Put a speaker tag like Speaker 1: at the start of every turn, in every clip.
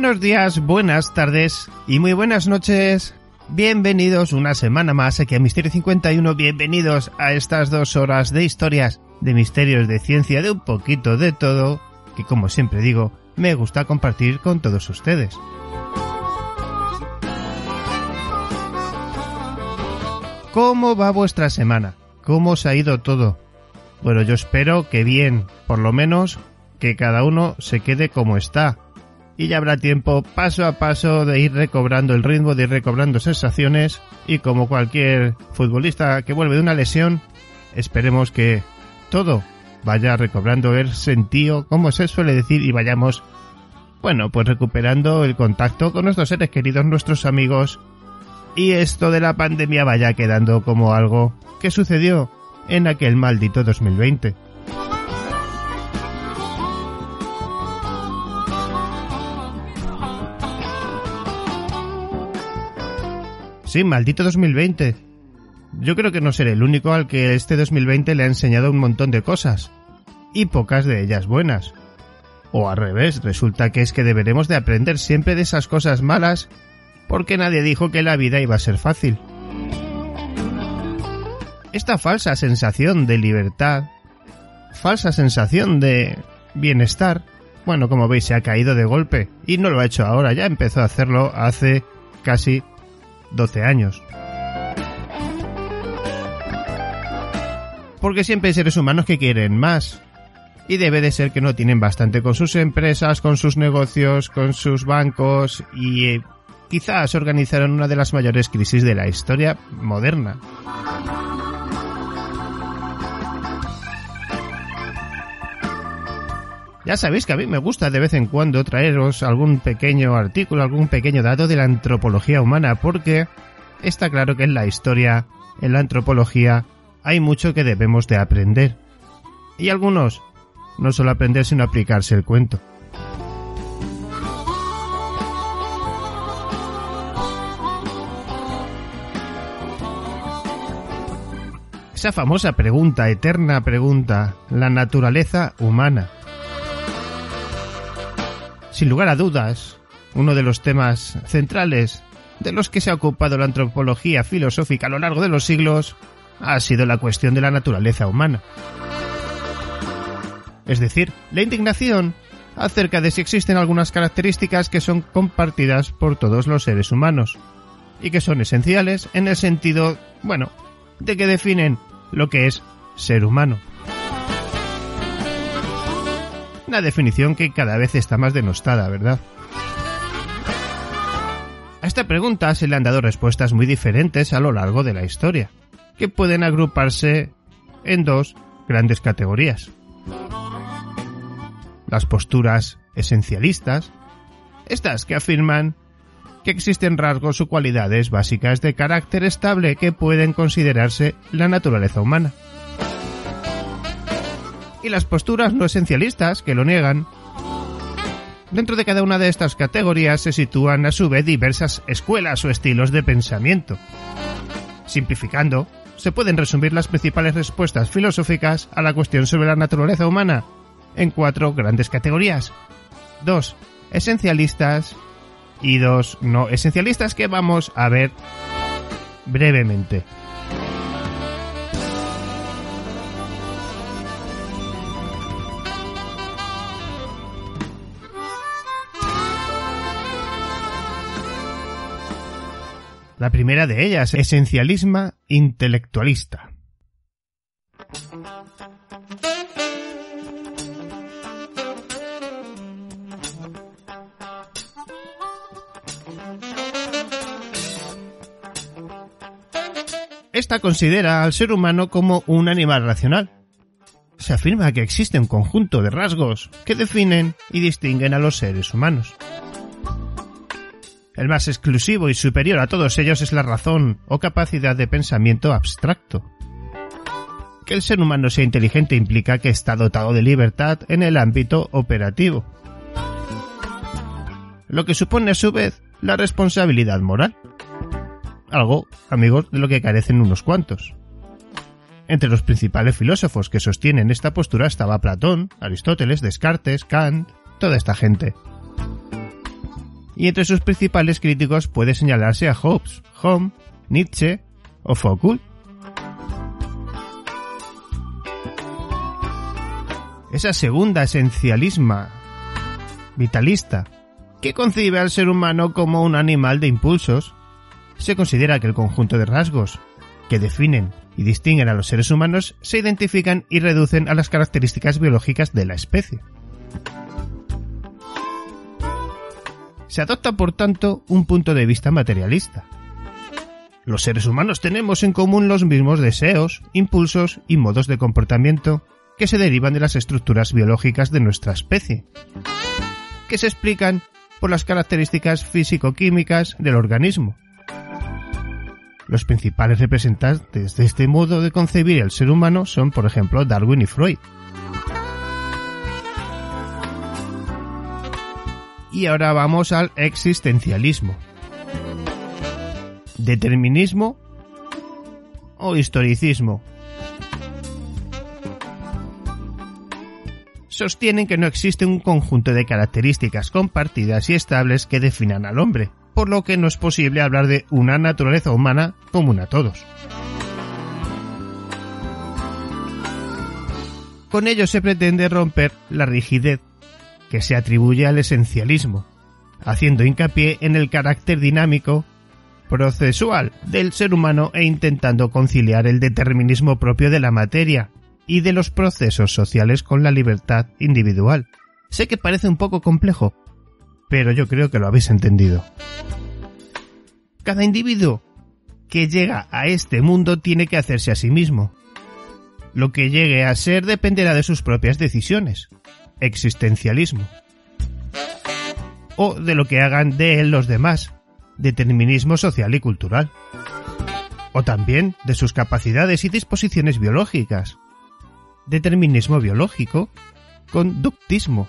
Speaker 1: Buenos días, buenas tardes y muy buenas noches. Bienvenidos una semana más aquí a Misterio 51. Bienvenidos a estas dos horas de historias, de misterios, de ciencia, de un poquito de todo, que como siempre digo, me gusta compartir con todos ustedes. ¿Cómo va vuestra semana? ¿Cómo os ha ido todo? Bueno, yo espero que bien, por lo menos que cada uno se quede como está. Y ya habrá tiempo paso a paso de ir recobrando el ritmo, de ir recobrando sensaciones y como cualquier futbolista que vuelve de una lesión, esperemos que todo vaya recobrando el sentido, como se suele decir, y vayamos, bueno, pues recuperando el contacto con nuestros seres queridos, nuestros amigos, y esto de la pandemia vaya quedando como algo que sucedió en aquel maldito 2020. Sí, maldito 2020. Yo creo que no seré el único al que este 2020 le ha enseñado un montón de cosas, y pocas de ellas buenas. O al revés, resulta que es que deberemos de aprender siempre de esas cosas malas, porque nadie dijo que la vida iba a ser fácil. Esta falsa sensación de libertad, falsa sensación de bienestar, bueno, como veis, se ha caído de golpe, y no lo ha hecho ahora, ya empezó a hacerlo hace casi 12 años. Porque siempre hay seres humanos que quieren más. Y debe de ser que no tienen bastante con sus empresas, con sus negocios, con sus bancos y eh, quizás organizaron una de las mayores crisis de la historia moderna. Ya sabéis que a mí me gusta de vez en cuando traeros algún pequeño artículo, algún pequeño dato de la antropología humana, porque está claro que en la historia, en la antropología, hay mucho que debemos de aprender. Y algunos, no solo aprender, sino aplicarse el cuento. Esa famosa pregunta, eterna pregunta, la naturaleza humana sin lugar a dudas, uno de los temas centrales de los que se ha ocupado la antropología filosófica a lo largo de los siglos ha sido la cuestión de la naturaleza humana. Es decir, la indignación acerca de si existen algunas características que son compartidas por todos los seres humanos y que son esenciales en el sentido, bueno, de que definen lo que es ser humano. Una definición que cada vez está más denostada, ¿verdad? A esta pregunta se le han dado respuestas muy diferentes a lo largo de la historia, que pueden agruparse en dos grandes categorías. Las posturas esencialistas, estas que afirman que existen rasgos o cualidades básicas de carácter estable que pueden considerarse la naturaleza humana y las posturas no esencialistas que lo niegan. Dentro de cada una de estas categorías se sitúan a su vez diversas escuelas o estilos de pensamiento. Simplificando, se pueden resumir las principales respuestas filosóficas a la cuestión sobre la naturaleza humana en cuatro grandes categorías. Dos esencialistas y dos no esencialistas que vamos a ver brevemente. La primera de ellas, esencialismo intelectualista. Esta considera al ser humano como un animal racional. Se afirma que existe un conjunto de rasgos que definen y distinguen a los seres humanos. El más exclusivo y superior a todos ellos es la razón o capacidad de pensamiento abstracto. Que el ser humano sea inteligente implica que está dotado de libertad en el ámbito operativo. Lo que supone a su vez la responsabilidad moral. Algo, amigos, de lo que carecen unos cuantos. Entre los principales filósofos que sostienen esta postura estaba Platón, Aristóteles, Descartes, Kant, toda esta gente. Y entre sus principales críticos puede señalarse a Hobbes, Home, Nietzsche o Foucault. Esa segunda esencialisma vitalista que concibe al ser humano como un animal de impulsos, se considera que el conjunto de rasgos que definen y distinguen a los seres humanos se identifican y reducen a las características biológicas de la especie. Se adopta, por tanto, un punto de vista materialista. Los seres humanos tenemos en común los mismos deseos, impulsos y modos de comportamiento que se derivan de las estructuras biológicas de nuestra especie, que se explican por las características físico-químicas del organismo. Los principales representantes de este modo de concebir el ser humano son, por ejemplo, Darwin y Freud. Y ahora vamos al existencialismo. Determinismo o historicismo. sostienen que no existe un conjunto de características compartidas y estables que definan al hombre, por lo que no es posible hablar de una naturaleza humana común a todos. Con ello se pretende romper la rigidez que se atribuye al esencialismo, haciendo hincapié en el carácter dinámico, procesual del ser humano e intentando conciliar el determinismo propio de la materia, y de los procesos sociales con la libertad individual. Sé que parece un poco complejo, pero yo creo que lo habéis entendido. Cada individuo que llega a este mundo tiene que hacerse a sí mismo. Lo que llegue a ser dependerá de sus propias decisiones. Existencialismo. O de lo que hagan de él los demás. Determinismo social y cultural. O también de sus capacidades y disposiciones biológicas determinismo biológico, conductismo.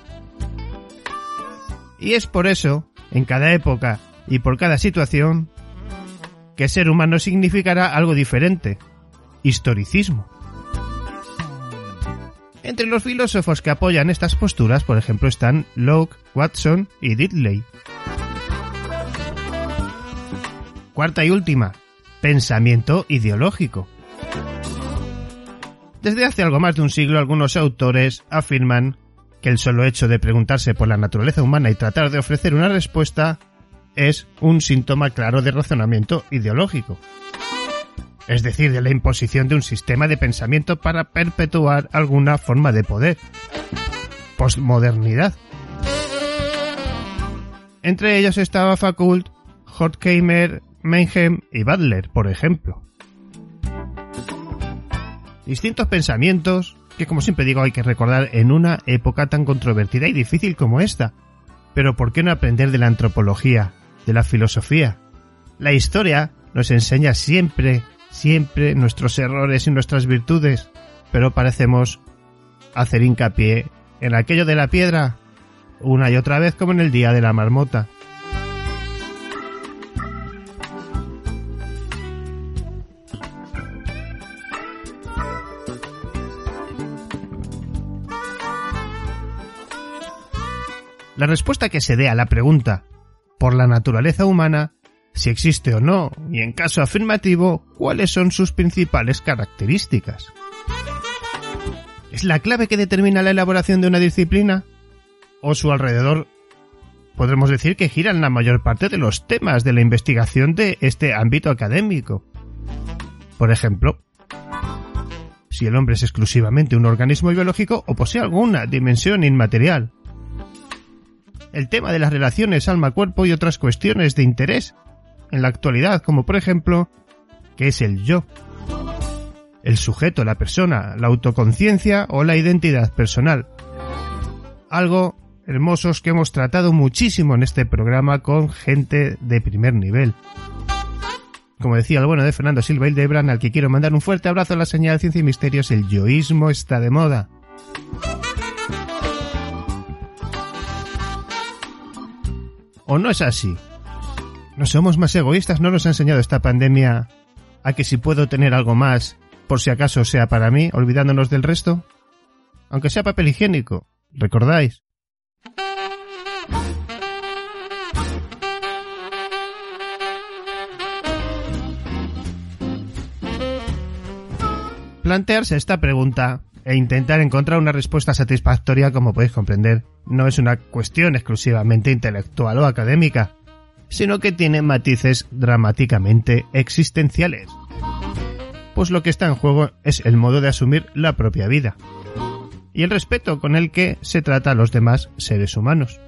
Speaker 1: Y es por eso, en cada época y por cada situación, que ser humano significará algo diferente, historicismo. Entre los filósofos que apoyan estas posturas, por ejemplo, están Locke, Watson y Diddley. Cuarta y última, pensamiento ideológico. Desde hace algo más de un siglo algunos autores afirman que el solo hecho de preguntarse por la naturaleza humana y tratar de ofrecer una respuesta es un síntoma claro de razonamiento ideológico. Es decir, de la imposición de un sistema de pensamiento para perpetuar alguna forma de poder. Postmodernidad. Entre ellos estaba Fakult, Horkheimer, Meinhem y Butler, por ejemplo distintos pensamientos que como siempre digo hay que recordar en una época tan controvertida y difícil como esta. Pero ¿por qué no aprender de la antropología, de la filosofía? La historia nos enseña siempre, siempre nuestros errores y nuestras virtudes, pero parecemos hacer hincapié en aquello de la piedra una y otra vez como en el día de la marmota. La respuesta que se dé a la pregunta por la naturaleza humana, si existe o no, y en caso afirmativo, cuáles son sus principales características. ¿Es la clave que determina la elaboración de una disciplina? ¿O su alrededor podremos decir que giran la mayor parte de los temas de la investigación de este ámbito académico? Por ejemplo, si el hombre es exclusivamente un organismo biológico o posee alguna dimensión inmaterial, el tema de las relaciones alma-cuerpo y otras cuestiones de interés en la actualidad, como por ejemplo, ¿qué es el yo? El sujeto, la persona, la autoconciencia o la identidad personal. Algo hermosos que hemos tratado muchísimo en este programa con gente de primer nivel. Como decía el bueno de Fernando Silva Hildebran, al que quiero mandar un fuerte abrazo a la señal Ciencia y Misterios, el yoísmo está de moda. ¿O no es así? No somos más egoístas, no nos ha enseñado esta pandemia a que si puedo tener algo más, por si acaso sea para mí, olvidándonos del resto. Aunque sea papel higiénico, ¿recordáis? Plantearse esta pregunta e intentar encontrar una respuesta satisfactoria, como podéis comprender, no es una cuestión exclusivamente intelectual o académica sino que tiene matices dramáticamente existenciales. Pues lo que está en juego es el modo de asumir la propia vida y el respeto con el que se trata a los demás seres humanos.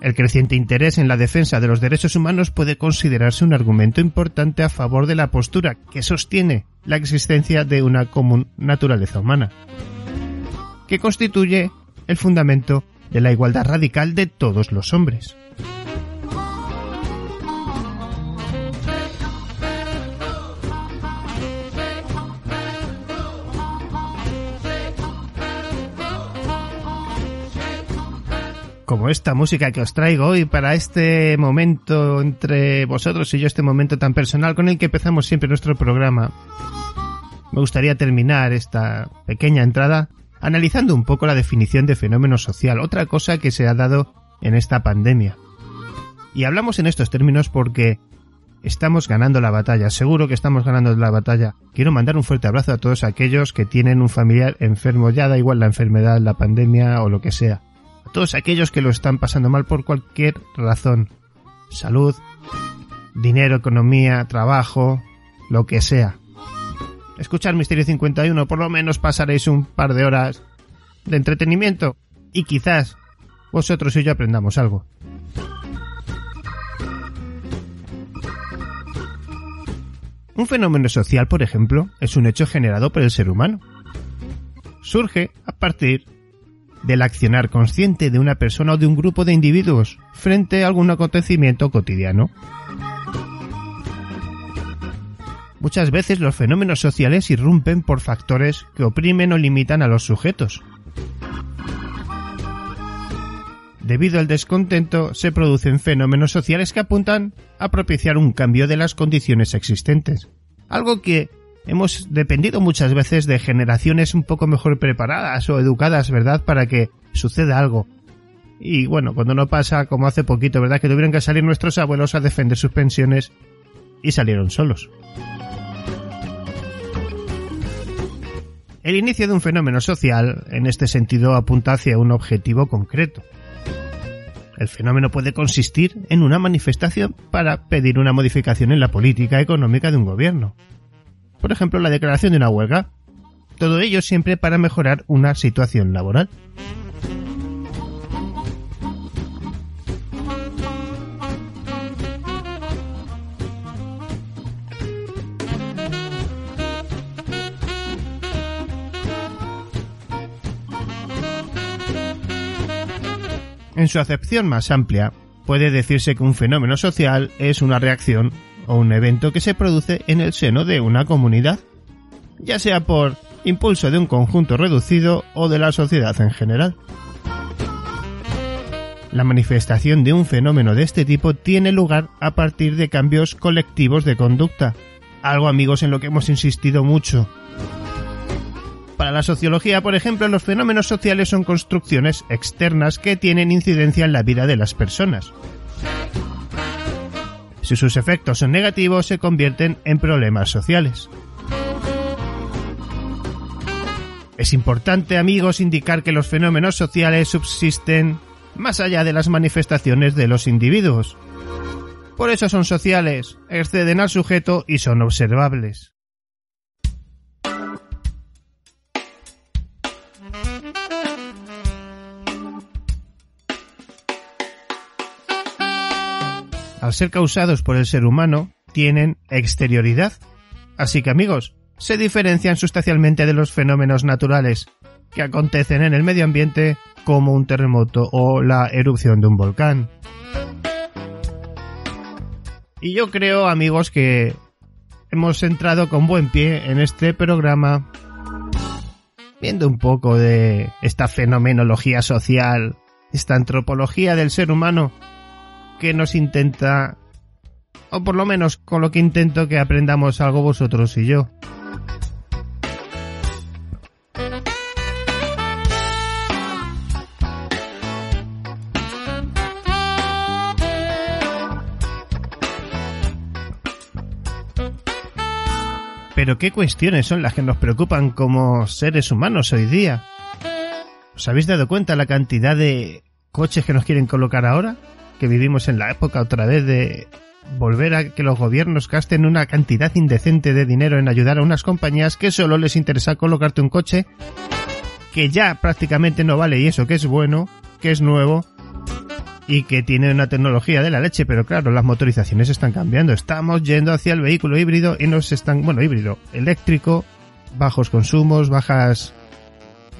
Speaker 1: El creciente interés en la defensa de los derechos humanos puede considerarse un argumento importante a favor de la postura que sostiene la existencia de una común naturaleza humana, que constituye el fundamento de la igualdad radical de todos los hombres. como esta música que os traigo hoy para este momento entre vosotros y yo, este momento tan personal con el que empezamos siempre nuestro programa. Me gustaría terminar esta pequeña entrada analizando un poco la definición de fenómeno social, otra cosa que se ha dado en esta pandemia. Y hablamos en estos términos porque estamos ganando la batalla, seguro que estamos ganando la batalla. Quiero mandar un fuerte abrazo a todos aquellos que tienen un familiar enfermo, ya da igual la enfermedad, la pandemia o lo que sea a todos aquellos que lo están pasando mal por cualquier razón. Salud, dinero, economía, trabajo, lo que sea. Escuchar Misterio 51, por lo menos pasaréis un par de horas de entretenimiento y quizás vosotros y yo aprendamos algo. Un fenómeno social, por ejemplo, es un hecho generado por el ser humano. Surge a partir del accionar consciente de una persona o de un grupo de individuos frente a algún acontecimiento cotidiano. Muchas veces los fenómenos sociales irrumpen por factores que oprimen o limitan a los sujetos. Debido al descontento, se producen fenómenos sociales que apuntan a propiciar un cambio de las condiciones existentes, algo que hemos dependido muchas veces de generaciones un poco mejor preparadas o educadas, ¿verdad? Para que suceda algo. Y bueno, cuando no pasa como hace poquito, ¿verdad? Que tuvieron que salir nuestros abuelos a defender sus pensiones y salieron solos. El inicio de un fenómeno social, en este sentido, apunta hacia un objetivo concreto. El fenómeno puede consistir en una manifestación para pedir una modificación en la política económica de un gobierno, por ejemplo la declaración de una huelga. Todo ello siempre para mejorar una situación laboral. En su acepción más amplia, puede decirse que un fenómeno social es una reacción o un evento que se produce en el seno de una comunidad, ya sea por impulso de un conjunto reducido o de la sociedad en general. La manifestación de un fenómeno de este tipo tiene lugar a partir de cambios colectivos de conducta, algo amigos en lo que hemos insistido mucho. Para la sociología, por ejemplo, los fenómenos sociales son construcciones externas que tienen incidencia en la vida de las personas. Si sus efectos son negativos, se convierten en problemas sociales. Es importante, amigos, indicar que los fenómenos sociales subsisten más allá de las manifestaciones de los individuos. Por eso son sociales, exceden al sujeto y son observables. Al ser causados por el ser humano, tienen exterioridad. Así que amigos, se diferencian sustancialmente de los fenómenos naturales que acontecen en el medio ambiente como un terremoto o la erupción de un volcán. Y yo creo, amigos, que hemos entrado con buen pie en este programa viendo un poco de esta fenomenología social, esta antropología del ser humano que nos intenta, o por lo menos con lo que intento que aprendamos algo vosotros y yo. Pero ¿qué cuestiones son las que nos preocupan como seres humanos hoy día? ¿Os habéis dado cuenta la cantidad de coches que nos quieren colocar ahora? Que vivimos en la época otra vez de volver a que los gobiernos gasten una cantidad indecente de dinero en ayudar a unas compañías que solo les interesa colocarte un coche que ya prácticamente no vale y eso que es bueno, que es nuevo y que tiene una tecnología de la leche, pero claro, las motorizaciones están cambiando. Estamos yendo hacia el vehículo híbrido y nos están, bueno, híbrido, eléctrico, bajos consumos, bajas,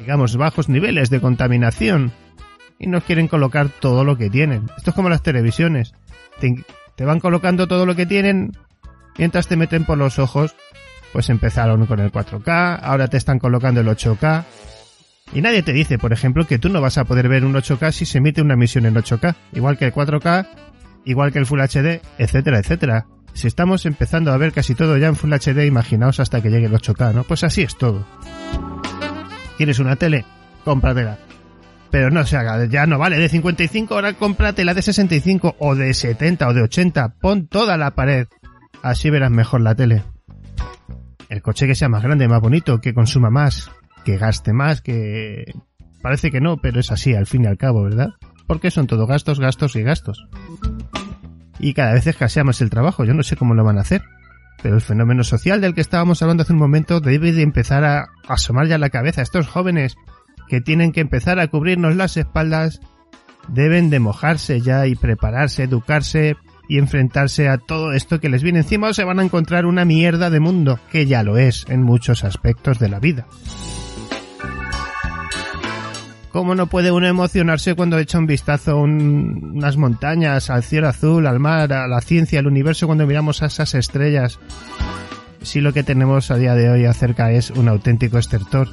Speaker 1: digamos, bajos niveles de contaminación y nos quieren colocar todo lo que tienen. Esto es como las televisiones. Te, van colocando todo lo que tienen mientras te meten por los ojos. Pues empezaron con el 4K, ahora te están colocando el 8K. Y nadie te dice, por ejemplo, que tú no vas a poder ver un 8K si se emite una emisión en 8K, igual que el 4K, igual que el Full HD, etcétera, etcétera. Si estamos empezando a ver casi todo ya en Full HD, imaginaos hasta que llegue el 8K, ¿no? Pues así es todo. ¿Quieres una tele? Cómpratela. Pero no se haga, ya no vale de 55, ahora cómpratela de 65 o de 70 o de 80, pon toda la pared. Así verás mejor la tele. El coche que sea más grande, más bonito, que consuma más, que gaste más, que... Parece que no, pero es así al fin y al cabo, ¿verdad? Porque son todo gastos, gastos y gastos. Y cada vez escaseamos el trabajo, yo no sé cómo lo van a hacer. Pero el fenómeno social del que estábamos hablando hace un momento debe de empezar a asomar ya la cabeza. Estos jóvenes que tienen que empezar a cubrirnos las espaldas deben de mojarse ya y prepararse, educarse y enfrentarse a todo esto que les viene encima o se van a encontrar una mierda de mundo, que ya lo es en muchos aspectos de la vida. ¿Cómo no puede uno emocionarse cuando echa un vistazo a unas montañas, al cielo azul, al mar, a la ciencia, al universo, cuando miramos a esas estrellas? Si lo que tenemos a día de hoy acerca es un auténtico estertor.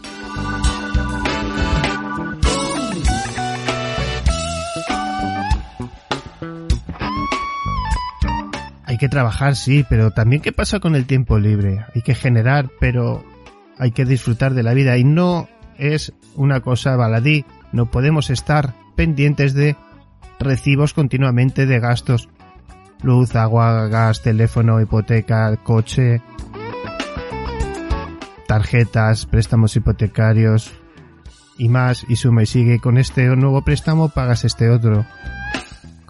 Speaker 1: Que trabajar, sí, pero también qué pasa con el tiempo libre. Hay que generar, pero hay que disfrutar de la vida y no es una cosa baladí. No podemos estar pendientes de recibos continuamente de gastos. Luz, agua, gas, teléfono, hipoteca, coche, tarjetas, préstamos hipotecarios y más y suma y sigue. Con este nuevo préstamo pagas este otro.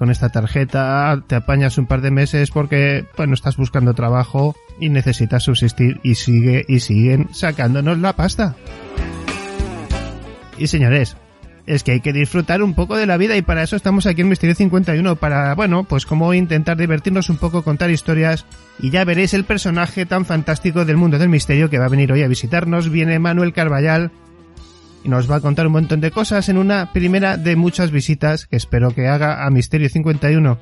Speaker 1: Con esta tarjeta te apañas un par de meses porque, bueno, estás buscando trabajo y necesitas subsistir y sigue y siguen sacándonos la pasta. Y señores, es que hay que disfrutar un poco de la vida y para eso estamos aquí en Misterio 51, para, bueno, pues como intentar divertirnos un poco, contar historias y ya veréis el personaje tan fantástico del mundo del misterio que va a venir hoy a visitarnos. Viene Manuel Carballal y nos va a contar un montón de cosas en una primera de muchas visitas que espero que haga a Misterio 51.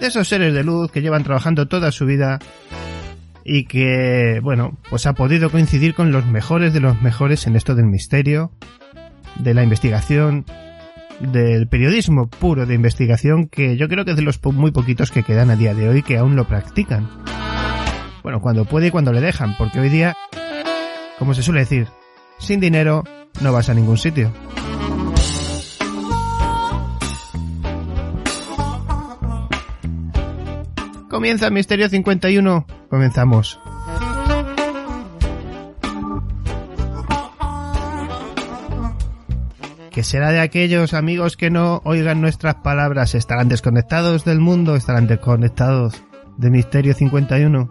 Speaker 1: De esos seres de luz que llevan trabajando toda su vida y que, bueno, pues ha podido coincidir con los mejores de los mejores en esto del misterio, de la investigación, del periodismo puro de investigación, que yo creo que es de los muy poquitos que quedan a día de hoy que aún lo practican. Bueno, cuando puede y cuando le dejan, porque hoy día, como se suele decir, sin dinero no vas a ningún sitio. Comienza Misterio 51. Comenzamos. que será de aquellos amigos que no oigan nuestras palabras, estarán desconectados del mundo, estarán desconectados de Misterio 51.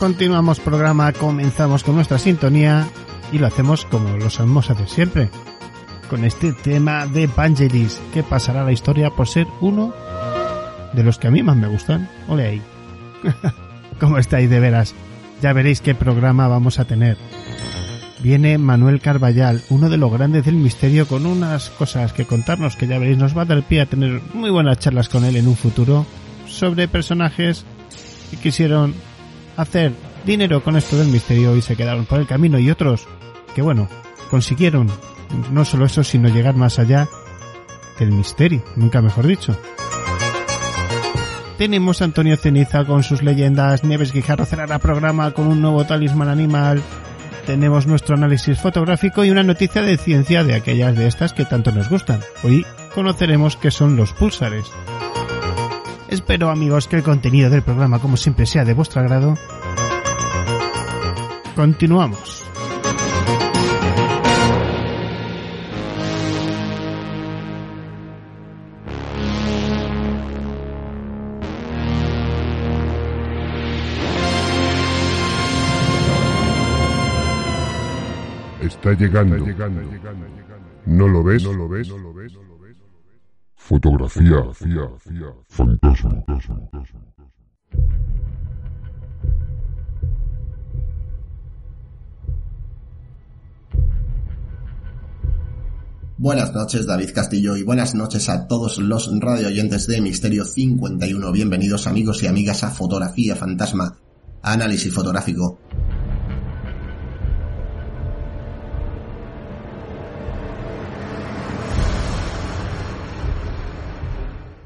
Speaker 1: Continuamos programa, comenzamos con nuestra sintonía y lo hacemos como lo sabemos hacer siempre, con este tema de Vangelis, que pasará a la historia por ser uno de los que a mí más me gustan. Ole ahí. ¿Cómo estáis de veras? Ya veréis qué programa vamos a tener. Viene Manuel Carballal, uno de los grandes del misterio, con unas cosas que contarnos que ya veréis nos va a dar pie a tener muy buenas charlas con él en un futuro sobre personajes quisieron hacer dinero con esto del misterio y se quedaron por el camino y otros que bueno, consiguieron no solo eso, sino llegar más allá del misterio, nunca mejor dicho. Tenemos Antonio Ceniza con sus leyendas, Nieves Guijarro cerrará programa con un nuevo talismán animal, tenemos nuestro análisis fotográfico y una noticia de ciencia de aquellas de estas que tanto nos gustan. Hoy conoceremos qué son los pulsares. Espero amigos que el contenido del programa como siempre sea de vuestro agrado. Continuamos.
Speaker 2: Está llegando. ¿No lo ves? Fotografía, fantasma.
Speaker 3: Buenas noches, David Castillo, y buenas noches a todos los radio oyentes de Misterio 51. Bienvenidos amigos y amigas a Fotografía Fantasma, análisis fotográfico.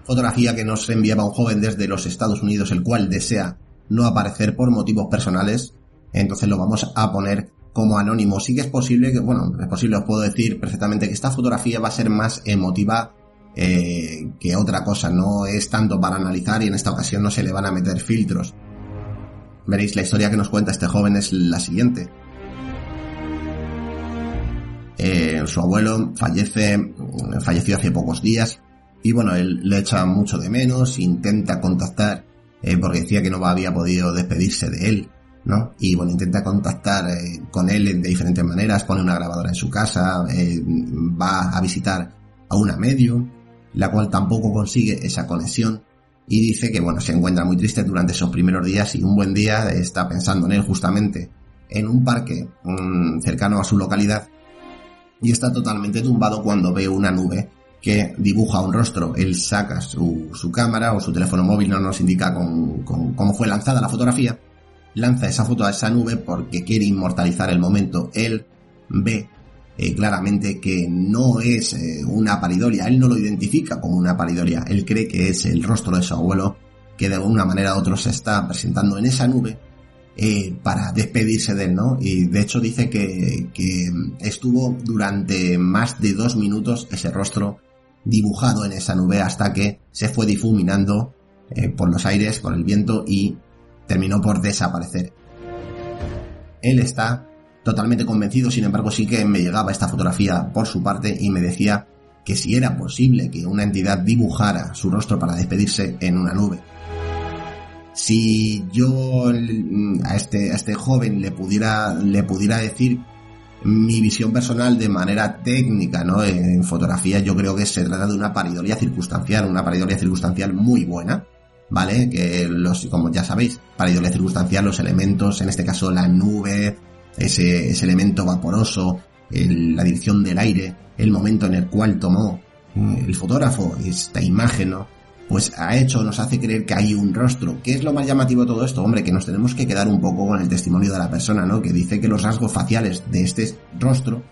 Speaker 3: Fotografía que nos enviaba un joven desde los Estados Unidos, el cual desea no aparecer por motivos personales. Entonces lo vamos a poner como anónimo. Sí que es posible que, bueno, es posible, os puedo decir perfectamente que esta fotografía va a ser más emotiva eh, que otra cosa. No es tanto para analizar y en esta ocasión no se le van a meter filtros. Veréis, la historia que nos cuenta este joven es la siguiente. Eh, su abuelo fallece, falleció hace pocos días y bueno, él le echa mucho de menos, intenta contactar, eh, porque decía que no había podido despedirse de él, ¿no? Y bueno, intenta contactar eh, con él de diferentes maneras, pone una grabadora en su casa, eh, va a visitar a una medium, la cual tampoco consigue esa conexión, y dice que bueno, se encuentra muy triste durante esos primeros días y un buen día está pensando en él justamente en un parque mm, cercano a su localidad y está totalmente tumbado cuando ve una nube que dibuja un rostro. Él saca su, su cámara o su teléfono móvil, no nos indica con, cómo fue lanzada la fotografía. Lanza esa foto a esa nube porque quiere inmortalizar el momento. Él ve eh, claramente que no es eh, una paridoria. Él no lo identifica como una paridoria. Él cree que es el rostro de su abuelo que de alguna manera u otra se está presentando en esa nube eh, para despedirse de él, ¿no? Y de hecho dice que estuvo durante más de dos minutos ese rostro dibujado en esa nube hasta que se fue difuminando eh, por los aires, por el viento y terminó por desaparecer. Él está totalmente convencido, sin embargo sí que me llegaba esta fotografía por su parte y me decía que si era posible que una entidad dibujara su rostro para despedirse en una nube. Si yo a este, a este joven le pudiera, le pudiera decir mi visión personal de manera técnica, ¿no? En fotografía yo creo que se trata de una paridolia circunstancial, una paridolia circunstancial muy buena, ¿vale? Que los, como ya sabéis, paridolia circunstancial, los elementos, en este caso la nube, ese, ese elemento vaporoso, la dirección del aire, el momento en el cual tomó eh, el fotógrafo esta imagen, ¿no? Pues ha hecho, nos hace creer que hay un rostro. ¿Qué es lo más llamativo de todo esto? Hombre, que nos tenemos que quedar un poco con el testimonio de la persona, ¿no? Que dice que los rasgos faciales de este rostro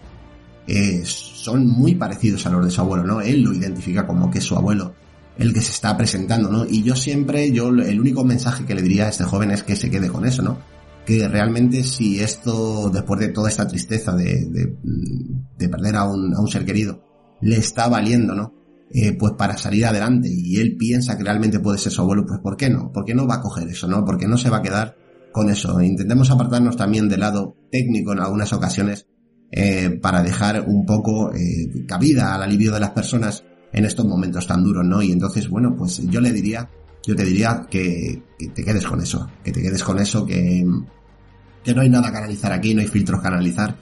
Speaker 3: eh, son muy parecidos a los de su abuelo, ¿no? Él lo identifica como que es su abuelo el que se está presentando, ¿no? Y yo siempre, yo, el único mensaje que le diría a este joven es que se quede con eso, ¿no? Que realmente si esto, después de toda esta tristeza de, de, perder a un, a un ser querido, le está valiendo, ¿no? Eh, pues para salir adelante y él piensa que realmente puede ser su abuelo, pues ¿por qué no? ¿Por qué no va a coger eso, no? ¿Por qué no se va a quedar con eso? Intentemos apartarnos también del lado técnico en algunas ocasiones eh, para dejar un poco eh, cabida al alivio de las personas en estos momentos tan duros, ¿no? Y entonces, bueno, pues yo le diría yo te diría que, te quedes con eso, que te quedes con eso, que, que no hay nada que analizar aquí, no hay filtros que analizar.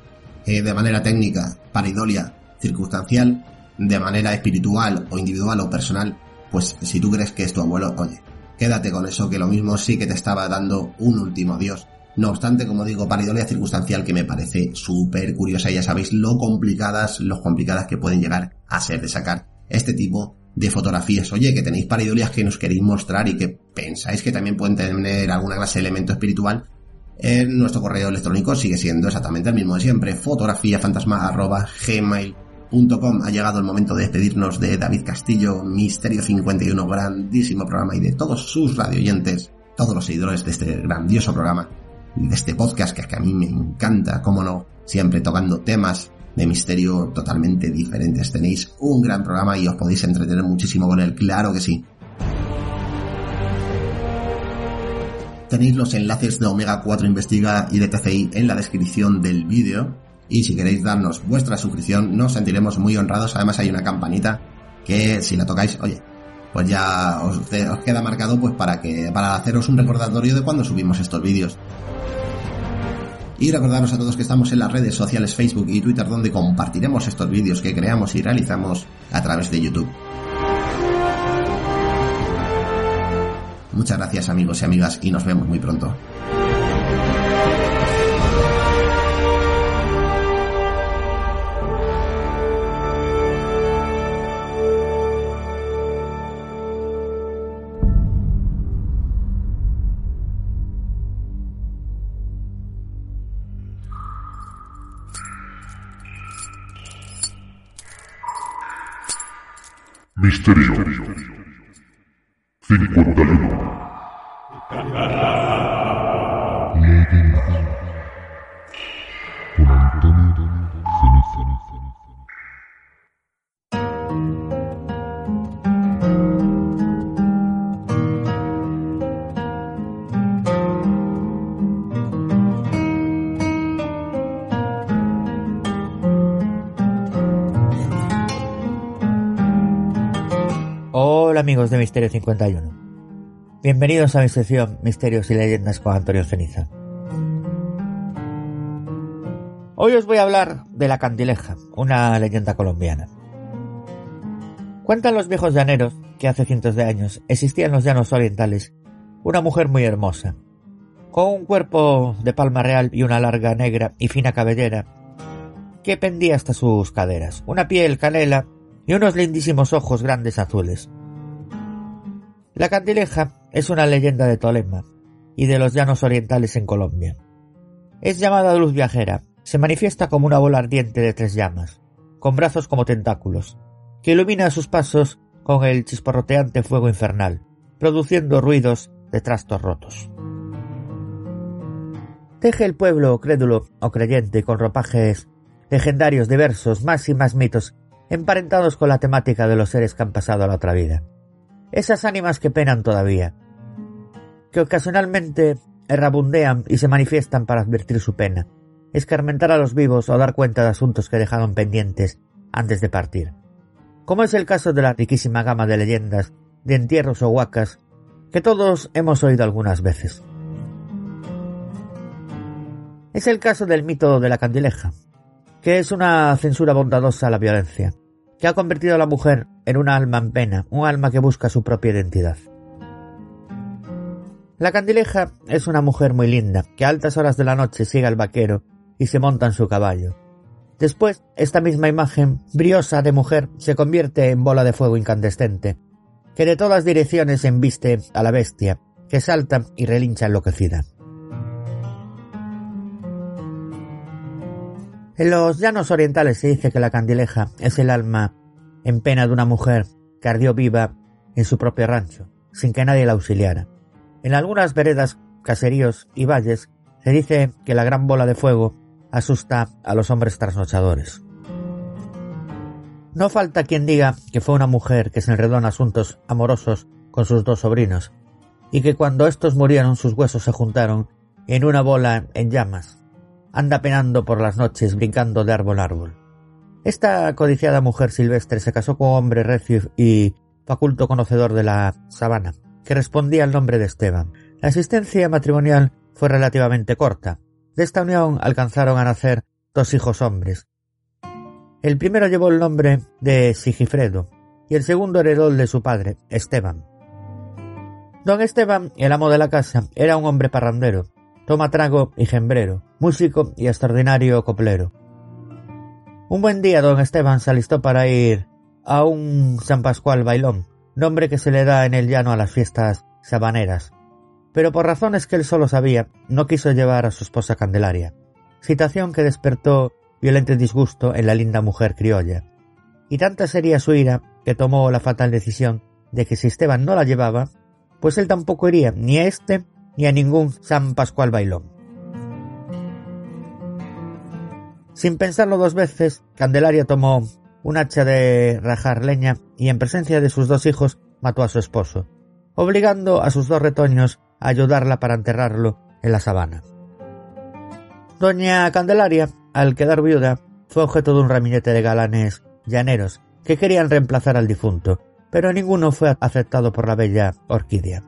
Speaker 3: Eh, de manera técnica, paridolia, circunstancial, de manera espiritual o individual o personal, pues si tú crees que es tu abuelo, oye, quédate con eso, que lo mismo sí que te estaba dando un último adiós. No obstante, como digo, paridolia circunstancial que me parece súper curiosa, ya sabéis lo complicadas, lo complicadas que pueden llegar a ser de sacar este tipo de fotografías. Oye, que tenéis paridolias que nos queréis mostrar y que pensáis que también pueden tener alguna clase de elemento espiritual, en nuestro correo electrónico sigue siendo exactamente el mismo de siempre, Ha llegado el momento de despedirnos de David Castillo, Misterio 51, grandísimo programa, y de todos sus radioyentes, todos los seguidores de este grandioso programa y de este podcast que, que a mí me encanta, como no, siempre tocando temas de misterio totalmente diferentes. Tenéis un gran programa y os podéis entretener muchísimo con él, claro que sí. Tenéis los enlaces de Omega 4 Investiga y de TCI en la descripción del vídeo. Y si queréis darnos vuestra suscripción, nos sentiremos muy honrados. Además hay una campanita que si la tocáis, oye, pues ya os, os queda marcado pues para que para haceros un recordatorio de cuando subimos estos vídeos. Y recordaros a todos que estamos en las redes sociales Facebook y Twitter donde compartiremos estos vídeos que creamos y realizamos a través de YouTube. Muchas gracias amigos y amigas y nos vemos muy pronto.
Speaker 2: Misterio. 51.
Speaker 4: Amigos de Misterio 51. Bienvenidos a mi sección Misterios y Leyendas con Antonio Ceniza. Hoy os voy a hablar de la candileja, una leyenda colombiana. Cuentan los viejos llaneros que hace cientos de años existía en los llanos orientales una mujer muy hermosa, con un cuerpo de palma real y una larga negra y fina cabellera que pendía hasta sus caderas, una piel canela y unos lindísimos ojos grandes azules. La candileja es una leyenda de Tolema y de los llanos orientales en Colombia. Es llamada luz viajera, se manifiesta como una bola ardiente de tres llamas, con brazos como tentáculos, que ilumina sus pasos con el chisporroteante fuego infernal, produciendo ruidos de trastos rotos. Teje el pueblo crédulo o creyente con ropajes legendarios diversos, más y más mitos emparentados con la temática de los seres que han pasado a la otra vida. Esas ánimas que penan todavía, que ocasionalmente errabundean y se manifiestan para advertir su pena, escarmentar a los vivos o dar cuenta de asuntos que dejaron pendientes antes de partir. Como es el caso de la riquísima gama de leyendas, de entierros o huacas, que todos hemos oído algunas veces. Es el caso del mito de la candileja, que es una censura bondadosa a la violencia, que ha convertido a la mujer en una alma en pena, un alma que busca su propia identidad. La candileja es una mujer muy linda, que a altas horas de la noche sigue al vaquero y se monta en su caballo. Después, esta misma imagen, briosa de mujer, se convierte en bola de fuego incandescente, que de todas direcciones embiste a la bestia, que salta y relincha enloquecida. En los llanos orientales se dice que la candileja es el alma en pena de una mujer que ardió viva en su propio rancho, sin que nadie la auxiliara. En algunas veredas, caseríos y valles se dice que la gran bola de fuego asusta a los hombres trasnochadores. No falta quien diga que fue una mujer que se enredó en asuntos amorosos con sus dos sobrinos, y que cuando estos murieron sus huesos se juntaron en una bola en llamas, anda penando por las noches brincando de árbol a árbol. Esta codiciada mujer silvestre se casó con un hombre recio y faculto conocedor de la sabana, que respondía al nombre de Esteban. La asistencia matrimonial fue relativamente corta. De esta unión alcanzaron a nacer dos hijos hombres. El primero llevó el nombre de Sigifredo y el segundo heredó el de su padre, Esteban. Don Esteban, el amo de la casa, era un hombre parrandero, toma trago y gembrero, músico y extraordinario coplero. Un buen día don Esteban se alistó para ir a un San Pascual bailón, nombre que se le da en el llano a las fiestas sabaneras. Pero por razones que él solo sabía, no quiso llevar a su esposa Candelaria, situación que despertó violento disgusto en la linda mujer criolla. Y tanta sería su ira que tomó la fatal decisión de que si Esteban no la llevaba, pues él tampoco iría ni a este ni a ningún San Pascual bailón. Sin pensarlo dos veces, Candelaria tomó un hacha de rajar leña y en presencia de sus dos hijos mató a su esposo, obligando a sus dos retoños a ayudarla para enterrarlo en la sabana. Doña Candelaria, al quedar viuda, fue objeto de un ramillete de galanes llaneros que querían reemplazar al difunto, pero ninguno fue aceptado por la bella Orquídea.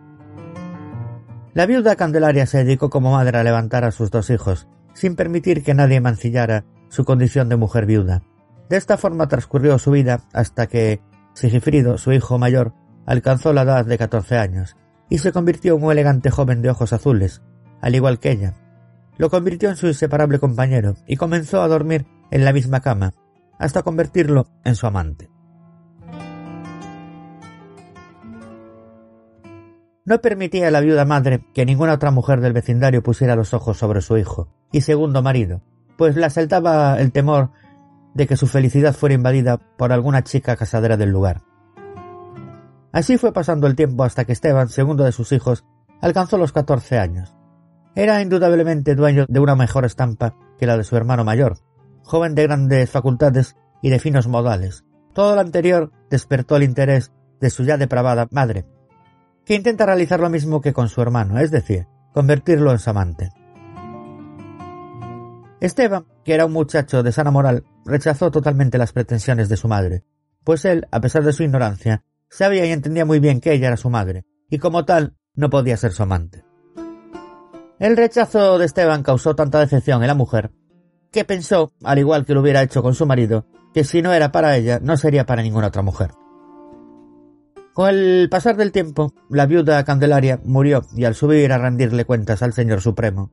Speaker 4: La viuda Candelaria se dedicó como madre a levantar a sus dos hijos, sin permitir que nadie mancillara su condición de mujer viuda. De esta forma transcurrió su vida hasta que Sigifrido, su hijo mayor, alcanzó la edad de catorce años y se convirtió en un elegante joven de ojos azules, al igual que ella. Lo convirtió en su inseparable compañero y comenzó a dormir en la misma cama, hasta convertirlo en su amante. No permitía a la viuda madre que ninguna otra mujer del vecindario pusiera los ojos sobre su hijo y segundo marido, pues le asaltaba el temor de que su felicidad fuera invadida por alguna chica casadera del lugar. Así fue pasando el tiempo hasta que Esteban, segundo de sus hijos, alcanzó los catorce años. Era indudablemente dueño de una mejor estampa que la de su hermano mayor, joven de grandes facultades y de finos modales. Todo lo anterior despertó el interés de su ya depravada madre, que intenta realizar lo mismo que con su hermano, es decir, convertirlo en su amante. Esteban, que era un muchacho de sana moral, rechazó totalmente las pretensiones de su madre, pues él, a pesar de su ignorancia, sabía y entendía muy bien que ella era su madre, y como tal, no podía ser su amante. El rechazo de Esteban causó tanta decepción en la mujer, que pensó, al igual que lo hubiera hecho con su marido, que si no era para ella, no sería para ninguna otra mujer. Con el pasar del tiempo, la viuda Candelaria murió y al subir a rendirle cuentas al Señor Supremo,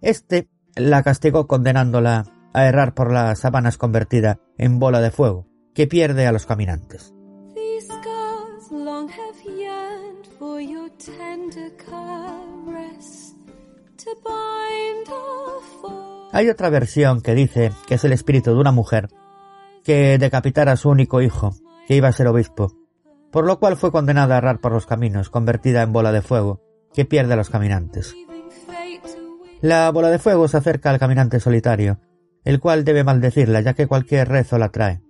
Speaker 4: este la castigó condenándola a errar por las sabanas convertida en bola de fuego, que pierde a los caminantes. Hay otra versión que dice que es el espíritu de una mujer que decapitara a su único hijo, que iba a ser obispo, por lo cual fue condenada a errar por los caminos, convertida en bola de fuego, que pierde a los caminantes. La bola de fuego se acerca al caminante solitario, el cual debe maldecirla, ya que cualquier rezo la trae.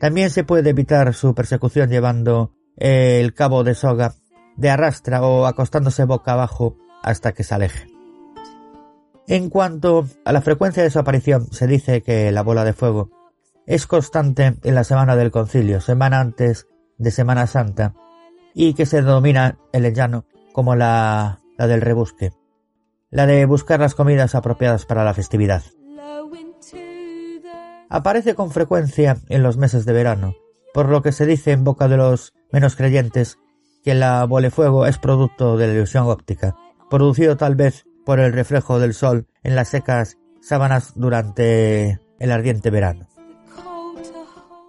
Speaker 4: También se puede evitar su persecución llevando el cabo de soga de arrastra o acostándose boca abajo hasta que se aleje. En cuanto a la frecuencia de su aparición, se dice que la bola de fuego es constante en la semana del concilio, semana antes de Semana Santa y que se denomina en el llano como la, la del rebusque, la de buscar las comidas apropiadas para la festividad. Aparece con frecuencia en los meses de verano, por lo que se dice en boca de los menos creyentes que la fuego es producto de la ilusión óptica, producido tal vez por el reflejo del sol en las secas sábanas durante el ardiente verano.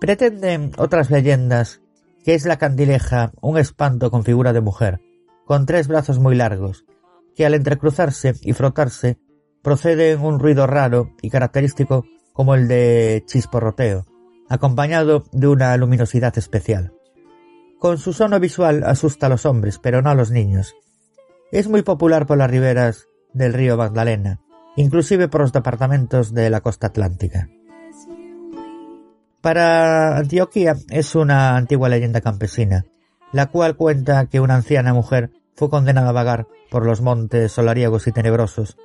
Speaker 4: Pretenden otras leyendas que es la candileja, un espanto con figura de mujer, con tres brazos muy largos, que al entrecruzarse y frotarse procede un ruido raro y característico como el de chisporroteo, acompañado de una luminosidad especial. Con su sono visual asusta a los hombres, pero no a los niños. Es muy popular por las riberas del río Magdalena, inclusive por los departamentos de la costa atlántica. Para Antioquía es una antigua leyenda campesina, la cual cuenta que una anciana mujer fue condenada a vagar por los montes solariegos y tenebrosos,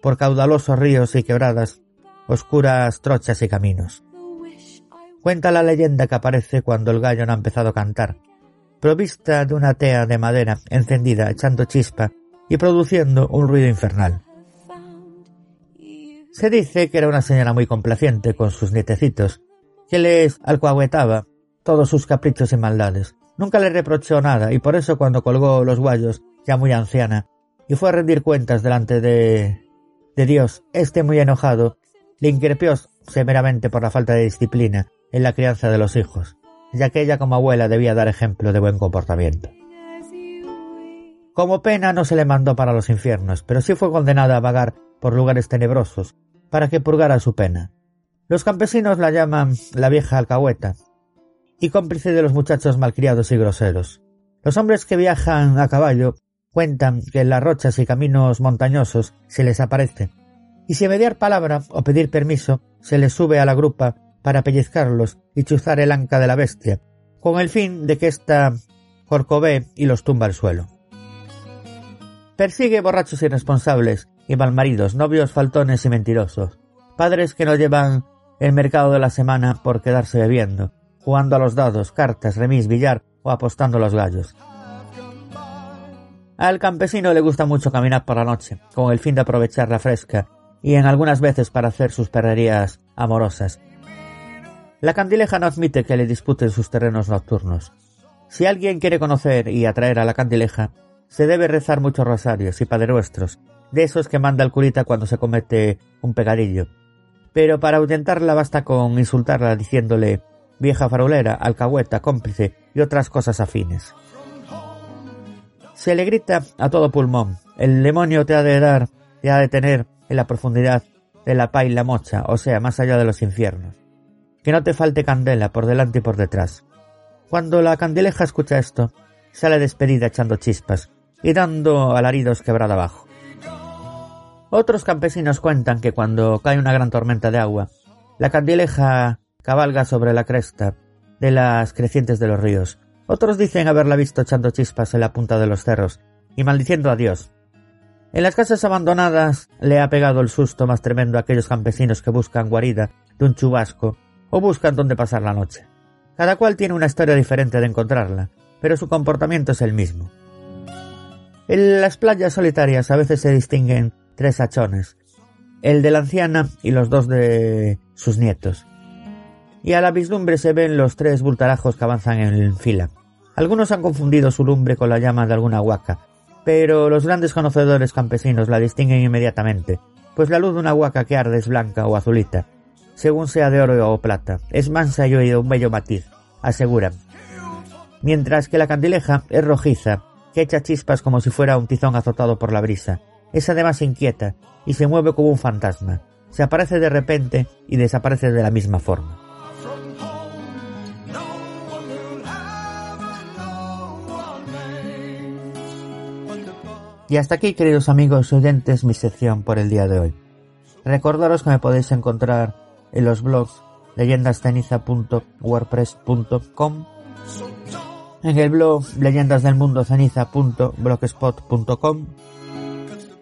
Speaker 4: por caudalosos ríos y quebradas, oscuras trochas y caminos. Cuenta la leyenda que aparece cuando el gallo no ha empezado a cantar, provista de una tea de madera encendida echando chispa y produciendo un ruido infernal. Se dice que era una señora muy complaciente con sus nietecitos, que les alcahuetaba todos sus caprichos y maldades. Nunca le reprochó nada y por eso cuando colgó los guayos, ya muy anciana, y fue a rendir cuentas delante de... de Dios, este muy enojado, le increpió severamente por la falta de disciplina en la crianza de los hijos, ya que ella como abuela debía dar ejemplo de buen comportamiento. Como pena no se le mandó para los infiernos, pero sí fue condenada a vagar por lugares tenebrosos, para que purgara su pena. Los campesinos la llaman la vieja alcahueta, y cómplice de los muchachos malcriados y groseros. Los hombres que viajan a caballo cuentan que en las rochas y caminos montañosos se les aparece, y si mediar palabra o pedir permiso se les sube a la grupa para pellizcarlos y chuzar el anca de la bestia, con el fin de que ésta corcové y los tumba al suelo. Persigue borrachos irresponsables y malmaridos, novios faltones y mentirosos, padres que no llevan el mercado de la semana por quedarse bebiendo, jugando a los dados, cartas, remis, billar o apostando los gallos. Al campesino le gusta mucho caminar por la noche, con el fin de aprovechar la fresca y en algunas veces para hacer sus perrerías amorosas. La candileja no admite que le disputen sus terrenos nocturnos. Si alguien quiere conocer y atraer a la candileja, se debe rezar muchos rosarios y padrenuestros, de esos que manda el curita cuando se comete un pegadillo. Pero para ahuyentarla basta con insultarla diciéndole vieja farolera, alcahueta, cómplice y otras cosas afines. Se le grita a todo pulmón, el demonio te ha de dar, te ha de tener en la profundidad de la paila mocha, o sea, más allá de los infiernos. Que no te falte candela por delante y por detrás. Cuando la candileja escucha esto, sale despedida echando chispas y dando alaridos quebrada abajo. Otros campesinos cuentan que cuando cae una gran tormenta de agua, la candileja cabalga sobre la cresta de las crecientes de los ríos. Otros dicen haberla visto echando chispas en la punta de los cerros y maldiciendo a Dios, en las casas abandonadas le ha pegado el susto más tremendo a aquellos campesinos que buscan guarida de un chubasco o buscan dónde pasar la noche. Cada cual tiene una historia diferente de encontrarla, pero su comportamiento es el mismo. En las playas solitarias a veces se distinguen tres hachones, el de la anciana y los dos de sus nietos. Y a la vislumbre se ven los tres bultarajos que avanzan en fila. Algunos han confundido su lumbre con la llama de alguna huaca, pero los grandes conocedores campesinos la distinguen inmediatamente, pues la luz de una huaca que arde es blanca o azulita, según sea de oro o plata, es mansa y de un bello matiz, aseguran. Mientras que la candileja es rojiza, que echa chispas como si fuera un tizón azotado por la brisa, es además inquieta y se mueve como un fantasma, se aparece de repente y desaparece de la misma forma. Y hasta aquí, queridos amigos oyentes, mi sección por el día de hoy. Recordaros que me podéis encontrar en los blogs leyendasceniza.wordpress.com en el blog leyendasdelmundoceniza.blogspot.com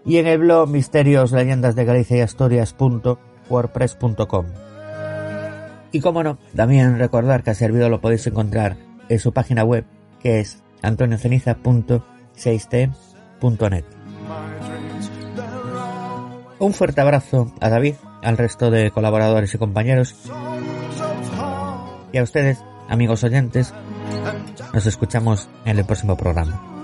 Speaker 4: y en el blog misterios de Galicia y Asturias.wordpress.com. Y como no, también recordar que a Servido lo podéis encontrar en su página web que es antonioceniza.6t un fuerte abrazo a David, al resto de colaboradores y compañeros. Y a ustedes, amigos oyentes, nos escuchamos en el próximo programa.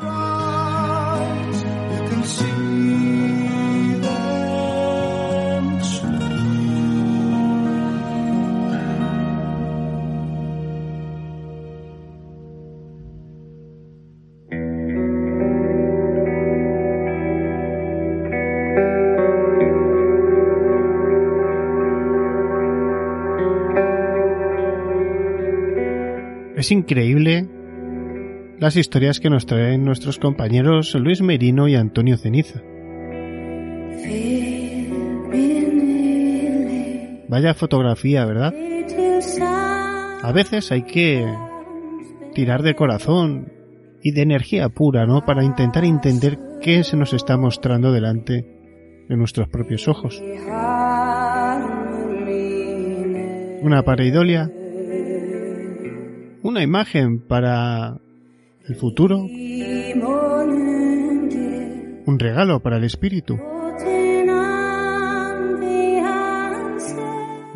Speaker 1: Es increíble las historias que nos traen nuestros compañeros Luis Merino y Antonio Ceniza. Vaya fotografía, ¿verdad? A veces hay que tirar de corazón y de energía pura, ¿no? Para intentar entender qué se nos está mostrando delante de nuestros propios ojos. Una pareidolia una imagen para el futuro, un regalo para el espíritu.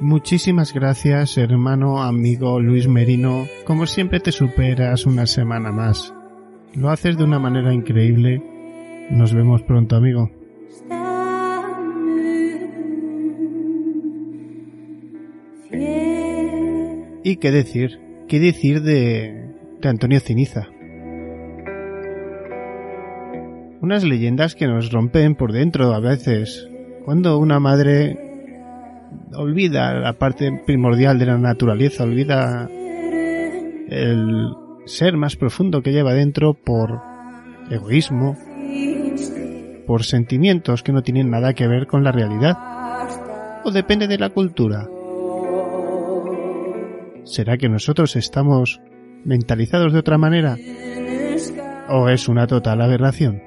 Speaker 1: Muchísimas gracias, hermano, amigo Luis Merino. Como siempre te superas una semana más. Lo haces de una manera increíble. Nos vemos pronto, amigo. ¿Y qué decir? ¿Qué decir de, de Antonio Ciniza? Unas leyendas que nos rompen por dentro a veces. Cuando una madre olvida la parte primordial de la naturaleza, olvida el ser más profundo que lleva dentro por egoísmo, por sentimientos que no tienen nada que ver con la realidad. O depende de la cultura. ¿Será que nosotros estamos mentalizados de otra manera? ¿O es una total aberración?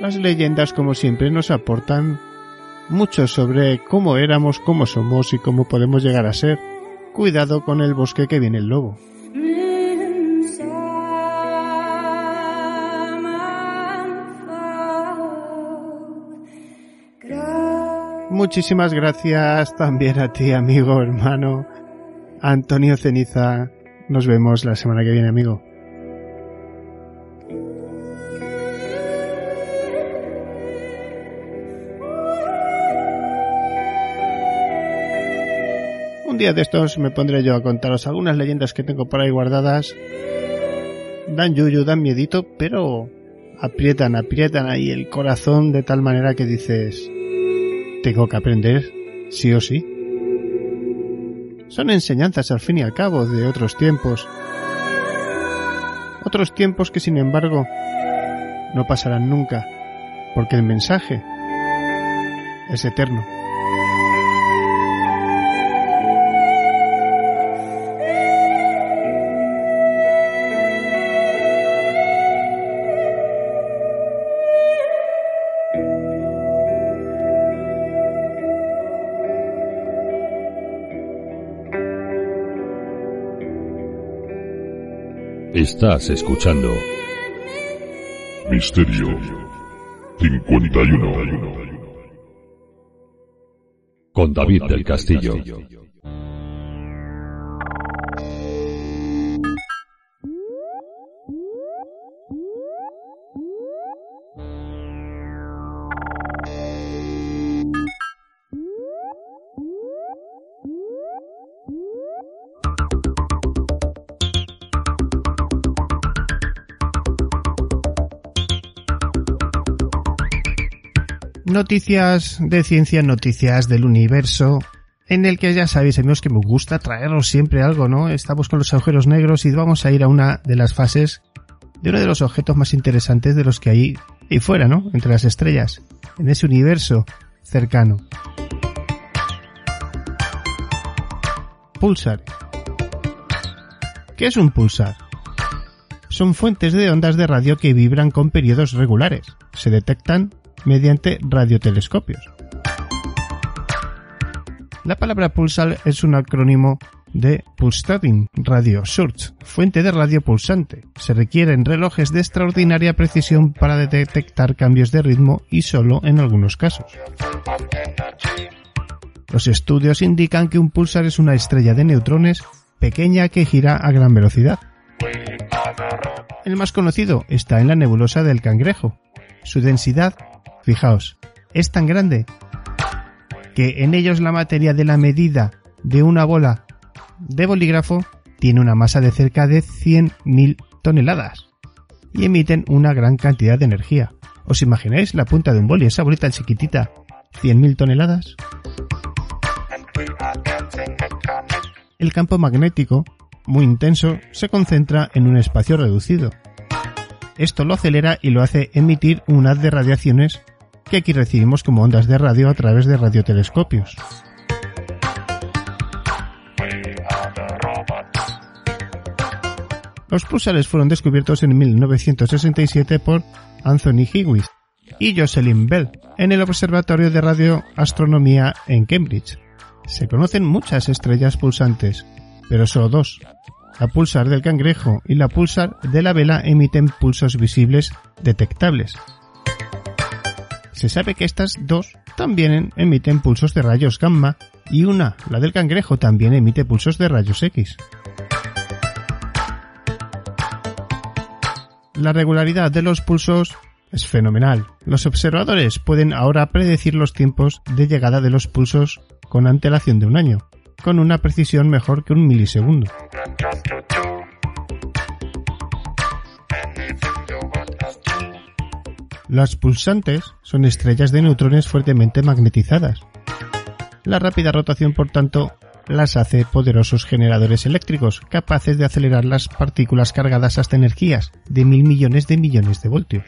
Speaker 1: Las leyendas, como siempre, nos aportan mucho sobre cómo éramos, cómo somos y cómo podemos llegar a ser. Cuidado con el bosque que viene el lobo. Muchísimas gracias también a ti, amigo, hermano, Antonio Ceniza. Nos vemos la semana que viene, amigo. Un día de estos me pondré yo a contaros algunas leyendas que tengo por ahí guardadas. Dan yuyu, dan miedito, pero aprietan, aprietan ahí el corazón de tal manera que dices, tengo que aprender, sí o sí. Son enseñanzas al fin y al cabo de otros tiempos. Otros tiempos que sin embargo no pasarán nunca, porque el mensaje es eterno.
Speaker 5: Estás escuchando
Speaker 2: Misterio 51.
Speaker 5: con David del Castillo.
Speaker 1: Noticias de ciencia, noticias del universo, en el que ya sabéis, amigos, que me gusta traeros siempre algo, ¿no? Estamos con los agujeros negros y vamos a ir a una de las fases de uno de los objetos más interesantes de los que hay ahí fuera, ¿no? Entre las estrellas, en ese universo cercano. Pulsar. ¿Qué es un pulsar? Son fuentes de ondas de radio que vibran con periodos regulares. Se detectan mediante radiotelescopios. La palabra pulsar es un acrónimo de Pulsating Radio Source, fuente de radio pulsante. Se requieren relojes de extraordinaria precisión para detectar cambios de ritmo y solo en algunos casos. Los estudios indican que un pulsar es una estrella de neutrones pequeña que gira a gran velocidad. El más conocido está en la nebulosa del Cangrejo. Su densidad, fijaos, es tan grande que en ellos la materia de la medida de una bola de bolígrafo tiene una masa de cerca de 100.000 toneladas y emiten una gran cantidad de energía. ¿Os imagináis la punta de un boli, esa bolita chiquitita, 100.000 toneladas? El campo magnético, muy intenso, se concentra en un espacio reducido. Esto lo acelera y lo hace emitir un haz de radiaciones que aquí recibimos como ondas de radio a través de radiotelescopios. Los pulsares fueron descubiertos en 1967 por Anthony Hewitt y Jocelyn Bell en el Observatorio de Radioastronomía en Cambridge. Se conocen muchas estrellas pulsantes, pero solo dos, la pulsar del cangrejo y la pulsar de la vela emiten pulsos visibles detectables. Se sabe que estas dos también emiten pulsos de rayos gamma y una, la del cangrejo, también emite pulsos de rayos X. La regularidad de los pulsos es fenomenal. Los observadores pueden ahora predecir los tiempos de llegada de los pulsos con antelación de un año, con una precisión mejor que un milisegundo. Las pulsantes son estrellas de neutrones fuertemente magnetizadas. La rápida rotación, por tanto, las hace poderosos generadores eléctricos capaces de acelerar las partículas cargadas hasta energías de mil millones de millones de voltios.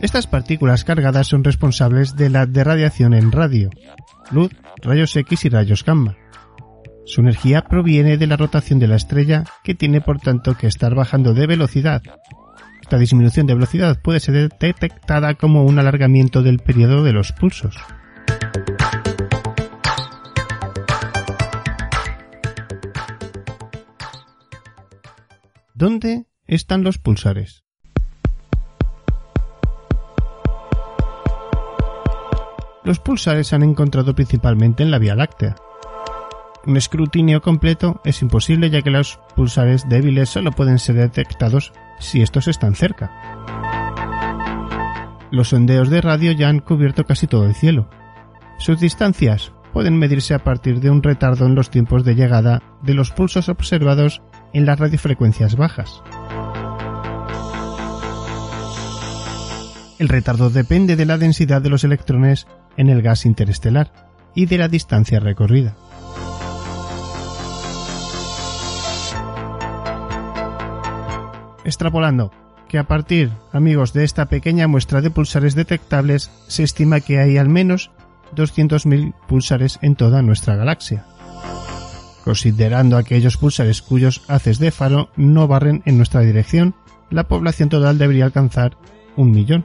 Speaker 1: Estas partículas cargadas son responsables de la derradiación en radio, luz, rayos X y rayos gamma. Su energía proviene de la rotación de la estrella que tiene por tanto que estar bajando de velocidad. Esta disminución de velocidad puede ser detectada como un alargamiento del periodo de los pulsos. ¿Dónde están los pulsares? Los pulsares se han encontrado principalmente en la Vía Láctea. Un escrutinio completo es imposible ya que los pulsares débiles solo pueden ser detectados si estos están cerca. Los sondeos de radio ya han cubierto casi todo el cielo. Sus distancias pueden medirse a partir de un retardo en los tiempos de llegada de los pulsos observados en las radiofrecuencias bajas. El retardo depende de la densidad de los electrones en el gas interestelar y de la distancia recorrida. Extrapolando, que a partir, amigos, de esta pequeña muestra de pulsares detectables, se estima que hay al menos 200.000 pulsares en toda nuestra galaxia. Considerando aquellos pulsares cuyos haces de faro no barren en nuestra dirección, la población total debería alcanzar un millón.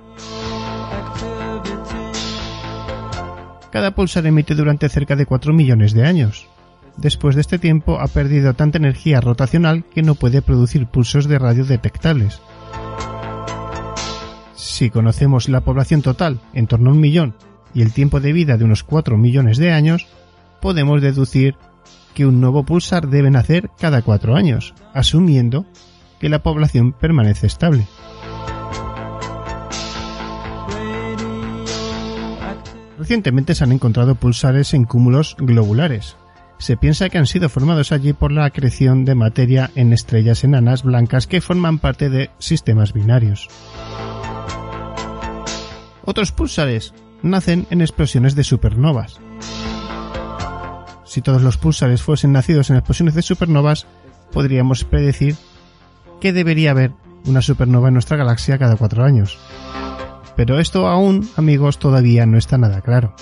Speaker 1: Cada pulsar emite durante cerca de 4 millones de años. Después de este tiempo ha perdido tanta energía rotacional que no puede producir pulsos de radio detectables. Si conocemos la población total, en torno a un millón, y el tiempo de vida de unos 4 millones de años, podemos deducir que un nuevo pulsar debe nacer cada 4 años, asumiendo que la población permanece estable. Recientemente se han encontrado pulsares en cúmulos globulares. Se piensa que han sido formados allí por la acreción de materia en estrellas enanas blancas que forman parte de sistemas binarios. Otros pulsares nacen en explosiones de supernovas. Si todos los pulsares fuesen nacidos en explosiones de supernovas, podríamos predecir que debería haber una supernova en nuestra galaxia cada cuatro años. Pero esto aún, amigos, todavía no está nada claro.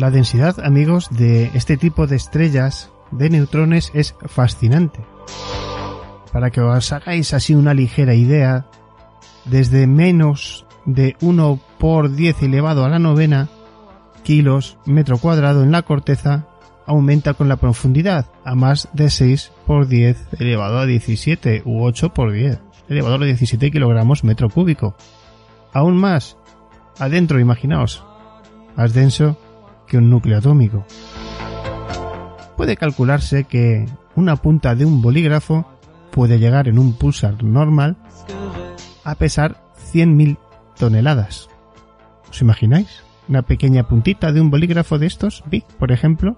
Speaker 1: La densidad, amigos, de este tipo de estrellas de neutrones es fascinante. Para que os hagáis así una ligera idea, desde menos de 1 por 10 elevado a la novena kilos metro cuadrado en la corteza aumenta con la profundidad a más de 6 por 10 elevado a 17 u 8 por 10 elevado a 17 kilogramos metro cúbico. Aún más, adentro, imaginaos, más denso que un núcleo atómico. Puede calcularse que una punta de un bolígrafo puede llegar en un pulsar normal a pesar 100.000 toneladas. ¿Os imagináis? Una pequeña puntita de un bolígrafo de estos, Big, por ejemplo,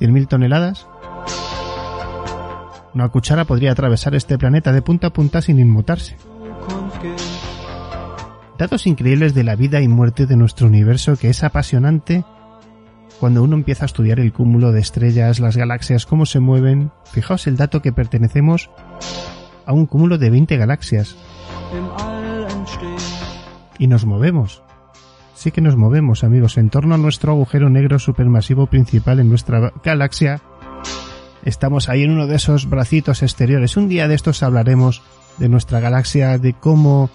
Speaker 1: 100.000 toneladas. Una cuchara podría atravesar este planeta de punta a punta sin inmutarse. Datos increíbles de la vida y muerte de nuestro universo que es apasionante cuando uno empieza a estudiar el cúmulo de estrellas, las galaxias, cómo se mueven, fijaos el dato que pertenecemos a un cúmulo de 20 galaxias. Y nos movemos. Sí que nos movemos, amigos, en torno a nuestro agujero negro supermasivo principal en nuestra galaxia. Estamos ahí en uno de esos bracitos exteriores. Un día de estos hablaremos de nuestra galaxia, de cómo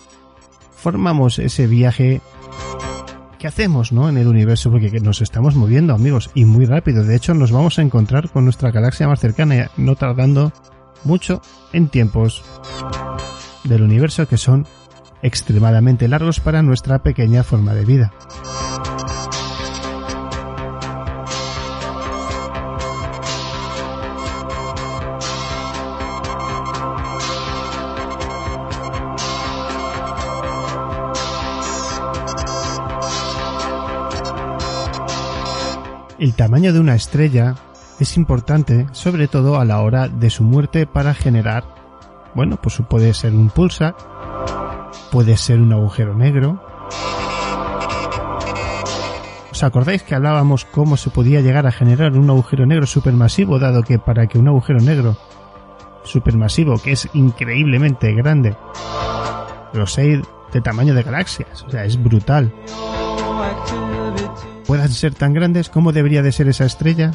Speaker 1: formamos ese viaje que hacemos, ¿no? En el universo, porque nos estamos moviendo, amigos, y muy rápido. De hecho, nos vamos a encontrar con nuestra galaxia más cercana, no tardando mucho en tiempos del universo que son extremadamente largos para nuestra pequeña forma de vida. El tamaño de una estrella es importante, sobre todo a la hora de su muerte para generar, bueno, pues puede ser un pulsar, puede ser un agujero negro. ¿Os acordáis que hablábamos cómo se podía llegar a generar un agujero negro supermasivo, dado que para que un agujero negro supermasivo, que es increíblemente grande, los seis de tamaño de galaxias, o sea, es brutal, puedan ser tan grandes, ¿cómo debería de ser esa estrella?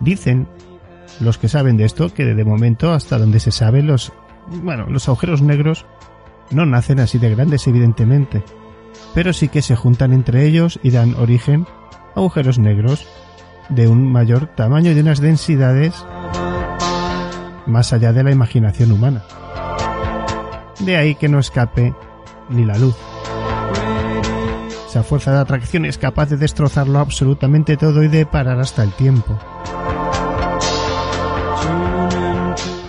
Speaker 1: Dicen los que saben de esto que de momento hasta donde se sabe los bueno, los agujeros negros no nacen así de grandes evidentemente, pero sí que se juntan entre ellos y dan origen a agujeros negros de un mayor tamaño y unas densidades más allá de la imaginación humana. De ahí que no escape ni la luz. Esa fuerza de atracción es capaz de destrozarlo absolutamente todo y de parar hasta el tiempo.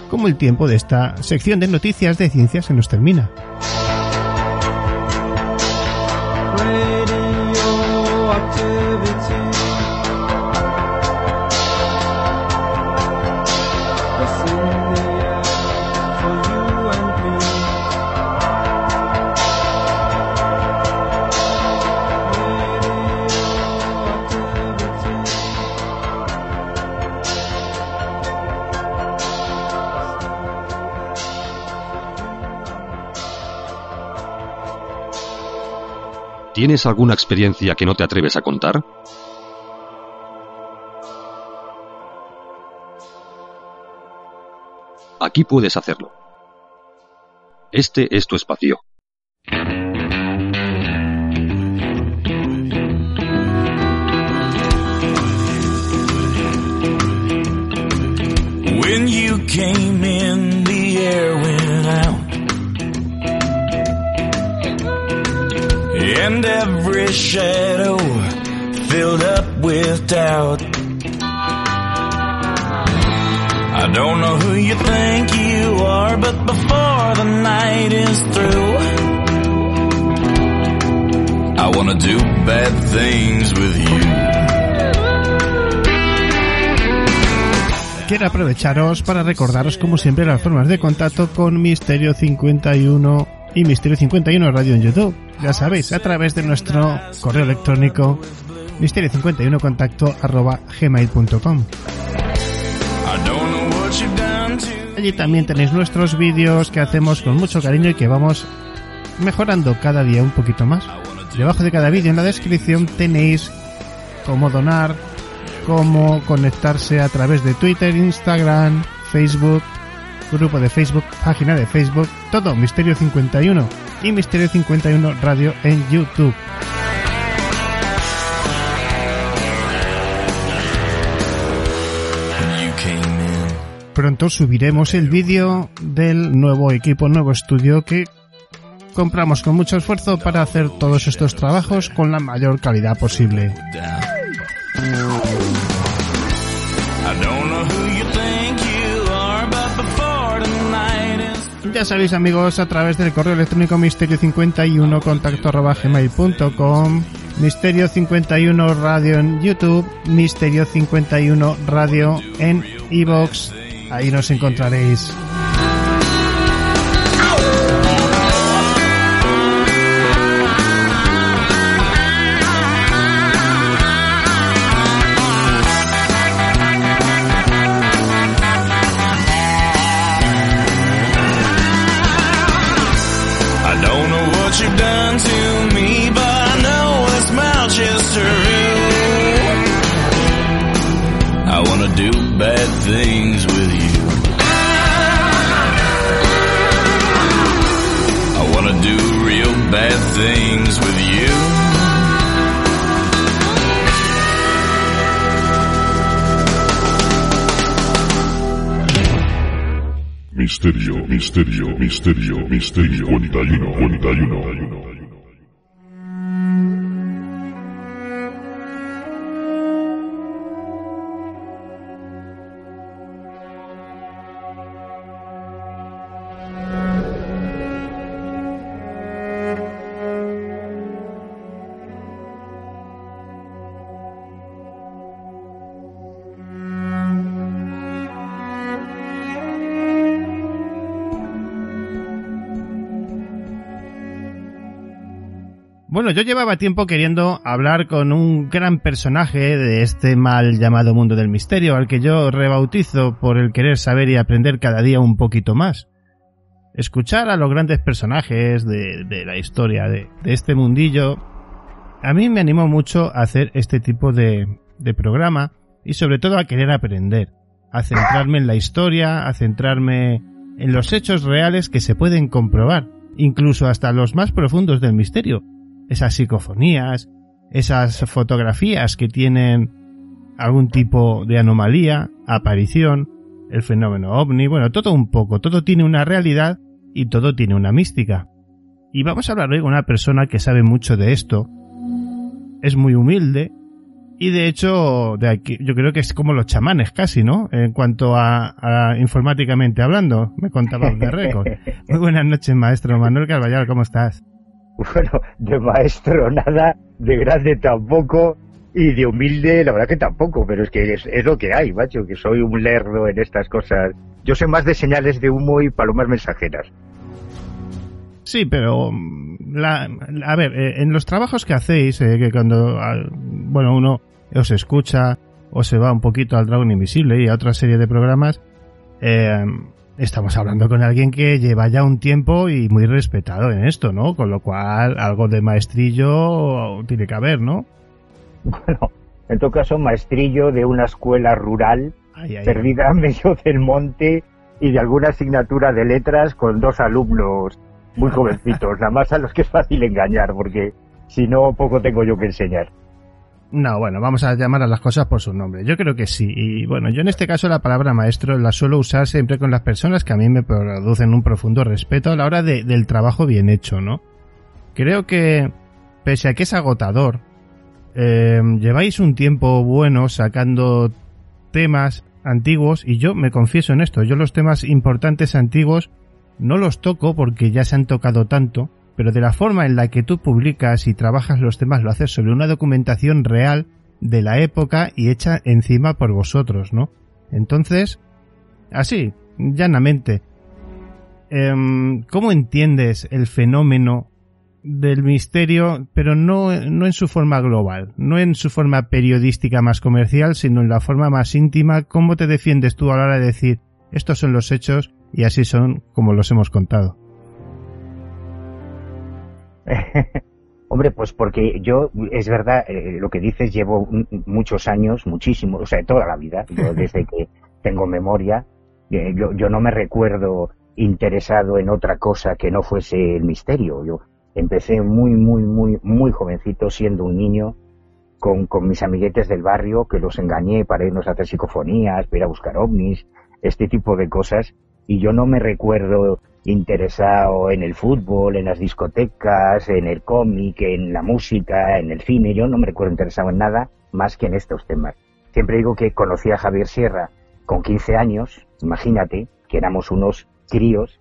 Speaker 1: Como el tiempo de esta sección de noticias de ciencia se nos termina.
Speaker 5: ¿Tienes alguna experiencia que no te atreves a contar? Aquí puedes hacerlo. Este es tu espacio.
Speaker 6: And every shadow filled up with doubt. I don't know who you think you are, but before the night is through, I wanna do bad things with you.
Speaker 1: Quiero aprovecharos para recordaros como siempre las formas de contacto con Misterio 51 y Misterio 51 Radio en YouTube. Ya sabéis, a través de nuestro correo electrónico misterio51 contacto arroba gmail.com. Allí también tenéis nuestros vídeos que hacemos con mucho cariño y que vamos mejorando cada día un poquito más. Debajo de cada vídeo en la descripción tenéis cómo donar, cómo conectarse a través de Twitter, Instagram, Facebook, grupo de Facebook, página de Facebook, todo Misterio 51 y Misterio 51 Radio en YouTube. Pronto subiremos el vídeo del nuevo equipo, nuevo estudio que compramos con mucho esfuerzo para hacer todos estos trabajos con la mayor calidad posible. Ya sabéis amigos, a través del correo electrónico misterio51 contacto arroba gmail.com Misterio 51 Radio en YouTube, Misterio 51 Radio en iVoox. Ahí nos encontraréis.
Speaker 2: Misterio, misterio,
Speaker 1: Yo llevaba tiempo queriendo hablar con un gran personaje de este mal llamado mundo del misterio, al que yo rebautizo por el querer saber y aprender cada día un poquito más. Escuchar a los grandes personajes de, la historia de, este mundillo, a mí me animó mucho a hacer este tipo de programa y sobre todo a querer aprender, a centrarme en la historia, a centrarme en los hechos reales que se pueden comprobar, incluso hasta los más profundos del misterio, esas psicofonías, esas fotografías que tienen algún tipo de anomalía, aparición, el fenómeno ovni, bueno, todo un poco, todo tiene una realidad y todo tiene una mística. Y vamos a hablar hoy con una persona que sabe mucho de esto, es muy humilde y de hecho de aquí, yo creo que es como los chamanes casi, ¿no? En cuanto a, a informáticamente hablando, me contaba de récord. Muy buenas noches, maestro Manuel Carballar, ¿cómo estás?
Speaker 7: Bueno, de maestro nada, de grande tampoco, y de humilde la verdad que tampoco, pero es que es, es, lo que hay, macho, que soy un lerdo en estas cosas. Yo sé más de señales de humo y palomas mensajeras.
Speaker 1: Sí, pero la, a ver, eh, en los trabajos que hacéis, eh, que cuando bueno uno os escucha o se va un poquito al Dragón Invisible y a otra serie de programas, eh, estamos hablando con alguien que lleva ya un tiempo y muy respetado en esto, ¿no? Con lo cual, algo de maestrillo tiene que haber, ¿no?
Speaker 7: Bueno, en todo caso, maestrillo de una escuela rural, ay, ay, perdida en medio del monte y de alguna asignatura de letras con dos alumnos muy jovencitos, nada más a los que es fácil engañar, porque si no, poco tengo yo que enseñar.
Speaker 1: No, bueno, vamos a llamar a las cosas por su nombre. Yo creo que sí. Y bueno, yo en este caso la palabra maestro la suelo usar siempre con las personas que a mí me producen un profundo respeto a la hora de, del trabajo bien hecho, ¿no? Creo que, pese a que es agotador, eh, lleváis un tiempo bueno sacando temas antiguos y yo me confieso en esto, yo los temas importantes antiguos no los toco porque ya se han tocado tanto, pero de la forma en la que tú publicas y trabajas los temas lo haces sobre una documentación real de la época y hecha encima por vosotros, ¿no? Entonces, así, llanamente, eh, ¿cómo entiendes el fenómeno del misterio, pero no, no en su forma global, no en su forma periodística más comercial, sino en la forma más íntima? ¿Cómo te defiendes tú a la hora de decir, estos son los hechos y así son como los hemos contado?
Speaker 7: Hombre, pues porque yo, es verdad, eh, lo que dices, llevo muchos años, muchísimos, o sea, toda la vida, yo desde que tengo memoria, eh, yo, yo no me recuerdo interesado en otra cosa que no fuese el misterio. Yo empecé muy, muy, muy, muy jovencito, siendo un niño, con, con mis amiguetes del barrio, que los engañé para irnos a hacer psicofonías, para ir a buscar ovnis, este tipo de cosas, y yo no me recuerdo interesado en el fútbol, en las discotecas, en el cómic, en la música, en el cine. Yo no me recuerdo interesado en nada más que en estos temas. Siempre digo que conocí a Javier Sierra con 15 años, imagínate, que éramos unos críos,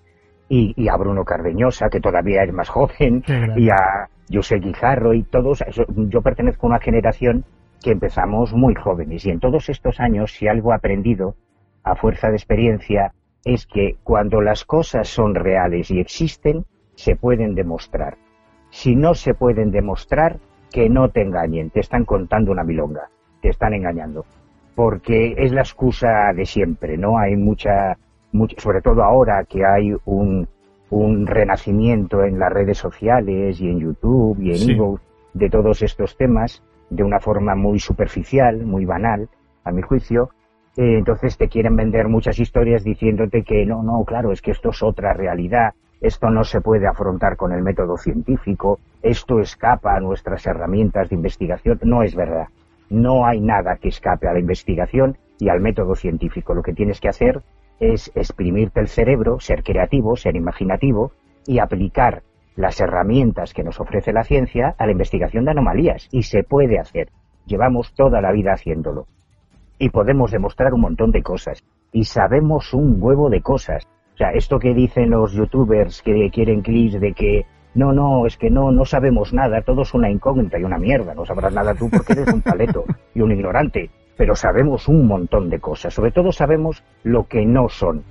Speaker 7: y, y a Bruno Cardeñosa, que todavía es más joven, y a José Guijarro y todos. Yo pertenezco a una generación que empezamos muy jóvenes, y en todos estos años, si algo he aprendido, a fuerza de experiencia, es que cuando las cosas son reales y existen, se pueden demostrar. Si no se pueden demostrar, que no te engañen, te están contando una milonga, te están engañando. Porque es la excusa de siempre, ¿no? Hay mucha, sobre todo ahora que hay un, un renacimiento en las redes sociales y en YouTube y en sí. Evo, de todos estos temas de una forma muy superficial, muy banal, a mi juicio, eh, entonces te quieren vender muchas historias diciéndote que no, no, claro, es que esto es otra realidad, esto no se puede afrontar con el método científico, esto escapa a nuestras herramientas de investigación. No es verdad. No hay nada que escape a la investigación y al método científico. Lo que tienes que hacer es exprimirte el cerebro, ser creativo, ser imaginativo y aplicar las herramientas que nos ofrece la ciencia a la investigación de anomalías. Y se puede hacer. Llevamos toda la vida haciéndolo. Y podemos demostrar un montón de cosas. Y sabemos un huevo de cosas. O sea, esto que dicen los youtubers que quieren clics de que no, no, es que no, no sabemos nada, todo es una incógnita y una mierda, no sabrás nada tú porque eres un paleto y un ignorante, pero sabemos un montón de cosas, sobre todo sabemos lo que no son.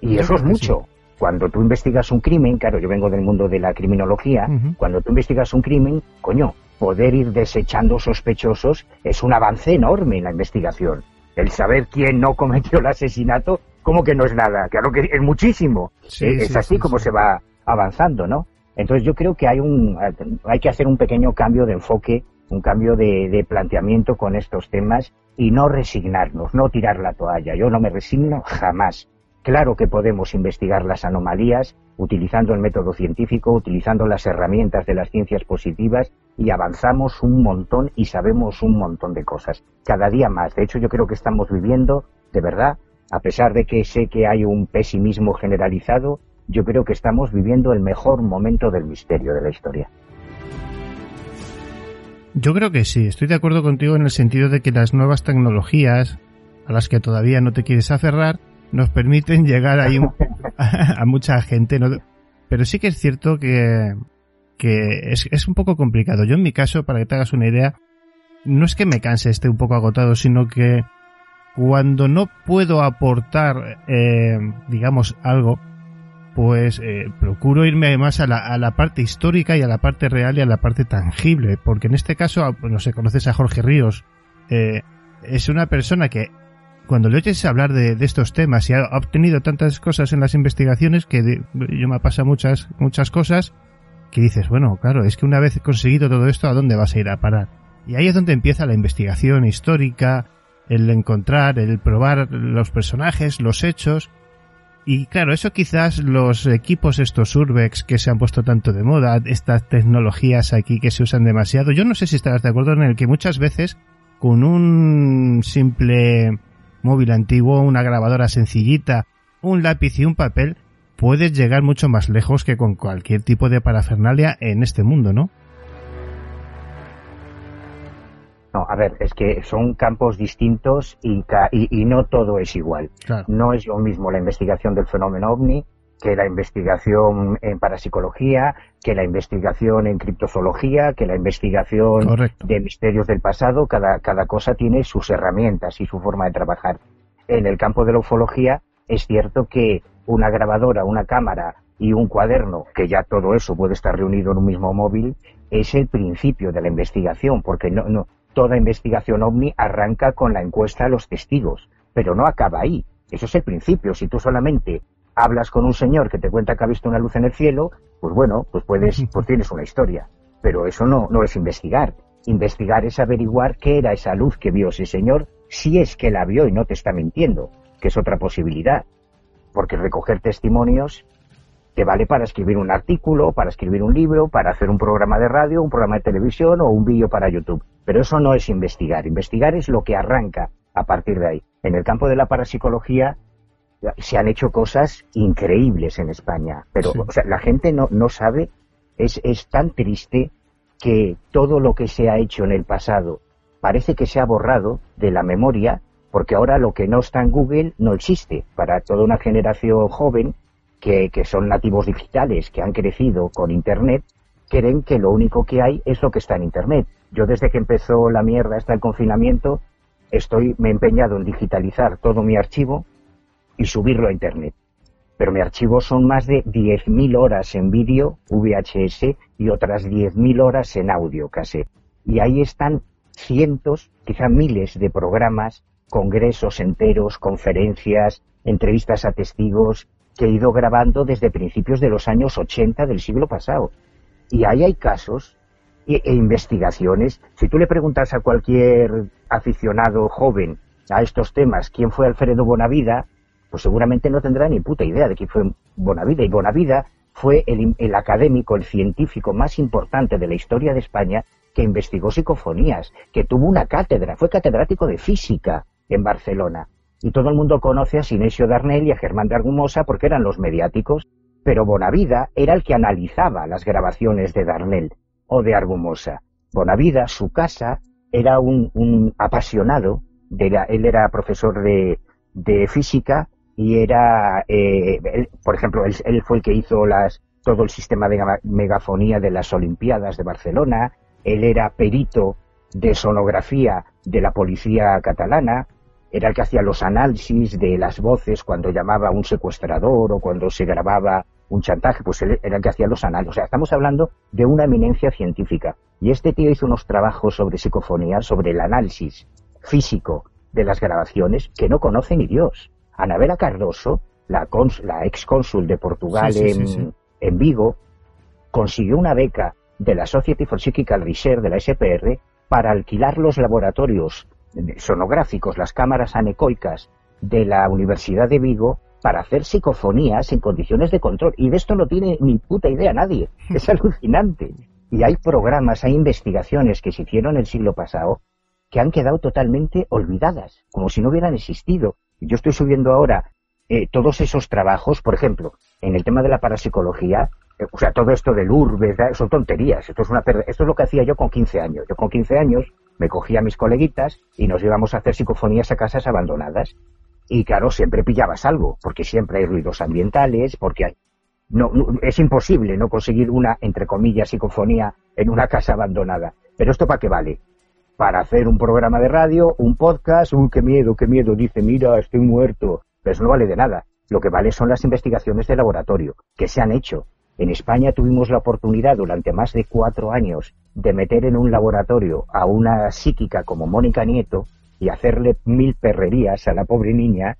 Speaker 7: Y eso es mucho. Cuando tú investigas un crimen, claro, yo vengo del mundo de la criminología, cuando tú investigas un crimen, coño, poder ir desechando sospechosos es un avance enorme en la investigación. El saber quién no cometió el asesinato, como que no es nada, claro que es muchísimo. Eh, es así como se va avanzando, ¿no? Entonces yo creo que hay, un, hay que hacer un pequeño cambio de enfoque, un cambio de, planteamiento con estos temas y no resignarnos, no tirar la toalla. Yo no me resigno jamás. Claro que podemos investigar las anomalías utilizando el método científico, utilizando las herramientas de las ciencias positivas y avanzamos un montón y sabemos un montón de cosas. Cada día más. De hecho, yo creo que estamos viviendo, de verdad, a pesar de que sé que hay un pesimismo generalizado, yo creo que estamos viviendo el mejor momento del misterio de la historia.
Speaker 1: Yo creo que sí, estoy de acuerdo contigo en el sentido de que las nuevas tecnologías, a las que todavía no te quieres aferrar, nos permiten llegar ahí a, mucha gente, pero sí que es cierto que, que es, es, un poco complicado. Yo en mi caso, para que te hagas una idea, no es que me canse, esté un poco agotado, sino que cuando no puedo aportar, eh, digamos, algo, pues eh, procuro irme más a la, a la, parte histórica y a la parte real y a la parte tangible, porque en este caso, no sé, conoces a Jorge Ríos, eh, es una persona que cuando le oyes hablar de, estos temas y ha obtenido tantas cosas en las investigaciones que yo me pasa muchas, muchas cosas que dices, bueno, claro, es que una vez conseguido todo esto, ¿a dónde vas a ir a parar? Y ahí es donde empieza la investigación histórica, el encontrar, el probar los personajes, los hechos, y claro, eso quizás los equipos estos Urbex que se han puesto tanto de moda, estas tecnologías aquí que se usan demasiado, yo no sé si estarás de acuerdo en el que muchas veces con un simple móvil antiguo, una grabadora sencillita, un lápiz y un papel, puedes llegar mucho más lejos que con cualquier tipo de parafernalia en este mundo, ¿no?
Speaker 7: No, a ver, es que son campos distintos y, y, no todo es igual. No es lo mismo la investigación del fenómeno ovni que la investigación en parapsicología, que la investigación en criptozoología, que la investigación de misterios del pasado. Cada, cada cosa tiene sus herramientas y su forma de trabajar. En el campo de la ufología es cierto que una grabadora, una cámara y un cuaderno, que ya todo eso puede estar reunido en un mismo móvil, es el principio de la investigación, porque no, no, toda investigación ovni arranca con la encuesta a los testigos, pero no acaba ahí. Eso es el principio. Si tú solamente hablas con un señor que te cuenta que ha visto una luz en el cielo, pues bueno, pues puedes, pues tienes una historia. Pero eso no, no es investigar. Investigar es averiguar qué era esa luz que vio ese señor, si es que la vio y no te está mintiendo, que es otra posibilidad. Porque recoger testimonios te vale para escribir un artículo, para escribir un libro, para hacer un programa de radio, un programa de televisión o un vídeo para YouTube. Pero eso no es investigar. Investigar es lo que arranca a partir de ahí. En el campo de la parapsicología se han hecho cosas increíbles en España, pero o sea, la gente no, no sabe, es, es tan triste que todo lo que se ha hecho en el pasado parece que se ha borrado de la memoria, porque ahora lo que no está en Google no existe. Para toda una generación joven que, son nativos digitales, que han crecido con Internet, creen que lo único que hay es lo que está en Internet. Yo desde que empezó la mierda hasta el confinamiento, estoy, me he empeñado en digitalizar todo mi archivo y subirlo a Internet. Pero mi archivo son más de 10.000 horas en vídeo, VHS, y otras 10.000 horas en audio cassette. Y ahí están cientos, quizá miles de programas, congresos enteros, conferencias, entrevistas a testigos, que he ido grabando desde principios de los años 80 del siglo pasado. Y ahí hay casos e, investigaciones. Si tú le preguntas a cualquier aficionado joven a estos temas quién fue Alfredo Bonavida, pues seguramente no tendrá ni puta idea de quién fue Bonavida. Y Bonavida fue el, académico, el científico más importante de la historia de España que investigó psicofonías, que tuvo una cátedra, fue catedrático de física en Barcelona. Y todo el mundo conoce a Sinesio Darnell y a Germán de Argumosa porque eran los mediáticos, pero Bonavida era el que analizaba las grabaciones de Darnell o de Argumosa. Bonavida, su casa, era un, un apasionado, de la, él era profesor de, de física y era, eh, por ejemplo, él, él, fue el que hizo las, todo el sistema de megafonía de las Olimpiadas de Barcelona, él era perito de sonografía de la policía catalana, era el que hacía los análisis de las voces cuando llamaba a un secuestrador o cuando se grababa un chantaje, pues él era el que hacía los análisis. O sea, estamos hablando de una eminencia científica. Y este tío hizo unos trabajos sobre psicofonía, sobre el análisis físico de las grabaciones que no conoce ni Dios. Anabela Cardoso, la, la ex cónsul de Portugal sí, sí, en, sí, en Vigo, consiguió una beca de la Society for Psychical Research, de la SPR, para alquilar los laboratorios sonográficos, las cámaras anecoicas de la Universidad de Vigo para hacer psicofonías en condiciones de control. Y de esto no tiene ni puta idea nadie. Es alucinante. Y hay programas, hay investigaciones que se hicieron el siglo pasado que han quedado totalmente olvidadas, como si no hubieran existido. Yo estoy subiendo ahora eh, todos esos trabajos, por ejemplo, en el tema de la parapsicología, eh, o sea, todo esto del urbe, son tonterías. Esto es, una, esto es lo que hacía yo con 15 años. Yo con 15 años me cogía a mis coleguitas y nos íbamos a hacer psicofonías a casas abandonadas. Y claro, siempre pillabas algo, porque siempre hay ruidos ambientales, porque hay... No, no, es imposible no conseguir una, entre comillas, psicofonía en una casa abandonada. Pero esto para qué vale? Para hacer un programa de radio, un podcast, uy, qué miedo, qué miedo, dice, mira, estoy muerto. Pero eso no vale de nada. Lo que vale son las investigaciones de laboratorio, que se han hecho. En España tuvimos la oportunidad durante más de cuatro años de meter en un laboratorio a una psíquica como Mónica Nieto y hacerle mil perrerías a la pobre niña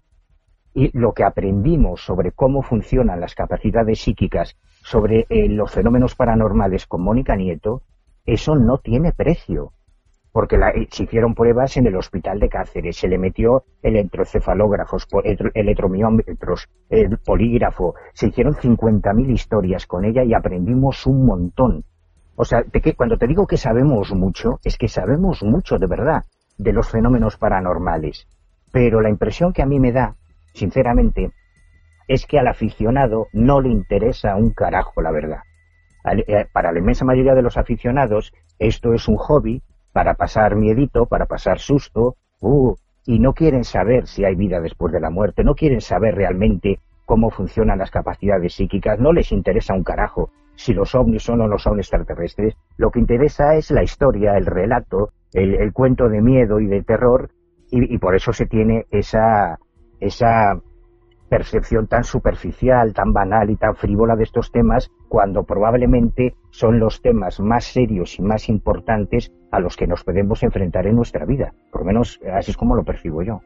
Speaker 7: y lo que aprendimos sobre cómo funcionan las capacidades psíquicas, sobre eh, los fenómenos paranormales con Mónica Nieto, eso no tiene precio. Porque la, se hicieron pruebas en el hospital de Cáceres, se le metió electrocefalógrafos, electromiómetros, el polígrafo, se hicieron 50.000 historias con ella y aprendimos un montón. O sea, que cuando te digo que sabemos mucho, es que sabemos mucho de verdad de los fenómenos paranormales. Pero la impresión que a mí me da, sinceramente, es que al aficionado no le interesa un carajo la verdad. Para la inmensa mayoría de los aficionados, esto es un hobby para pasar miedito, para pasar susto, uh, y no quieren saber si hay vida después de la muerte, no quieren saber realmente cómo funcionan las capacidades psíquicas, no les interesa un carajo si los ovnis son o no son extraterrestres, lo que interesa es la historia, el relato, el, cuento de miedo y de terror, y, por eso se tiene esa, esa percepción tan superficial, tan banal y tan frívola de estos temas, cuando probablemente son los temas más serios y más importantes a los que nos podemos enfrentar en nuestra vida. Por lo menos así es como lo percibo yo.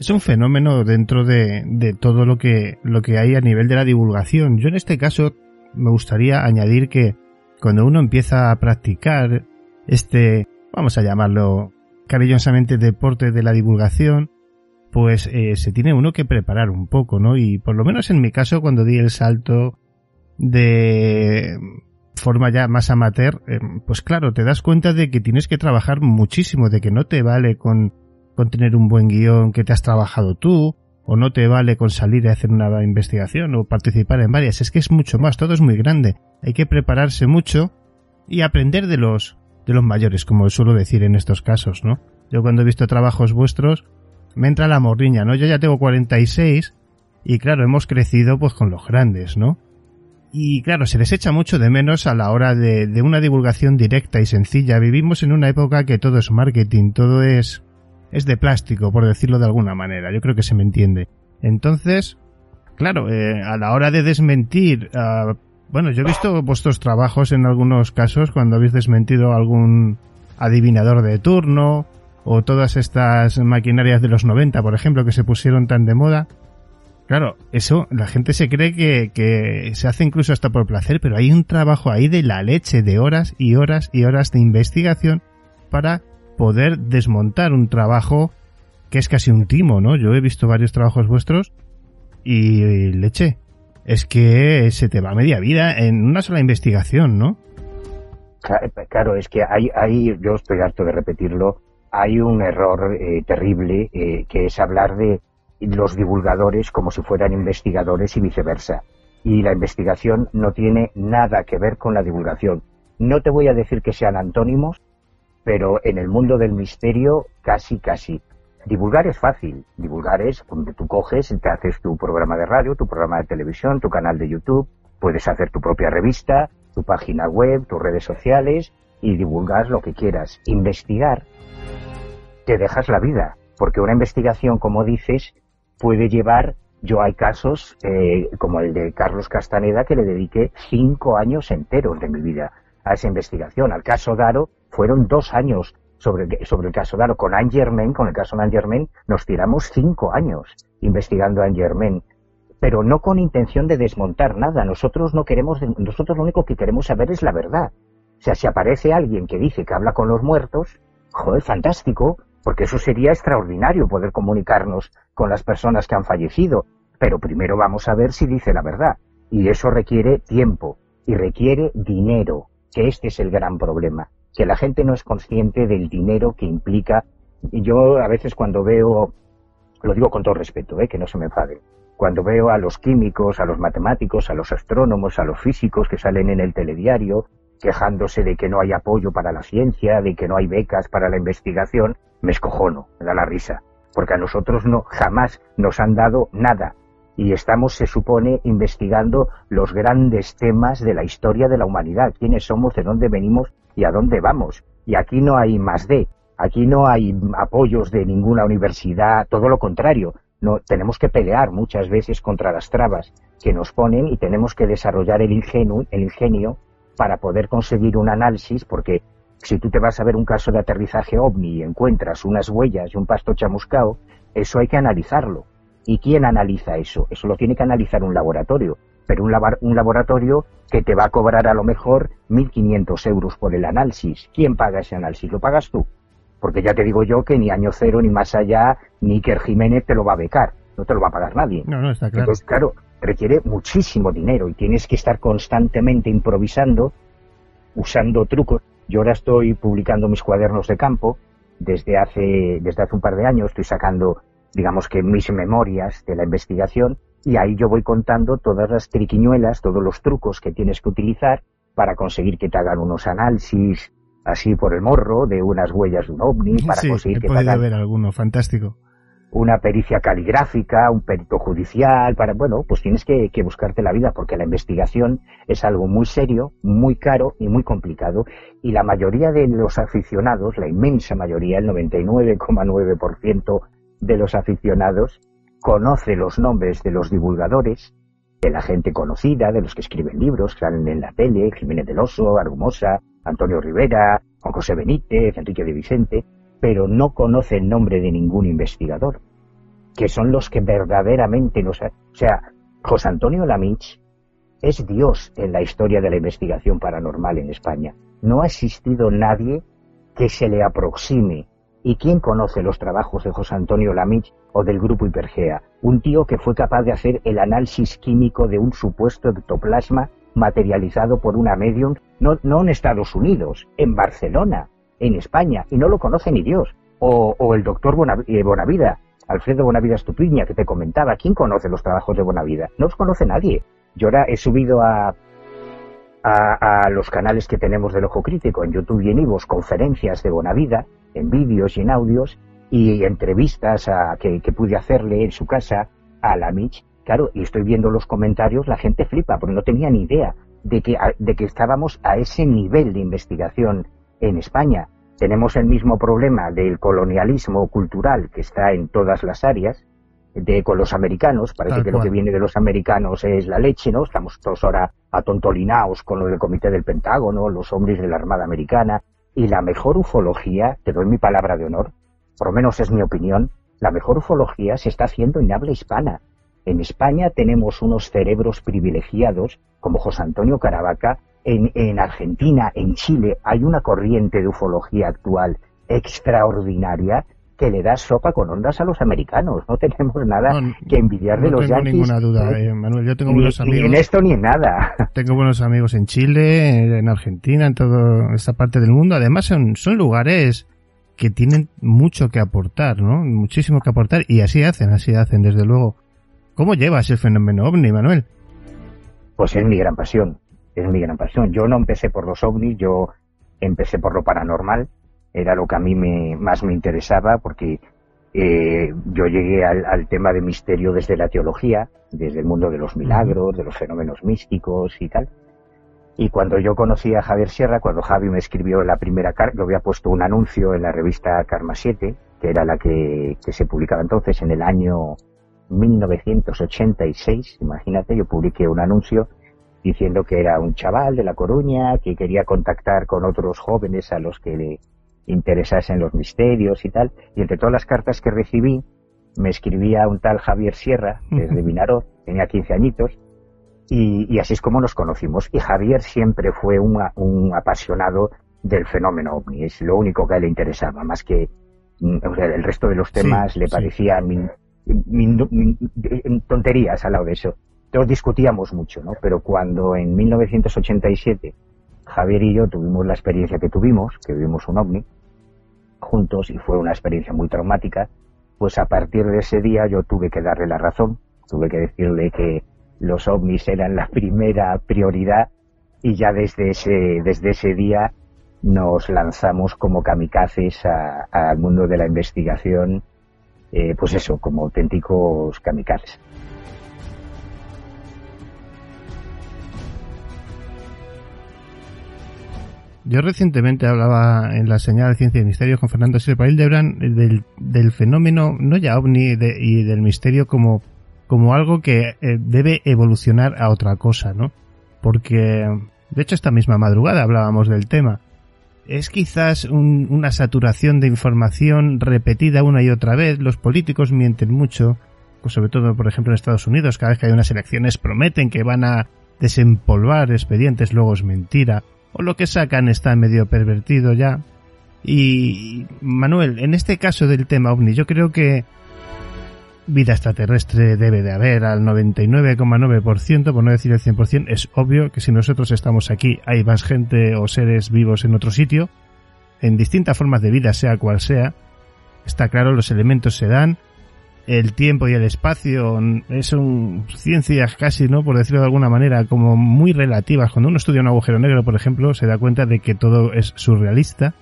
Speaker 1: es un fenómeno dentro de, todo lo que, lo que hay a nivel de la divulgación. Yo en este caso me gustaría añadir que cuando uno empieza a practicar este, vamos a llamarlo cariñosamente deporte de la divulgación, pues eh, se tiene uno que preparar un poco, ¿no? Y por lo menos en mi caso, cuando di el salto de forma ya más amateur, eh, pues claro, te das cuenta de que tienes que trabajar muchísimo, de que no te vale con con tener un buen guion que te has trabajado tú, o no te vale con salir a hacer una investigación o participar en varias, es que es mucho más, todo es muy grande. Hay que prepararse mucho y aprender de los de los mayores, como suelo decir en estos casos, ¿no? Yo cuando he visto trabajos vuestros me entra la morriña, ¿no? Yo ya tengo 46 y claro, hemos crecido pues con los grandes, ¿no? Y claro, se les echa mucho de menos a la hora de, de una divulgación directa y sencilla. Vivimos en una época que todo es marketing, todo es es de plástico, por decirlo de alguna manera. Yo creo que se me entiende. Entonces, claro, eh, a la hora de desmentir, uh, bueno, yo he visto vuestros trabajos en algunos casos cuando habéis desmentido algún adivinador de turno o todas estas maquinarias de los 90, por ejemplo, que se pusieron tan de moda. Claro, eso, la gente se cree que, que se hace incluso hasta por placer, pero hay un trabajo ahí de la leche, de horas y horas y horas de investigación para poder desmontar un trabajo que es casi un timo, ¿no? Yo he visto varios trabajos vuestros y leche, es que se te va media vida en una sola investigación, ¿no?
Speaker 7: Claro, es que hay, hay yo estoy harto de repetirlo, hay un error eh, terrible eh, que es hablar de los divulgadores como si fueran investigadores y viceversa. Y la investigación no tiene nada que ver con la divulgación. No te voy a decir que sean antónimos, pero en el mundo del misterio casi, casi. Divulgar es fácil. Divulgar es cuando tú coges, te haces tu programa de radio, tu programa de televisión, tu canal de YouTube, puedes hacer tu propia revista, tu página web, tus redes sociales y divulgar lo que quieras. Investigar, te dejas la vida, porque una investigación, como dices, puede llevar, yo hay casos eh, como el de Carlos Castaneda que le dediqué cinco años enteros de mi vida a esa investigación. Al caso Daro fueron dos años sobre, el caso Daro. Con Anne con el caso de Anne nos tiramos cinco años investigando a Anne pero no con intención de desmontar nada. Nosotros no queremos, nosotros lo único que queremos saber es la verdad. O sea, si aparece alguien que dice que habla con los muertos, joder, fantástico, porque eso sería extraordinario poder comunicarnos con las personas que han fallecido. Pero primero vamos a ver si dice la verdad. Y eso requiere tiempo y requiere dinero, que este es el gran problema, que la gente no es consciente del dinero que implica. Y yo a veces cuando veo, lo digo con todo respeto, ¿eh? que no se me enfade, cuando veo a los químicos, a los matemáticos, a los astrónomos, a los físicos que salen en el telediario quejándose de que no hay apoyo para la ciencia, de que no hay becas para la investigación, me escojono, me da la risa, porque a nosotros no jamás nos han dado nada y estamos, se supone, investigando los grandes temas de la historia de la humanidad, quiénes somos, de dónde venimos y a dónde vamos. Y aquí no hay más de, aquí no hay apoyos de ninguna universidad, todo lo contrario, no, tenemos que pelear muchas veces contra las trabas que nos ponen y tenemos que desarrollar el ingenio, el ingenio para poder conseguir un análisis, porque si tú te vas a ver un caso de aterrizaje ovni y encuentras unas huellas y un pasto chamuscao, eso hay que analizarlo. ¿Y quién analiza eso? Eso lo tiene que analizar un laboratorio, pero un, un laboratorio que te va a cobrar a lo mejor 1.500 euros por el análisis. ¿Quién paga ese análisis? ¿Lo pagas tú? Porque ya te digo yo que ni año cero, ni más allá, ni Iker Jiménez te lo va a becar. No te lo va a pagar nadie.
Speaker 1: No, no, está claro.
Speaker 7: Entonces, claro, requiere muchísimo dinero y tienes que estar constantemente improvisando, usando trucos. Yo ahora estoy publicando mis cuadernos de campo desde hace, desde hace un par de años, estoy sacando, digamos que mis memorias de la investigación y ahí yo voy contando todas las triquiñuelas, todos los trucos que tienes que utilizar para conseguir que te hagan unos análisis así por el morro de unas huellas de un ovni para
Speaker 1: sí,
Speaker 7: conseguir
Speaker 1: he
Speaker 7: que
Speaker 1: podido
Speaker 7: hagan
Speaker 1: ver alguno, fantástico.
Speaker 7: una pericia caligráfica, un perito judicial, para, bueno, pues tienes que, que, buscarte la vida porque la investigación es algo muy serio, muy caro y muy complicado y la mayoría de los aficionados, la inmensa mayoría, el 99,9% de los aficionados conoce los nombres de los divulgadores, de la gente conocida, de los que escriben libros, que salen en la tele, Jiménez del Oso, Argumosa, Antonio Rivera, José Benítez, Enrique de Vicente, pero no conoce el nombre de ningún investigador, que son los que verdaderamente nos... O sea, José Antonio Lamich es Dios en la historia de la investigación paranormal en España. No ha existido nadie que se le aproxime. ¿Y quién conoce los trabajos de José Antonio Lamich o del grupo Hipergea? Un tío que fue capaz de hacer el análisis químico de un supuesto ectoplasma materializado por una medium, no, en Estados Unidos, en Barcelona, en España, y no lo conoce ni Dios. O, o el doctor eh, Bonavida, Alfredo Bonavida Estupiña, que te comentaba, ¿quién conoce los trabajos de Bonavida? No los conoce nadie. Yo ahora he subido a, a, a, los canales que tenemos del Ojo Crítico, en YouTube y en Ivos, conferencias de Bonavida, en vídeos y en audios, y entrevistas a, que, que pude hacerle en su casa a la Mitch. Claro, y estoy viendo los comentarios, la gente flipa, porque no tenía ni idea de que, de que estábamos a ese nivel de investigación en España. Tenemos el mismo problema del colonialismo cultural que está en todas las áreas, de con los americanos, parece
Speaker 1: Tal
Speaker 7: que
Speaker 1: cual.
Speaker 7: lo que viene de los americanos es la leche, ¿no? Estamos todos ahora atontolinaos con lo del comité del Pentágono, los hombres de la Armada Americana, y la mejor ufología, te doy mi palabra de honor, por lo menos es mi opinión, la mejor ufología se está haciendo en habla hispana. En España tenemos unos cerebros privilegiados, como José Antonio Caravaca, en, en Argentina, en Chile, hay una corriente de ufología actual extraordinaria que le da sopa con ondas a los americanos. No tenemos nada
Speaker 1: No,
Speaker 7: que envidiar de
Speaker 1: no
Speaker 7: los
Speaker 1: tengo
Speaker 7: yankees.
Speaker 1: ninguna duda, eh, Manuel. Yo tengo
Speaker 7: ni,
Speaker 1: buenos
Speaker 7: ni en
Speaker 1: amigos.
Speaker 7: esto ni en nada.
Speaker 1: Tengo buenos amigos en Chile, en Argentina, en toda esta parte del mundo. Además, son, son lugares que tienen mucho que aportar, ¿no? Muchísimo que aportar. Y así hacen, así hacen, desde luego. ¿Cómo llevas el fenómeno ovni, Manuel?
Speaker 7: Pues es mi gran pasión, es mi gran pasión. Yo no empecé por los ovnis, yo empecé por lo paranormal, era lo que a mí me, más me interesaba porque eh, yo llegué al, al tema de misterio desde la teología, desde el mundo de los milagros, de los fenómenos místicos y tal. Y cuando yo conocí a Javier Sierra, cuando Javi me escribió la primera carta, yo había puesto un anuncio en la revista Karma 7, que era la que, que se publicaba entonces en el año 1986, imagínate, yo publiqué un anuncio diciendo que era un chaval de La Coruña, que quería contactar con otros jóvenes a los que le interesasen los misterios y tal. Y entre todas las cartas que recibí, me escribía un tal Javier Sierra, desde Vinaroz, tenía 15 añitos, y, y así es como nos conocimos. Y Javier siempre fue un, apasionado del fenómeno ovni, es lo único que a él le interesaba, más que mm, o sea, el resto de los
Speaker 1: Sí,
Speaker 7: temas le
Speaker 1: sí.
Speaker 7: parecían min- min- min- eh, tonterías al lado de eso. Entonces discutíamos mucho, ¿no? Pero cuando en 1987 Javier y yo tuvimos la experiencia que tuvimos, que vimos un ovni juntos y fue una experiencia muy traumática, pues a partir de ese día yo tuve que darle la razón, tuve que decirle que los ovnis eran la primera prioridad y ya desde ese, desde ese día nos lanzamos como kamikazes al mundo de la investigación, eh, pues eso, como auténticos kamikazes.
Speaker 1: Yo recientemente hablaba en la señal de Ciencia y Misterios con Fernando Silva Hildebrand del, del fenómeno, no ya ovni de- y del misterio como, como algo que eh, debe evolucionar a otra cosa, ¿no? Porque, de hecho, esta misma madrugada hablábamos del tema. Es quizás un- una saturación de información repetida una y otra vez. Los políticos mienten mucho, pues sobre todo, por ejemplo, en Estados Unidos, cada vez que hay unas elecciones prometen que van a desempolvar expedientes, luego es mentira o lo que sacan está medio pervertido ya. Y Manuel, en este caso del tema ovni, yo creo que vida extraterrestre debe de haber al 99,9%, por no decir el 100%. Es obvio que si nosotros estamos aquí hay más gente o seres vivos en otro sitio, en distintas formas de vida, sea cual sea. Está claro, los elementos se dan, el tiempo y el espacio son ciencias casi, ¿no? Por decirlo de alguna manera, como muy relativas. Cuando uno estudia un agujero negro, por ejemplo, se da cuenta de que todo es surrealista.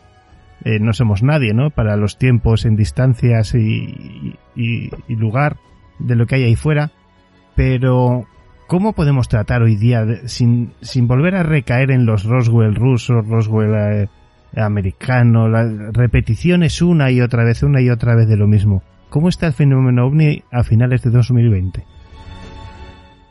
Speaker 1: Eh, no somos nadie, ¿no? Para los tiempos en distancias y, y, lugar de lo que hay ahí fuera. Pero, ¿cómo podemos tratar hoy día, de- sin, sin volver a recaer en los Roswell rusos, Roswell eh, americano, las repeticiones una y otra vez, una y otra vez de lo mismo? ¿Cómo está el fenómeno ovni a finales de 2020?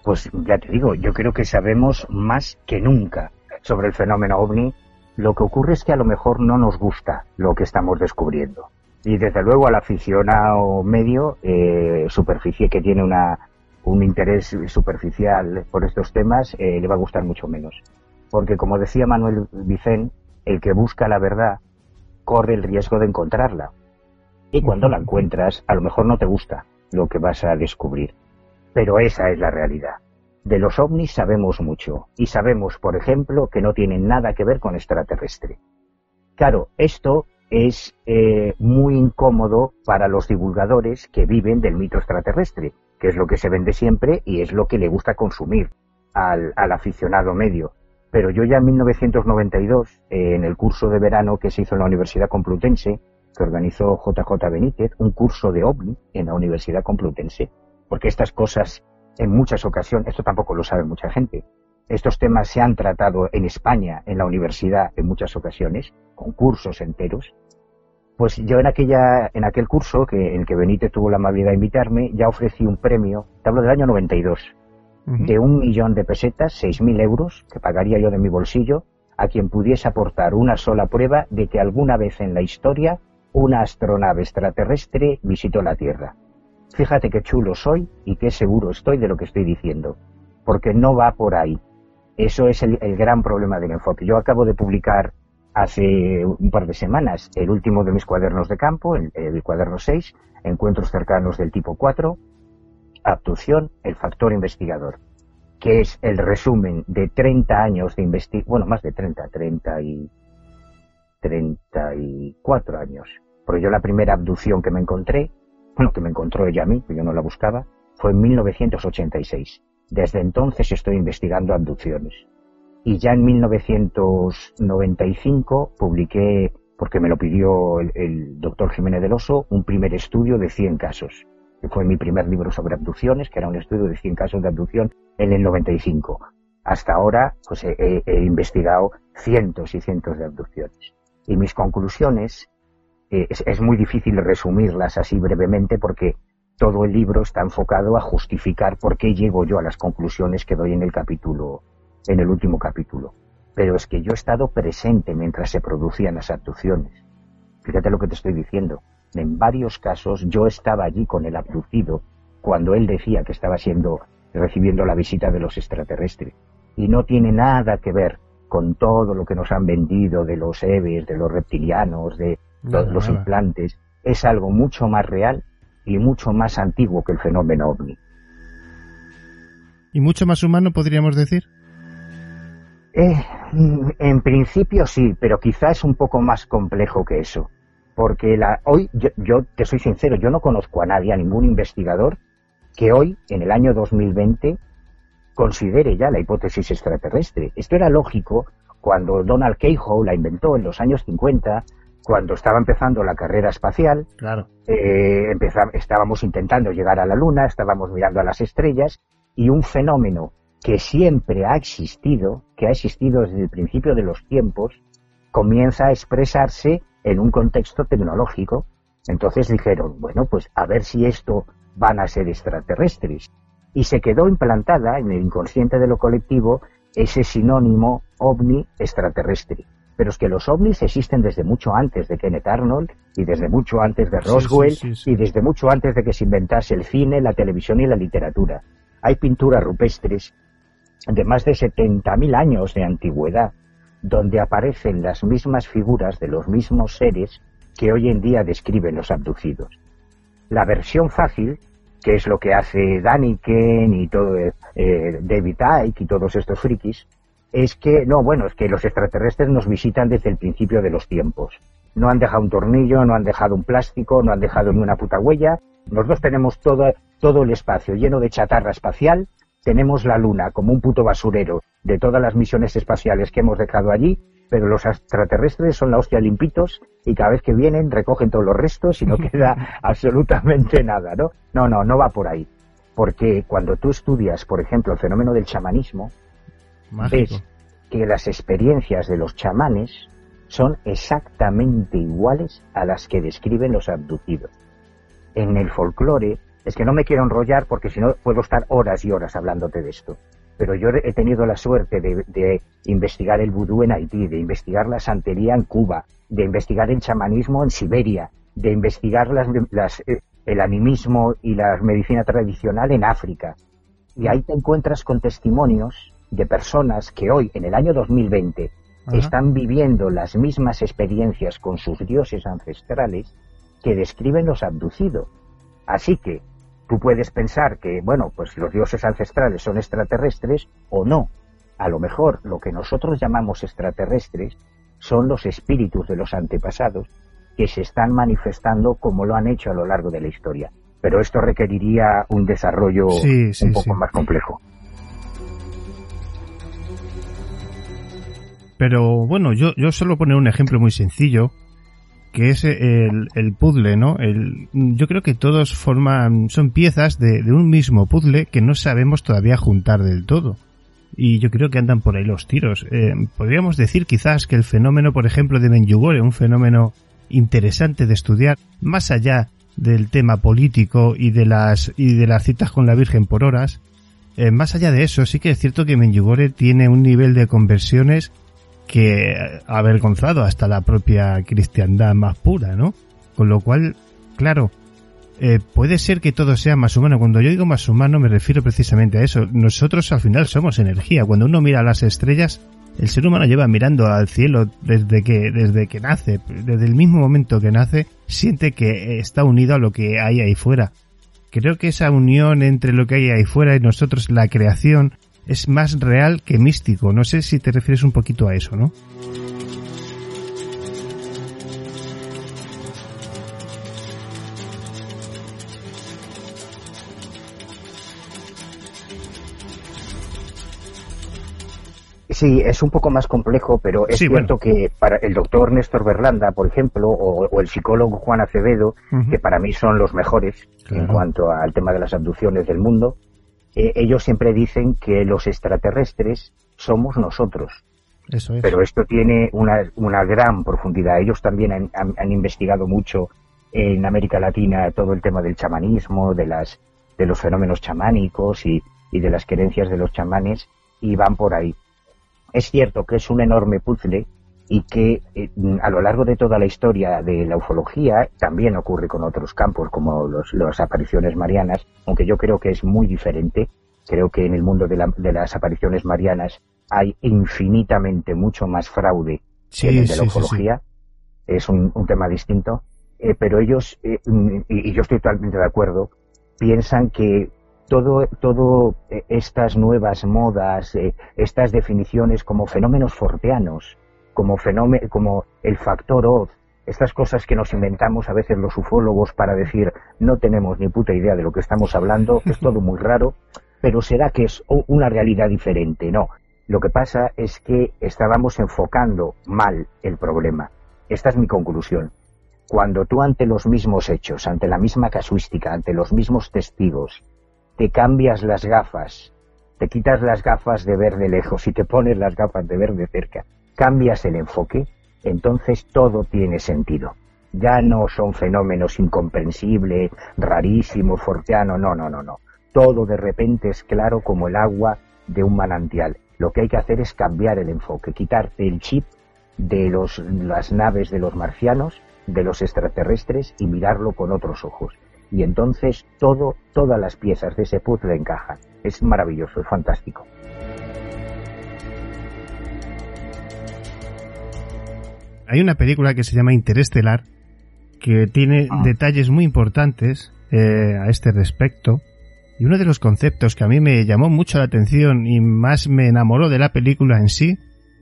Speaker 7: Pues ya te digo, yo creo que sabemos más que nunca sobre el fenómeno ovni. Lo que ocurre es que a lo mejor no nos gusta lo que estamos descubriendo. Y desde luego al aficionado medio, eh, superficie que tiene una, un interés superficial por estos temas, eh, le va a gustar mucho menos. Porque como decía Manuel Vicén, el que busca la verdad corre el riesgo de encontrarla. Y cuando la encuentras, a lo mejor no te gusta lo que vas a descubrir. Pero esa es la realidad. De los ovnis sabemos mucho y sabemos, por ejemplo, que no tienen nada que ver con extraterrestre. Claro, esto es eh, muy incómodo para los divulgadores que viven del mito extraterrestre, que es lo que se vende siempre y es lo que le gusta consumir al, al aficionado medio. Pero yo ya en 1992, eh, en el curso de verano que se hizo en la Universidad Complutense, que organizó JJ Benítez, un curso de ovni en la Universidad Complutense, porque estas cosas en muchas ocasiones, esto tampoco lo sabe mucha gente, estos temas se han tratado en España, en la universidad, en muchas ocasiones, con cursos enteros. Pues yo en aquella, en aquel curso, que, en el que Benítez tuvo la amabilidad de invitarme, ya ofrecí un premio, te hablo del año 92, de un millón de pesetas, seis mil euros, que pagaría yo de mi bolsillo, a quien pudiese aportar una sola prueba de que alguna vez en la historia una astronave extraterrestre visitó la Tierra. fíjate qué chulo soy y qué seguro estoy de lo que estoy diciendo, porque no va por ahí. Eso es el, gran problema del enfoque. Yo acabo de publicar hace un par de semanas el último de mis cuadernos de campo, el, el cuaderno 6, Encuentros cercanos del tipo 4, Abducción, el factor investigador, que es el resumen de 30 años de investigación, bueno, más de 30, 30 y 34 años. Porque yo la primera abducción que me encontré, bueno, que me encontró ella a mí, que yo no la buscaba, fue en 1986. Desde entonces estoy investigando abducciones. Y ya en 1995 publiqué, porque me lo pidió el, doctor Jiménez del Oso, un primer estudio de 100 casos. Que fue mi primer libro sobre abducciones, que era un estudio de 100 casos de abducción en el 95. Hasta ahora, pues he- he investigado cientos y cientos de abducciones. Y mis conclusiones, eh, es, es muy difícil resumirlas así brevemente porque todo el libro está enfocado a justificar por qué llego yo a las conclusiones que doy en el capítulo, en el último capítulo. Pero es que yo he estado presente mientras se producían las abducciones. Fíjate lo que te estoy diciendo. En varios casos yo estaba allí con el abducido cuando él decía que estaba siendo recibiendo la visita de los extraterrestres. Y no tiene nada que ver con todo lo que nos han vendido de los EVEs, de los reptilianos, de Los implantes. Es algo mucho más real y mucho más antiguo que el fenómeno ovni.
Speaker 1: Y mucho más humano, podríamos decir.
Speaker 7: Eh, mm, en principio sí, pero quizá es un poco más complejo que eso. Porque la, hoy, yo, yo te soy sincero, yo no conozco a nadie, a ningún investigador, que hoy, en el año 2020, considere ya la hipótesis extraterrestre. Esto era lógico cuando Donald Keyhoe la inventó en los años 50, cuando estaba empezando la carrera espacial,
Speaker 1: Claro.
Speaker 7: eh, estábamos intentando llegar a la Luna, estábamos mirando a las estrellas y un fenómeno que siempre ha existido, que ha existido desde el principio de los tiempos, comienza a expresarse en un contexto tecnológico. Entonces dijeron, bueno, pues a ver si esto van a ser extraterrestres. Y se quedó implantada en el inconsciente de lo colectivo ese sinónimo ovni extraterrestre. Pero es que los ovnis existen desde mucho antes de Kenneth Arnold y desde mucho antes de Roswell
Speaker 1: sí, sí, sí.
Speaker 7: y desde mucho antes de que se inventase el cine, la televisión y la literatura. Hay pinturas rupestres de más de 70.000 años de antigüedad donde aparecen las mismas figuras de los mismos seres que hoy en día describen los abducidos. La versión fácil, que es lo que hace Daniken y todo eh, eh, David Icke y todos estos frikis, es que, no, bueno, es que los extraterrestres nos visitan desde el principio de los tiempos. No han dejado un tornillo, no han dejado un plástico, no han dejado ni una puta huella. Nosotros tenemos todo, todo el espacio lleno de chatarra espacial, tenemos la Luna como un puto basurero de todas las misiones espaciales que hemos dejado allí, pero los extraterrestres son la hostia limpitos y cada vez que vienen recogen todos los restos y no queda absolutamente nada, ¿no? No, no, no va por ahí. Porque cuando tú estudias, por ejemplo, el fenómeno del chamanismo, Ves que las experiencias de los chamanes son exactamente iguales a las que describen los abducidos. En el folclore, es que no me quiero enrollar porque si no puedo estar horas y horas hablándote de esto. Pero yo he tenido la suerte de, de investigar el vudú en Haití, de investigar la santería en Cuba, de investigar el chamanismo en Siberia, de investigar las, las, eh, el animismo y la medicina tradicional en África. Y ahí te encuentras con testimonios de personas que hoy, en el año 2020,
Speaker 1: Ajá.
Speaker 7: están viviendo las mismas experiencias con sus dioses ancestrales que describen los abducidos. Así que tú puedes pensar que, bueno, pues los dioses ancestrales son extraterrestres o no. A lo mejor lo que nosotros llamamos extraterrestres son los espíritus de los antepasados que se están manifestando como lo han hecho a lo largo de la historia. Pero esto requeriría un desarrollo
Speaker 1: Sí, sí,
Speaker 7: un poco
Speaker 1: sí.
Speaker 7: más complejo.
Speaker 1: Pero bueno, yo, yo solo poner un ejemplo muy sencillo, que es el, el puzzle, ¿no? El, yo creo que todos forman, son piezas de, de un mismo puzzle que no sabemos todavía juntar del todo. Y yo creo que andan por ahí los tiros. Eh, podríamos decir quizás que el fenómeno, por ejemplo, de Menjugore, un fenómeno interesante de estudiar, más allá del tema político y de las, y de las citas con la Virgen por horas, eh, más allá de eso, sí que es cierto que Menjugore tiene un nivel de conversiones que avergonzado hasta la propia cristiandad más pura, ¿no? Con lo cual, claro, eh, puede ser que todo sea más humano. Cuando yo digo más humano me refiero precisamente a eso. Nosotros al final somos energía. Cuando uno mira las estrellas, el ser humano lleva mirando al cielo desde que, desde que nace, desde el mismo momento que nace, siente que está unido a lo que hay ahí fuera. Creo que esa unión entre lo que hay ahí fuera y nosotros, la creación, es más real que místico. No sé si te refieres un poquito a eso, ¿no?
Speaker 7: Sí, es un poco más complejo, pero es
Speaker 1: Sí,
Speaker 7: cierto
Speaker 1: bueno.
Speaker 7: que para el doctor Néstor Berlanda, por ejemplo, o, o el psicólogo Juan Acevedo, que para mí son los mejores en cuanto al tema de las abducciones del mundo, eh, ellos siempre dicen que los extraterrestres somos nosotros.
Speaker 1: Eso es.
Speaker 7: Pero esto tiene una, una gran profundidad. Ellos también han, han- han investigado mucho en América Latina todo el tema del chamanismo, de, las, de los fenómenos chamánicos y, y de las creencias de los chamanes, y van por ahí. Es cierto que es un enorme puzzle y que eh, a lo largo de toda la historia de la ufología también ocurre con otros campos como los, las apariciones marianas, aunque yo creo que es muy diferente. Creo que en el mundo de, la- de las apariciones marianas hay infinitamente mucho más fraude que en el de la
Speaker 1: sí,
Speaker 7: ufología. Es un, un tema distinto. Eh, pero ellos, eh, mm, y, y yo estoy totalmente de acuerdo, piensan que todo, todo estas nuevas modas, eh, estas definiciones como fenómenos forteanos, como fenómeno, como el factor Oz, estas cosas que nos inventamos a veces los ufólogos para decir no tenemos ni puta idea de lo que estamos hablando, es todo muy raro, pero será que es una realidad diferente, no. Lo que pasa es que estábamos enfocando mal el problema. Esta es mi conclusión. Cuando tú ante los mismos hechos, ante la misma casuística, ante los mismos testigos, te cambias las gafas, te quitas las gafas de ver de lejos y te pones las gafas de ver de cerca, cambias el enfoque, entonces todo tiene sentido. Ya no son fenómenos incomprensibles, rarísimos, forteanos, no, no, no, no. Todo de repente es claro como el agua de un manantial. Lo que hay que hacer es cambiar el enfoque, quitarte el chip de los, las naves de los marcianos, de los extraterrestres y mirarlo con otros ojos. Y entonces todo, todas las piezas de ese puzzle encajan. Es maravilloso, es fantástico.
Speaker 1: Hay una película que se llama Interestelar que tiene
Speaker 7: Ah.
Speaker 1: detalles muy importantes eh, a este respecto. Y uno de los conceptos que a mí me llamó mucho la atención y más me enamoró de la película en sí,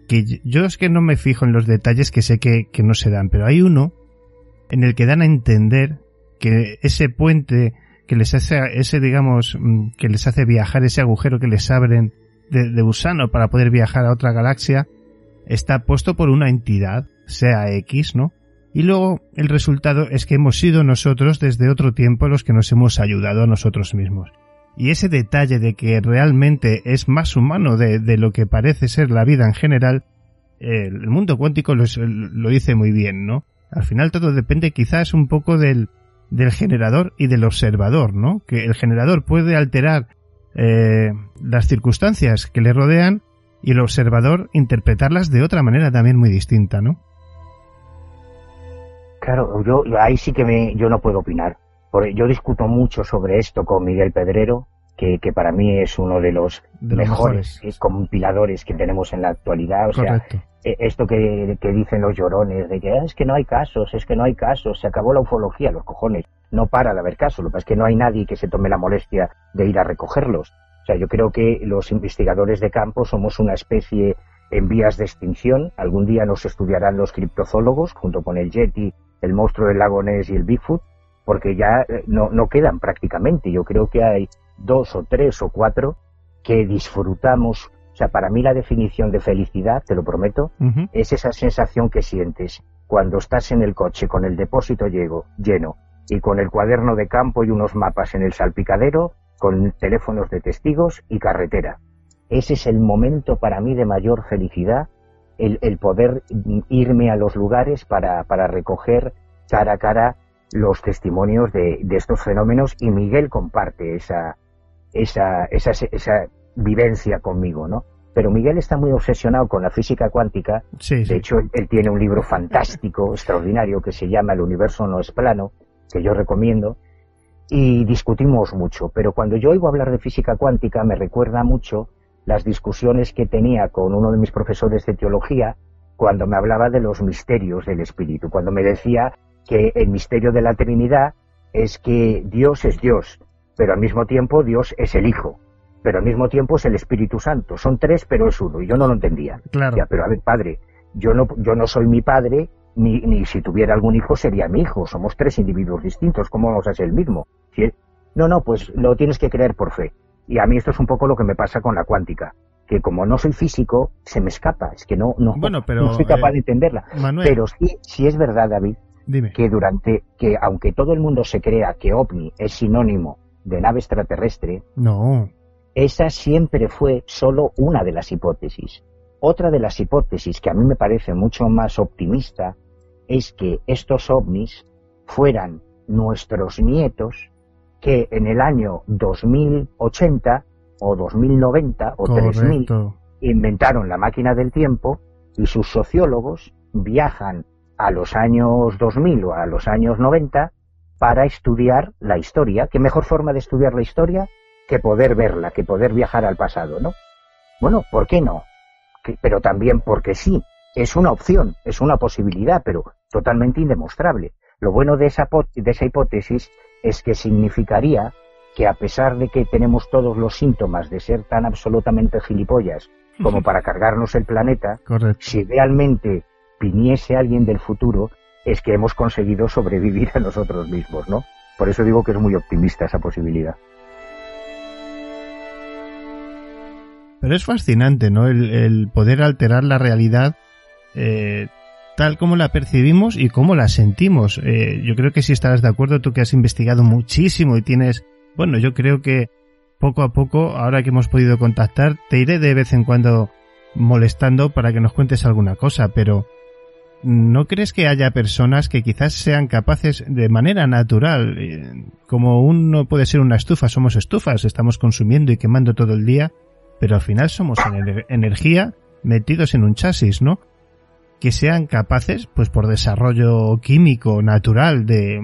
Speaker 1: que yo es que no me fijo en los detalles que sé que, que no se dan, pero hay uno en el que dan a entender que ese puente que les hace, ese digamos, mm, que les hace viajar, ese agujero que les abren de, de gusano para poder viajar a otra galaxia, está puesto por una entidad, sea X, ¿no? Y luego el resultado es que hemos sido nosotros desde otro tiempo los que nos hemos ayudado a nosotros mismos. Y ese detalle de que realmente es más humano de, de lo que parece ser la vida en general, el mundo cuántico lo, lo dice muy bien, ¿no? Al final todo depende quizás un poco del, del generador y del observador, ¿no? Que el generador puede alterar eh, las circunstancias que le rodean y el observador interpretarlas de otra manera también muy distinta, ¿no?
Speaker 7: Claro, yo yo ahí sí que me, yo no puedo opinar. Porque yo discuto mucho sobre esto con Miguel Pedrero, que, que para mí es uno de los
Speaker 1: De los
Speaker 7: mejores,
Speaker 1: mejores.
Speaker 7: eh, compiladores que tenemos en la actualidad. O sea,
Speaker 1: Correcto.
Speaker 7: eh, esto que, que dicen los llorones, de que "Ah, es que no hay casos, es que no hay casos, se acabó la ufología, los cojones. No para de haber casos, lo que pasa es que no hay nadie que se tome la molestia de ir a recogerlos. O sea, yo creo que los investigadores de campo somos una especie en vías de extinción. Algún día nos estudiarán los criptozoólogos, junto con el Yeti, el monstruo del lago Ness y el Bigfoot, porque ya eh, no, no quedan prácticamente. Yo creo que hay dos o tres o cuatro que disfrutamos. O sea, para mí la definición de felicidad, te lo prometo, es esa sensación que sientes cuando estás en el coche con el depósito llego- lleno y con el cuaderno de campo y unos mapas en el salpicadero, con teléfonos de testigos y carretera. Ese es el momento para mí de mayor felicidad, el, el poder irme a los lugares para, para recoger cara a cara los testimonios de, de estos fenómenos y Miguel comparte esa, esa, esa, esa vivencia conmigo, ¿no? Pero Miguel está muy obsesionado con la física cuántica
Speaker 1: Sí, sí.
Speaker 7: de hecho, él, él tiene un libro fantástico, extraordinario, que se llama El universo no es plano, que yo recomiendo. y discutimos mucho, pero cuando yo oigo hablar de física cuántica me recuerda mucho las discusiones que tenía con uno de mis profesores de teología cuando me hablaba de los misterios del espíritu, cuando me decía que el misterio de la Trinidad es que Dios es Dios, pero al mismo tiempo Dios es el Hijo, pero al mismo tiempo es el Espíritu Santo. Son tres, pero es uno, y yo no lo entendía.
Speaker 1: Claro.
Speaker 7: Ya, pero a ver, padre, yo no, yo no soy mi padre, ni, ni si tuviera algún hijo sería mi hijo. Somos tres individuos distintos, ¿cómo vamos a ser el mismo? No, no, pues lo tienes que creer por fe. Y a mí esto es un poco lo que me pasa con la cuántica, que como no soy físico, se me escapa, es que no, no,
Speaker 1: Bueno, pero,
Speaker 7: no soy capaz
Speaker 1: eh,
Speaker 7: de entenderla.
Speaker 1: Manuel,
Speaker 7: Pero sí, sí es verdad, David,
Speaker 1: dime.
Speaker 7: que durante, que aunque todo el mundo se crea que ovni es sinónimo de nave extraterrestre,
Speaker 1: No.
Speaker 7: esa siempre fue solo una de las hipótesis. Otra de las hipótesis que a mí me parece mucho más optimista es que estos ovnis fueran nuestros nietos que en el año 2080 o 2090 o 3000
Speaker 1: Correcto.
Speaker 7: inventaron la máquina del tiempo y sus sociólogos viajan a los años 2000 o a los años 90 para estudiar la historia. ¿Qué mejor forma de estudiar la historia que poder verla, que poder viajar al pasado, ¿no? Bueno, ¿por qué no? Que- pero también porque sí. Es una opción, es una posibilidad, pero totalmente indemostrable. Lo bueno de esa, de esa hipótesis es que significaría que a pesar de que tenemos todos los síntomas de ser tan absolutamente gilipollas como para cargarnos el planeta,
Speaker 1: Correcto.
Speaker 7: si realmente viniese alguien del futuro, es que hemos conseguido sobrevivir a nosotros mismos, ¿no? Por eso digo que es muy optimista esa posibilidad.
Speaker 1: Pero es fascinante, ¿no? El, el poder alterar la realidad eh, tal como la percibimos y cómo la sentimos. Eh, yo creo que si estarás de acuerdo, tú que has investigado muchísimo y tienes, bueno, yo creo que poco a poco, ahora que hemos podido contactar, te iré de vez en cuando molestando para que nos cuentes alguna cosa, pero ¿no crees que haya personas que quizás sean capaces de manera natural, eh, como uno puede ser una estufa, somos estufas, estamos consumiendo y quemando todo el día, pero al final somos ener- energía metidos en un chasis, ¿no? Que sean capaces, pues por desarrollo químico, natural, de,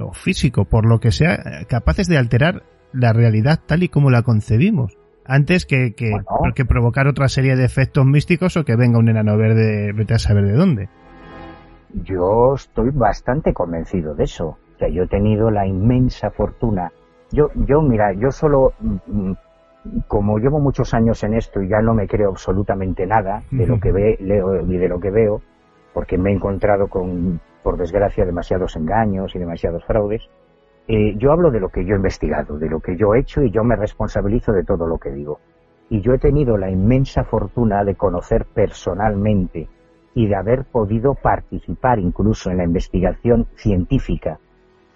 Speaker 1: o físico, por lo que sea, capaces de alterar la realidad tal y como la concebimos. Antes que, que,
Speaker 7: Bueno.
Speaker 1: que provocar otra serie de efectos místicos o que venga un enano verde, vete a saber de dónde.
Speaker 7: Yo estoy bastante convencido de eso. O sea, yo he tenido la inmensa fortuna. Yo, yo, mira, yo solo, mm, mm, como llevo muchos años en esto y ya no me creo absolutamente nada de lo que ve, leo y de lo que veo, porque me he encontrado con, por desgracia, demasiados engaños y demasiados fraudes. eh, yo hablo de lo que yo he investigado, de lo que yo he hecho y yo me responsabilizo de todo lo que digo. Y yo he tenido la inmensa fortuna de conocer personalmente y de haber podido participar incluso en la investigación científica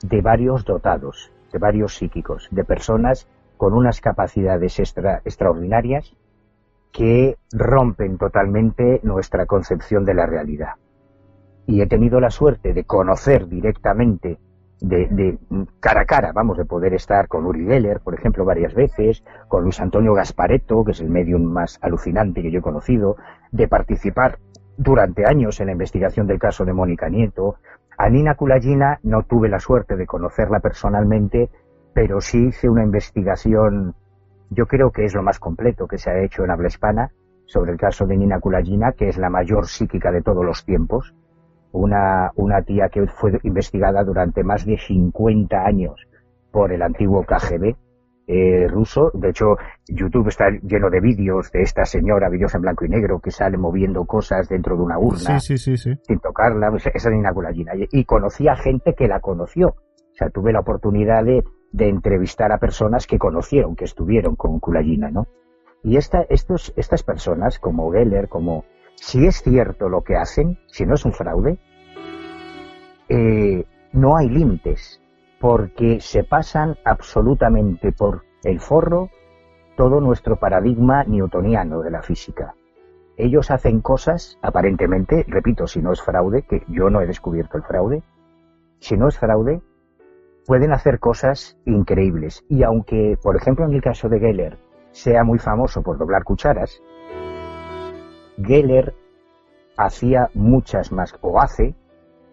Speaker 7: de varios dotados, de varios psíquicos, de personas con unas capacidades extra- extraordinarias que rompen totalmente nuestra concepción de la realidad. Y he tenido la suerte de conocer directamente, de, cara a cara, vamos, de poder estar con Uri Geller, por ejemplo, varias veces, con Luis Antonio Gasparetto, que es el medium más alucinante que yo he conocido, de participar durante años en la investigación del caso de Mónica Nieto. A Nina Kulagina no tuve la suerte de conocerla personalmente, pero sí hice una investigación, yo creo que es lo más completo que se ha hecho en habla hispana, sobre el caso de Nina Kulagina, que es la mayor psíquica de todos los tiempos, una, una tía que fue investigada durante más de 50 años por el antiguo KGB eh, ruso. De hecho, YouTube está lleno de vídeos de esta señora, vídeos en blanco y negro, que sale moviendo cosas dentro de una urna
Speaker 1: Sí, sí, sí, sí.
Speaker 7: sin tocarla, pues, esa Nina Kulagina. Y, y conocí a gente que la conoció. O sea, tuve la oportunidad de, de entrevistar a personas que conocieron, que estuvieron con Kulagina, ¿no? Y esta, estos, estas personas, como Geller, como, si es cierto lo que hacen, si no es un fraude, eh, no hay límites, porque se pasan absolutamente por el forro todo nuestro paradigma newtoniano de la física. Ellos hacen cosas, aparentemente, repito, si no es fraude, que yo no he descubierto el fraude, si no es fraude, pueden hacer cosas increíbles. Y aunque, por ejemplo, en el caso de Geller, sea muy famoso por doblar cucharas, Geller hacía muchas más, o hace,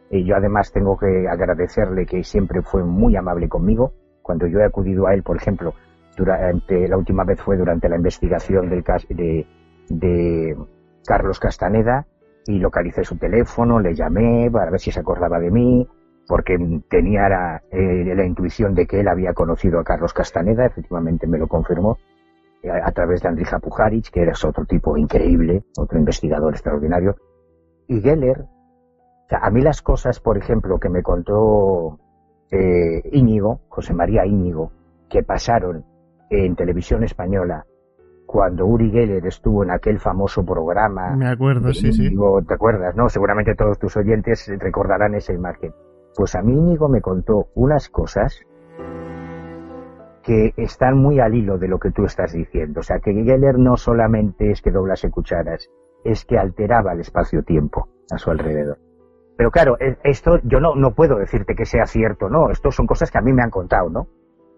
Speaker 7: y yo además tengo que agradecerle que siempre fue muy amable conmigo, cuando yo he acudido a él, por ejemplo, durante la última vez fue durante la investigación del de, de Carlos Castaneda y localicé su teléfono, le llamé para ver si se acordaba de mí, porque tenía la, eh, la intuición de que él había conocido a Carlos Castaneda, efectivamente me lo confirmó, eh, a, través de Andrija Pujaric, que era otro tipo increíble, otro investigador extraordinario, y Geller, o sea, a mí las cosas, por ejemplo, que me contó eh, Íñigo, José María Íñigo, que pasaron en televisión española cuando Uri Geller estuvo en aquel famoso programa.
Speaker 1: Me acuerdo, sí, sí.
Speaker 7: Íñigo, ¿Te acuerdas, no? Seguramente todos tus oyentes recordarán esa imagen. Pues a mí Íñigo me contó unas cosas que están muy al hilo de lo que tú estás diciendo. O sea, que Geller no solamente es que doblase cucharas, es que alteraba el espacio-tiempo a su alrededor. Pero claro, e- esto yo no, no puedo decirte que sea cierto, no. Esto son cosas que a mí me han contado, ¿no?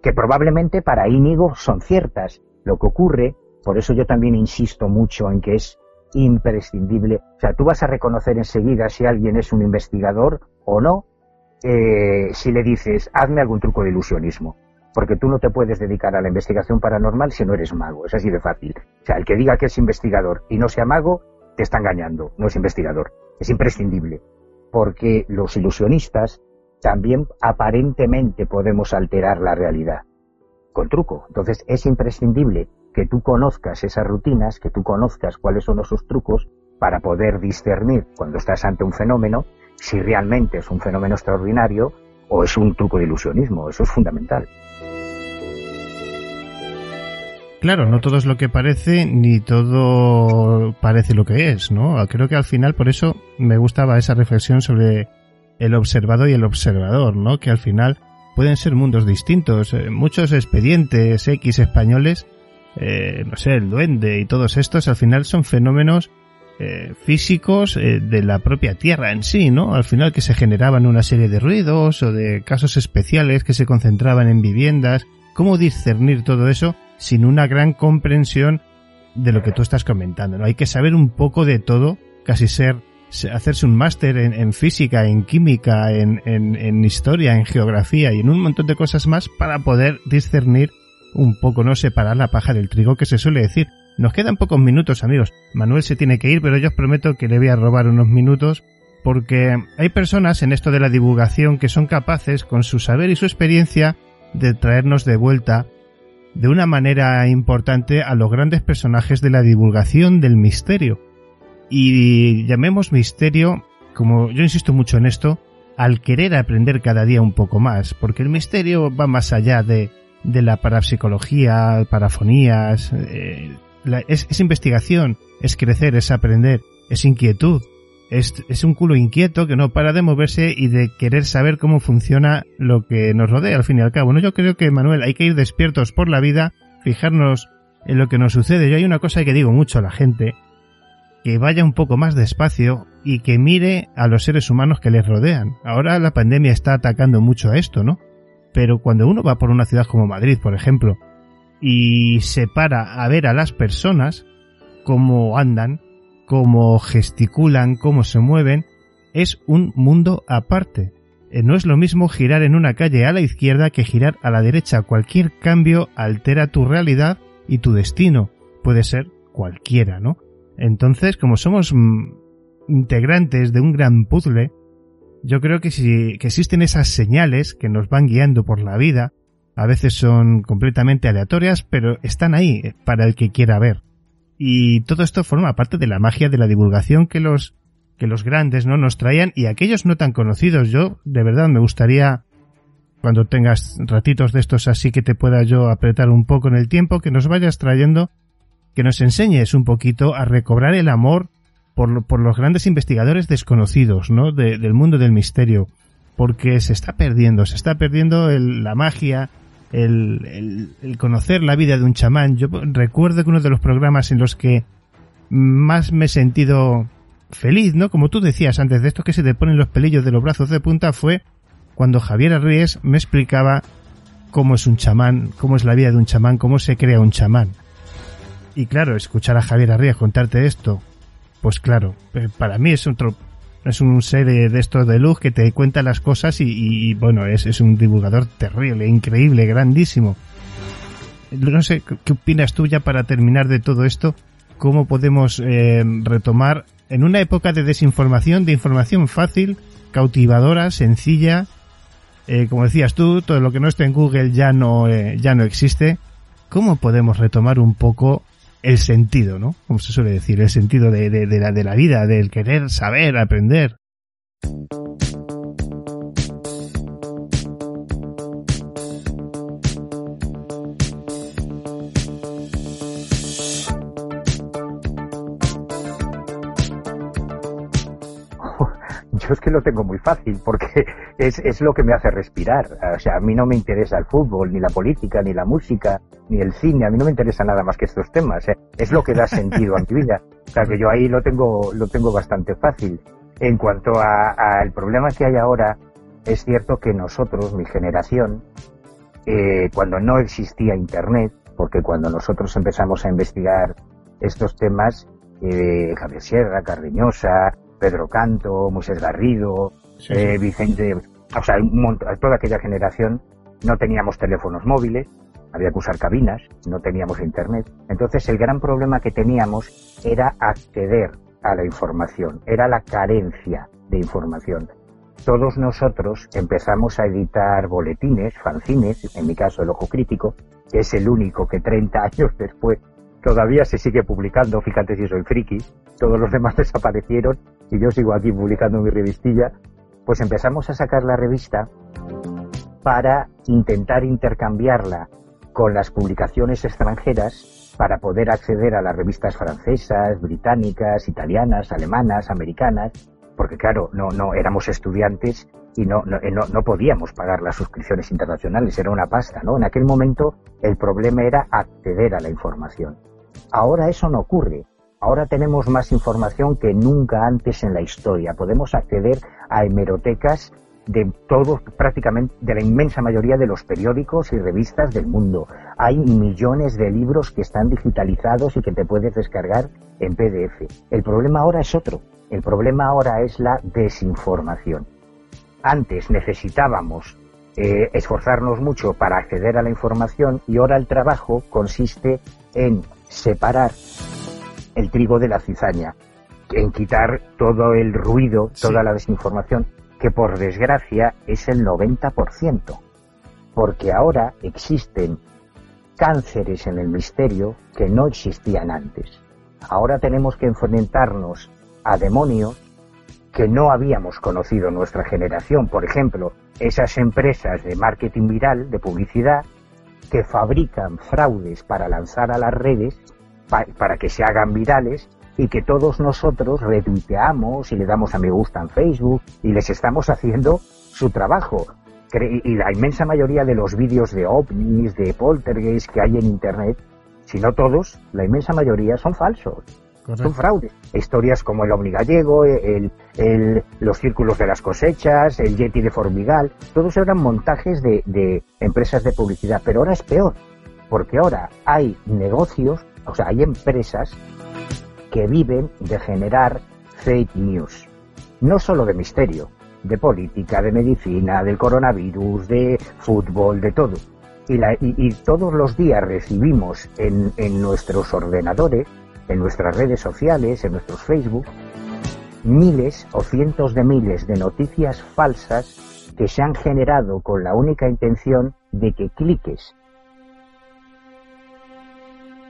Speaker 7: Que probablemente para Íñigo son ciertas. Lo que ocurre, por eso yo también insisto mucho en que es imprescindible. O sea, tú vas a reconocer enseguida si alguien es un investigador o no, eh, si le dices, hazme algún truco de ilusionismo. Porque tú no te puedes dedicar a la investigación paranormal si no eres mago. Es así de fácil. O sea, el que diga que es investigador y no sea mago, te está engañando. No es investigador. Es imprescindible. Porque los ilusionistas también aparentemente podemos alterar la realidad. Con truco. Entonces es imprescindible que tú conozcas esas rutinas, que tú conozcas cuáles son esos trucos para poder discernir cuando estás ante un fenómeno si realmente es un fenómeno extraordinario o es un truco de ilusionismo. Eso es fundamental.
Speaker 1: Claro, no todo es lo que parece, ni todo parece lo que es, ¿no? Creo que al final, por eso me gustaba esa reflexión sobre el observado y el observador, ¿no? Que al final pueden ser mundos distintos. Eh, muchos expedientes X españoles, eh, no sé, el duende y todos estos, al final son fenómenos eh, físicos eh, de la propia Tierra en sí, ¿no? Al final que se generaban una serie de ruidos o de casos especiales que se concentraban en viviendas. ¿Cómo discernir todo eso sin una gran comprensión de lo que tú estás comentando? ¿no? Hay que saber un poco de todo, casi ser hacerse un máster en, física, en química, en, en, historia, en geografía y en un montón de cosas más para poder discernir un poco, no separar la paja del trigo que se suele decir. Nos quedan pocos minutos, amigos. Manuel se tiene que ir, pero yo os prometo que le voy a robar unos minutos porque hay personas en esto de la divulgación que son capaces, con su saber y su experiencia, de traernos de vuelta de una manera importante a los grandes personajes de la divulgación del misterio. Y llamemos misterio, como yo insisto mucho en esto, al querer aprender cada día un poco más, porque el misterio va más allá de, de la parapsicología, parafonías, eh, es, investigación, es crecer, es aprender, es inquietud, es, es, un culo inquieto que no para de moverse y de querer saber cómo funciona lo que nos rodea al fin y al cabo. ¿no? Yo creo que, Manuel, hay que ir despiertos por la vida, fijarnos en lo que nos sucede. Yo hay una cosa que digo mucho a la gente, que vaya un poco más despacio y que mire a los seres humanos que les rodean. Ahora la pandemia está atacando mucho a esto, ¿no? Pero cuando uno va por una ciudad como Madrid, por ejemplo, y se para a ver a las personas, cómo andan, cómo gesticulan, cómo se mueven, es un mundo aparte. No es lo mismo girar en una calle a la izquierda que girar a la derecha. Cualquier cambio altera tu realidad y tu destino. Puede ser cualquiera, ¿no? Entonces, como somos integrantes de un gran puzzle, yo creo que si que existen esas señales que nos van guiando por la vida, a veces son completamente aleatorias, pero están ahí para el que quiera ver. Y todo esto forma parte de la magia de la divulgación que los que los grandes no nos traían y aquellos no tan conocidos. Yo de verdad me gustaría cuando tengas ratitos de estos así que te pueda yo apretar un poco en el tiempo, que nos vayas trayendo, que nos enseñes un poquito a recobrar el amor por, por los grandes investigadores desconocidos, ¿no? De, del mundo del misterio. Porque se está perdiendo, se está perdiendo el, la magia, el, el, el, conocer la vida de un chamán. Yo recuerdo que uno de los programas en los que más me he sentido feliz, ¿no? Como tú decías antes de esto que se te ponen los pelillos de los brazos de punta fue cuando Javier Arries me explicaba cómo es un chamán, cómo es la vida de un chamán, cómo se crea un chamán. Y claro, escuchar a Javier Arries contarte esto, pues claro, para mí es otro es un ser de, estos de luz que te cuenta las cosas y, y, bueno, es, es un divulgador terrible, increíble, grandísimo. No sé, ¿qué opinas tú ya para terminar de todo esto? ¿Cómo podemos eh, retomar en una época de desinformación, de información fácil, cautivadora, sencilla? Eh, como decías tú, todo lo que no está en Google ya no, eh, ya no existe. ¿Cómo podemos retomar un poco el sentido, ¿no? Como se suele decir, el sentido de, de, de la, de la vida, del querer saber, aprender.
Speaker 7: Yo es que lo tengo muy fácil porque es, es lo que me hace respirar. O sea, a mí no me interesa el fútbol, ni la política, ni la música, ni el cine. A mí no me interesa nada más que estos temas. ¿eh? Es lo que da sentido a mi vida. O sea, que yo ahí lo tengo, lo tengo bastante fácil. En cuanto al problema que hay ahora, es cierto que nosotros, mi generación, eh, cuando no existía Internet, porque cuando nosotros empezamos a investigar estos temas, eh, Javier Sierra, Cardeñosa, Pedro Canto, Moisés Garrido,
Speaker 1: Sí,
Speaker 7: eh. Vicente, o sea, un montón- toda aquella generación, no teníamos teléfonos móviles, había que usar cabinas, no teníamos internet. Entonces el gran problema que teníamos era acceder a la información, era la carencia de información. Todos nosotros empezamos a editar boletines, fanzines, en mi caso el Ojo Crítico, que es el único que 30 años después todavía se sigue publicando, fíjate si soy friki, todos los demás desaparecieron y yo sigo aquí publicando mi revistilla, pues empezamos a sacar la revista para intentar intercambiarla con las publicaciones extranjeras para poder acceder a las revistas francesas, británicas, italianas, alemanas, americanas, porque claro, no, no éramos estudiantes y no, no, eh, no, no podíamos pagar las suscripciones internacionales, era una pasta, ¿no? En aquel momento el problema era acceder a la información. Ahora eso no ocurre. Ahora tenemos más información que nunca antes en la historia. Podemos acceder a hemerotecas de todos, prácticamente, de la inmensa mayoría de los periódicos y revistas del mundo. Hay millones de libros que están digitalizados y que te puedes descargar en PDF. El problema ahora es otro. El problema ahora es la desinformación. Antes necesitábamos eh, esforzarnos mucho para acceder a la información y ahora el trabajo consiste en separar el trigo de la cizaña, en quitar todo el ruido, toda
Speaker 1: Sí.
Speaker 7: la desinformación, que por desgracia es el 90%, porque ahora existen cánceres en el misterio que no existían antes. Ahora tenemos que enfrentarnos a demonios que no habíamos conocido en nuestra generación. Por ejemplo, esas empresas de marketing viral, de publicidad, que fabrican fraudes para lanzar a las redes, pa- para que se hagan virales, y que todos nosotros retuiteamos y le damos a me gusta en Facebook y les estamos haciendo su trabajo. Cre- Y la inmensa mayoría de los vídeos de ovnis, de poltergeist que hay en Internet, si no todos, la inmensa mayoría son falsos son fraudes. Historias como el ovni gallego, el, el- los círculos de las cosechas, el Yeti de Formigal, todos eran montajes de, de empresas de publicidad. Pero ahora es peor, porque ahora hay negocios, o sea, hay empresas que viven de generar fake news. No solo de misterio, de política, de medicina, del coronavirus, de fútbol, de todo. Y, todos los días recibimos en, en nuestros ordenadores, en nuestras redes sociales, en nuestros Facebook, miles o cientos de miles de noticias falsas que se han generado con la única intención de que cliques.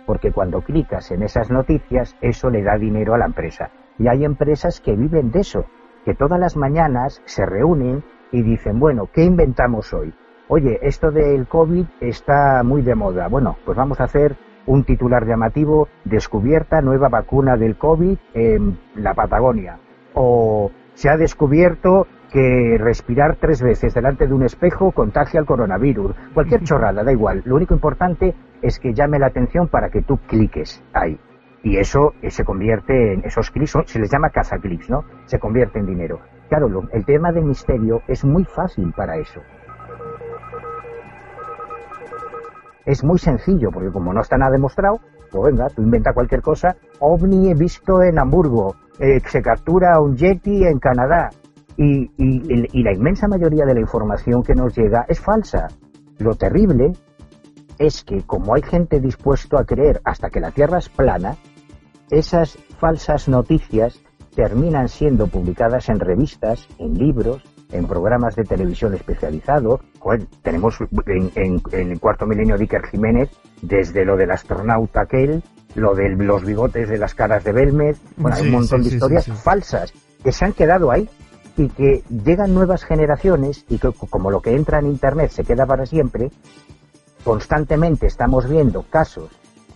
Speaker 7: Porque cuando clicas en esas noticias, eso le da dinero a la empresa. Y hay empresas que viven de eso, que todas las mañanas se reúnen y dicen, bueno, ¿qué inventamos hoy? Oye, esto del COVID está muy de moda. Bueno, pues vamos a hacer un titular llamativo, descubierta nueva vacuna del COVID en la Patagonia. O se ha descubierto que respirar tres veces delante de un espejo contagia el coronavirus. Cualquier chorrada, da igual. Lo único importante es que llame la atención para que tú cliques ahí. Y eso eh, se convierte en esos clics, se les llama cazaclics, ¿no? Se convierte en dinero. Claro, lo- el tema del misterio es muy fácil para eso. Es muy sencillo, porque como no está nada demostrado, pues venga, tú inventa cualquier cosa. OVNI he visto en Hamburgo. eh, se captura un Yeti en Canadá. Y- y la inmensa mayoría de la información que nos llega es falsa. Lo terrible es que como hay gente dispuesto a creer hasta que la Tierra es plana, esas falsas noticias terminan siendo publicadas en revistas, en libros, en programas de televisión especializados. Joder, tenemos en, en- en el cuarto milenio de Iker Jiménez, desde lo del astronauta aquel, lo de los bigotes de las caras de Belmez, bueno, hay un montón
Speaker 1: sí,
Speaker 7: de historias
Speaker 1: sí.
Speaker 7: falsas que se han quedado ahí y que llegan nuevas generaciones y que como lo que entra en Internet se queda para siempre, constantemente estamos viendo casos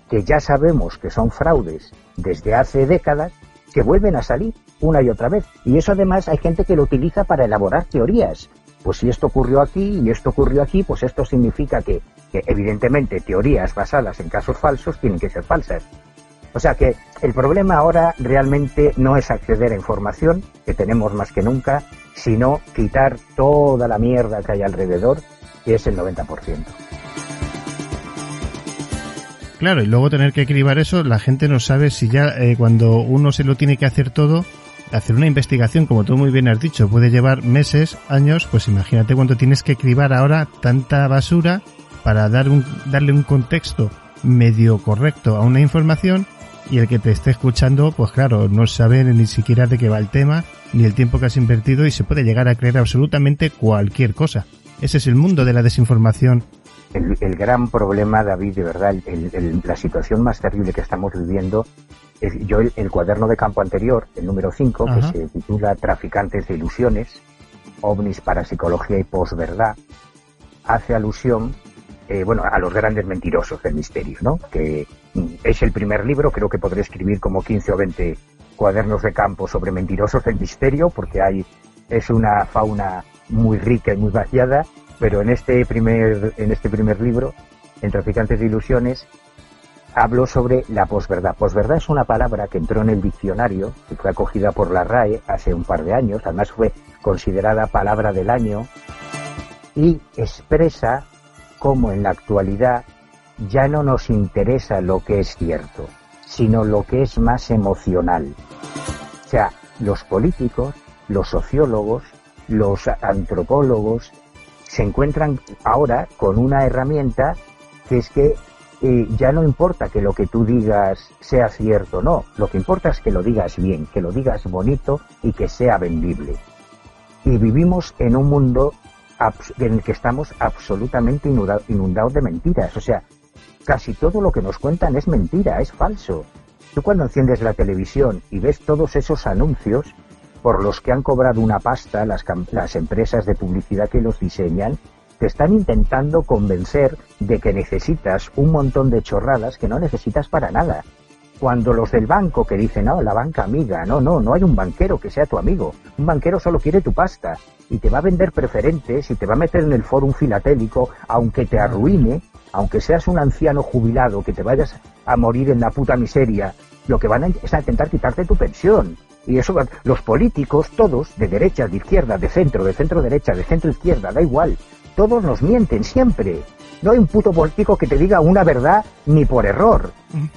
Speaker 7: que ya sabemos que son fraudes desde hace décadas que vuelven a salir una y otra vez. Y eso además hay gente que lo utiliza para elaborar teorías. Pues si esto ocurrió aquí y esto ocurrió aquí, pues esto significa que, evidentemente teorías basadas en casos falsos tienen que ser falsas. O sea que el problema ahora realmente no es acceder a información, que tenemos más que nunca, sino quitar toda la mierda que hay alrededor, que es el 90%.
Speaker 1: Claro, y luego tener que cribar eso, la gente no sabe si ya eh, cuando uno se lo tiene que hacer todo, hacer una investigación, como tú muy bien has dicho, puede llevar meses, años, pues imagínate cuánto tienes que cribar ahora tanta basura para darle un contexto medio correcto a una información y el que te esté escuchando, pues claro, no sabe ni siquiera de qué va el tema, ni el tiempo que has invertido y se puede llegar a creer absolutamente cualquier cosa. Ese es el mundo de la desinformación
Speaker 7: El, el gran problema, David, de verdad, el- la situación más terrible que estamos viviendo, es, yo el, cuaderno de campo anterior, el número 5, que se titula Traficantes de Ilusiones, ovnis para psicología y posverdad, hace alusión, eh, bueno, a los grandes mentirosos del misterio, ¿no? Que es el primer libro, creo que podré escribir como 15 o 20 cuadernos de campo sobre mentirosos del misterio, porque hay, es una fauna muy rica y muy variada, pero en este primer, en este primer libro, en Traficantes de Ilusiones, hablo sobre la posverdad. Posverdad es una palabra que entró en el diccionario, que fue acogida por la RAE hace un par de años, además fue considerada palabra del año, y expresa cómo en la actualidad ya no nos interesa lo que es cierto, sino lo que es más emocional. O sea, los políticos, los sociólogos, los antropólogos se encuentran ahora con una herramienta que es que eh, ya no importa que lo que tú digas sea cierto o no, lo que importa es que lo digas bien, que lo digas bonito y que sea vendible. Y vivimos en un mundo en el que estamos absolutamente inunda- inundados de mentiras. O sea, casi todo lo que nos cuentan es mentira, es falso. Tú cuando enciendes la televisión y ves todos esos anuncios por los que han cobrado una pasta las, empresas de publicidad que los diseñan, te están intentando convencer de que necesitas un montón de chorradas que no necesitas para nada. Cuando los del banco que dicen, no, la banca amiga, no, no, no hay un banquero que sea tu amigo. Un banquero solo quiere tu pasta y te va a vender preferentes y te va a meter en el fórum filatélico, aunque te arruine, aunque seas un anciano jubilado que te vayas a morir en la puta miseria, lo que van a es a intentar quitarte tu pensión. Y eso, los políticos, todos, de derecha, de izquierda, de centro, de centro derecha, de centro izquierda, da igual, todos nos mienten siempre. No hay un puto político que te diga una verdad ni por error.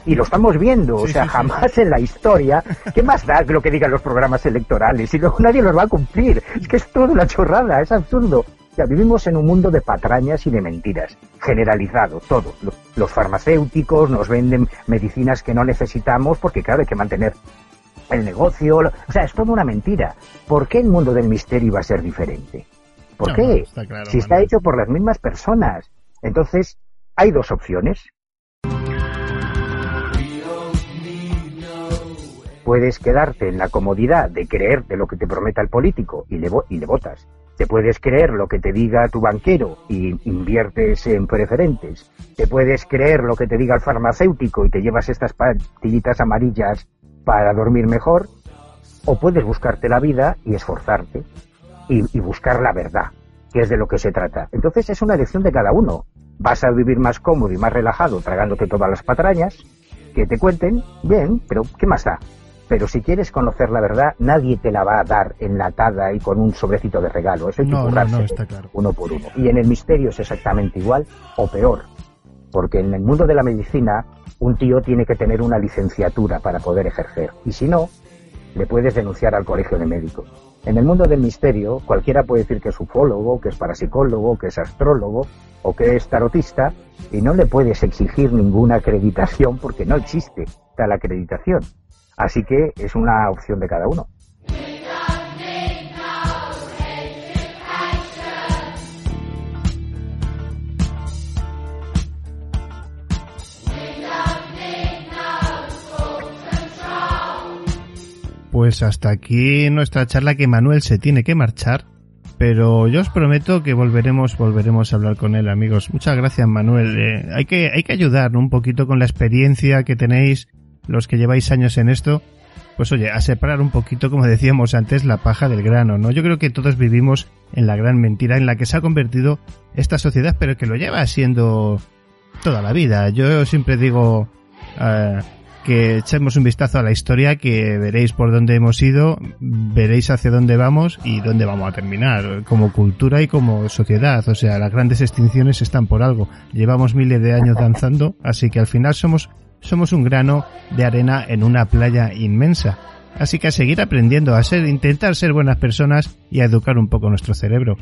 Speaker 7: Y lo estamos viendo, o sea,
Speaker 1: sí, sí,
Speaker 7: jamás en la historia. ¿Qué más da lo que digan los programas electorales? Y luego nadie los va a cumplir. Es que es toda una chorrada, es absurdo. O sea, vivimos en un mundo de patrañas y de mentiras, generalizado, todo. Lo- Los farmacéuticos nos venden medicinas que no necesitamos porque, claro, hay que mantener el negocio. lo- O sea, es toda una mentira. ¿Por qué el mundo del misterio va a ser diferente? ¿Por
Speaker 1: No,
Speaker 7: qué?
Speaker 1: no, está claro,
Speaker 7: si está hecho por las mismas personas. Entonces, hay dos opciones. Puedes quedarte en la comodidad de creerte lo que te prometa el político y le, y le votas. Te puedes creer lo que te diga tu banquero y inviertes en preferentes. Te puedes creer lo que te diga el farmacéutico y te llevas estas pastillitas amarillas para dormir mejor. O puedes buscarte la vida y esforzarte y, y buscar la verdad, que es de lo que se trata. Entonces es una elección de cada uno. Vas a vivir más cómodo y más relajado tragándote todas las patrañas que te cuenten, bien, pero ¿qué más da? Pero si quieres conocer la verdad, nadie te la va a dar enlatada y con un sobrecito de regalo. Eso hay que
Speaker 1: No, no,
Speaker 7: currárselo
Speaker 1: no, está claro.
Speaker 7: uno por uno. Y en el misterio es exactamente igual o peor. Porque en el mundo de la medicina, un tío tiene que tener una licenciatura para poder ejercer. Y si no, le puedes denunciar al colegio de médicos. En el mundo del misterio, cualquiera puede decir que es ufólogo, que es parapsicólogo, que es astrólogo o que es tarotista y no le puedes exigir ninguna acreditación porque no existe tal acreditación. Así que es una opción de cada uno.
Speaker 1: Pues hasta aquí nuestra charla que Manuel se tiene que marchar, pero yo os prometo que volveremos, volveremos a hablar con él, amigos. Muchas gracias, Manuel. Eh, hay que, hay que ayudar un poquito con la experiencia que tenéis los que lleváis años en esto. Pues oye, a separar un poquito, como decíamos antes, la paja del grano, ¿no? Yo creo que todos vivimos en la gran mentira en la que se ha convertido esta sociedad, pero que lo lleva siendo toda la vida. Yo siempre digo, eh, que echemos un vistazo a la historia, que veréis por dónde hemos ido, veréis hacia dónde vamos y dónde vamos a terminar, como cultura y como sociedad. O sea, las grandes extinciones están por algo. Llevamos miles de años danzando, así que al final somos, somos un grano de arena en una playa inmensa. Así que a seguir aprendiendo, a ser, intentar ser buenas personas y a educar un poco nuestro cerebro.